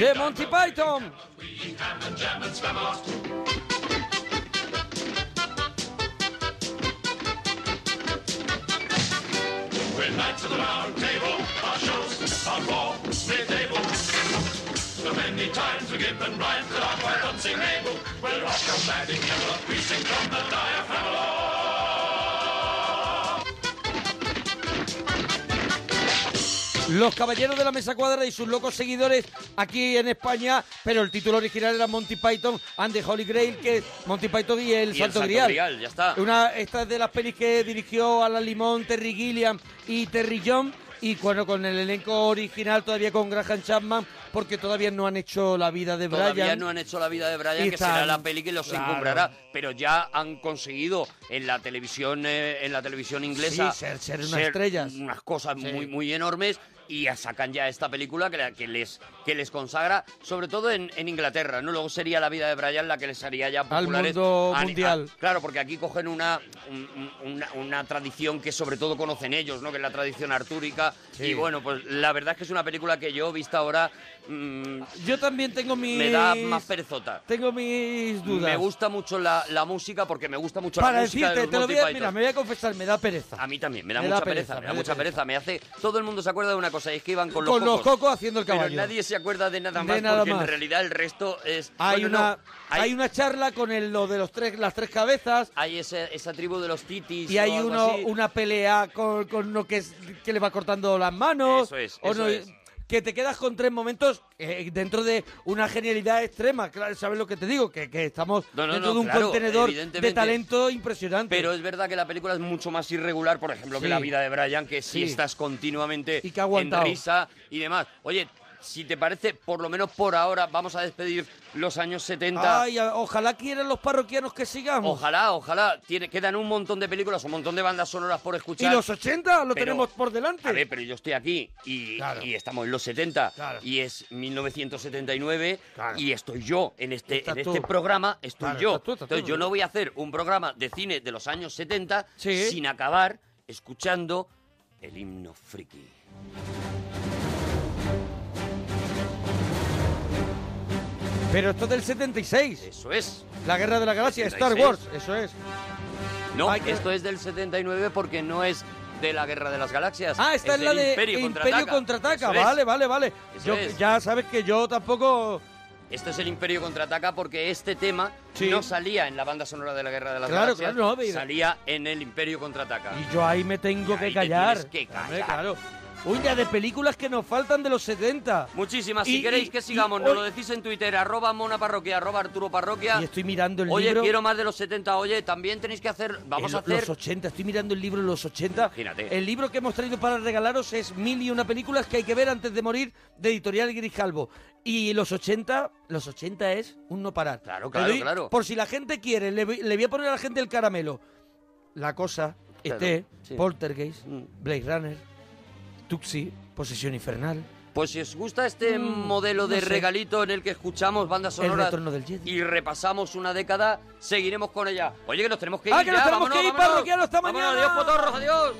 De Monty Python. We're knights of the round table, our shows are for mid-table. Many times we're given rhymes that are quite unsingable. We're all combating we sing from the diaphragm Los caballeros de la mesa cuadrada y sus locos seguidores aquí en España, pero el título original era Monty Python and the Holy Grail, que es Monty Python y el Y el Santo Santo Grial. Grial, ya está. Una, esta es de las pelis que dirigió Alan Limón, Terry Gilliam y Terry John. Y bueno, con el elenco original todavía con Graham Chapman, porque todavía no han hecho la vida de Brian. Todavía no han hecho la vida de Brian, Y que están- será la peli que los claro. encumbrará. Pero ya han conseguido en la televisión, eh, en la televisión inglesa Sí, ser- ser unas estrellas. unas cosas Sí. muy, muy enormes. Y ya sacan ya esta película que, la- que les, que les consagra, sobre todo en, en Inglaterra, ¿no? Luego sería la vida de Brian la que les haría ya Al populares. mundo a- a- mundial. claro, porque aquí cogen una, un- un- una, una tradición que sobre todo conocen ellos, ¿no? Que es la tradición artúrica. Sí. Y bueno, pues la verdad es que es una película que yo, vista ahora, mm, Yo también tengo mis... me da más perezota. Tengo mis dudas. Me gusta mucho la, la música porque me gusta mucho Para la música decirte, de los te lo voy a, mira, me voy a confesar, me da pereza. A mí también, me da Me mucha da pereza, pereza, me me da da mucha pereza. Me hace. Todo el mundo se acuerda de una cosa, y es que iban con los Con los cocos. cocos haciendo el Pero caballo. nadie se acuerda de nada De más nada porque más. en realidad el resto es. Hay bueno, una no, hay, hay una charla con el, lo de los tres, las tres cabezas hay ese- esa tribu de los titis. y o hay algo uno, así. una pelea con, con uno que, es- que le va cortando las manos. Eso es, o eso no- es. Que te quedas con tres momentos eh, dentro de una genialidad extrema. Claro, ¿sabes lo que te digo? Que, que estamos No, no, dentro no, de un claro, contenedor de talento impresionante. Pero es verdad que la película es mucho más irregular, por ejemplo, que Sí. la vida de Brian, que si Sí. estás continuamente Y que ha en risa y demás. Oye, si te parece, por lo menos por ahora, vamos a despedir los años 70. Ay, a- ojalá quieran los parroquianos que sigamos. Ojalá, ojalá. Tiene, quedan un montón de películas, un montón de bandas sonoras por Y escuchar. los 80 lo Pero- tenemos por delante. A ver, pero yo estoy aquí y, Claro. y estamos en los 70 Claro. y es 1979 Claro. y estoy yo en este, en este programa, estoy yo. tú, tú, Entonces yo ¿no? no voy a hacer un programa de cine de los años 70 Sí. sin acabar escuchando el himno friki. Pero esto es del 76. Eso es. La Guerra de la Galaxia, Star 76. Wars, eso es. No, Hay que- esto es del 79 porque no es de la Guerra de las Galaxias. Ah, esta es, la de Imperio, Imperio Contraataca. Eso es. Vale, vale, vale. Eso Yo- es. Ya sabes que yo tampoco... Esto es el Imperio Contraataca porque este tema Sí. no salía en la banda sonora de la Guerra de las Claro, Galaxias. claro, no, mira. salía en el Imperio Contraataca. Y yo ahí me tengo que ahí te callar. tienes que Hombre, callar. claro. Uy, ya de películas que nos faltan de los 70. Muchísimas. Y- Si queréis y- que y sigamos, nos hoy- lo decís en Twitter, arroba Mona Parroquia, arroba Arturo Parroquia. Y estoy mirando el Oye, libro... quiero más de los 70. Oye, también tenéis que hacer... Vamos a hacer... Los 80, estoy mirando el libro de los 80. Imagínate. El libro que hemos traído para regalaros es Mil y una películas que hay que ver antes de morir de Editorial Grijalvo. Y los 80, los 80 es un no parar. Claro, Te claro, doy- claro. Por si la gente quiere, le, voy- le voy a poner a la gente el caramelo. La cosa, Claro, ET, sí. Poltergeist, Mm. Blade Runner, Tuxi, Posesión Infernal, Pues si os gusta este modelo de Mm, no sé. regalito en el que escuchamos bandas sonoras retorno del Jedi. y repasamos una década, seguiremos con ella. Oye, que nos tenemos que ir Ah, que nos ya, tenemos vámonos, que ir, vámonos. hasta Vámonos, mañana. adiós, potorros, adiós.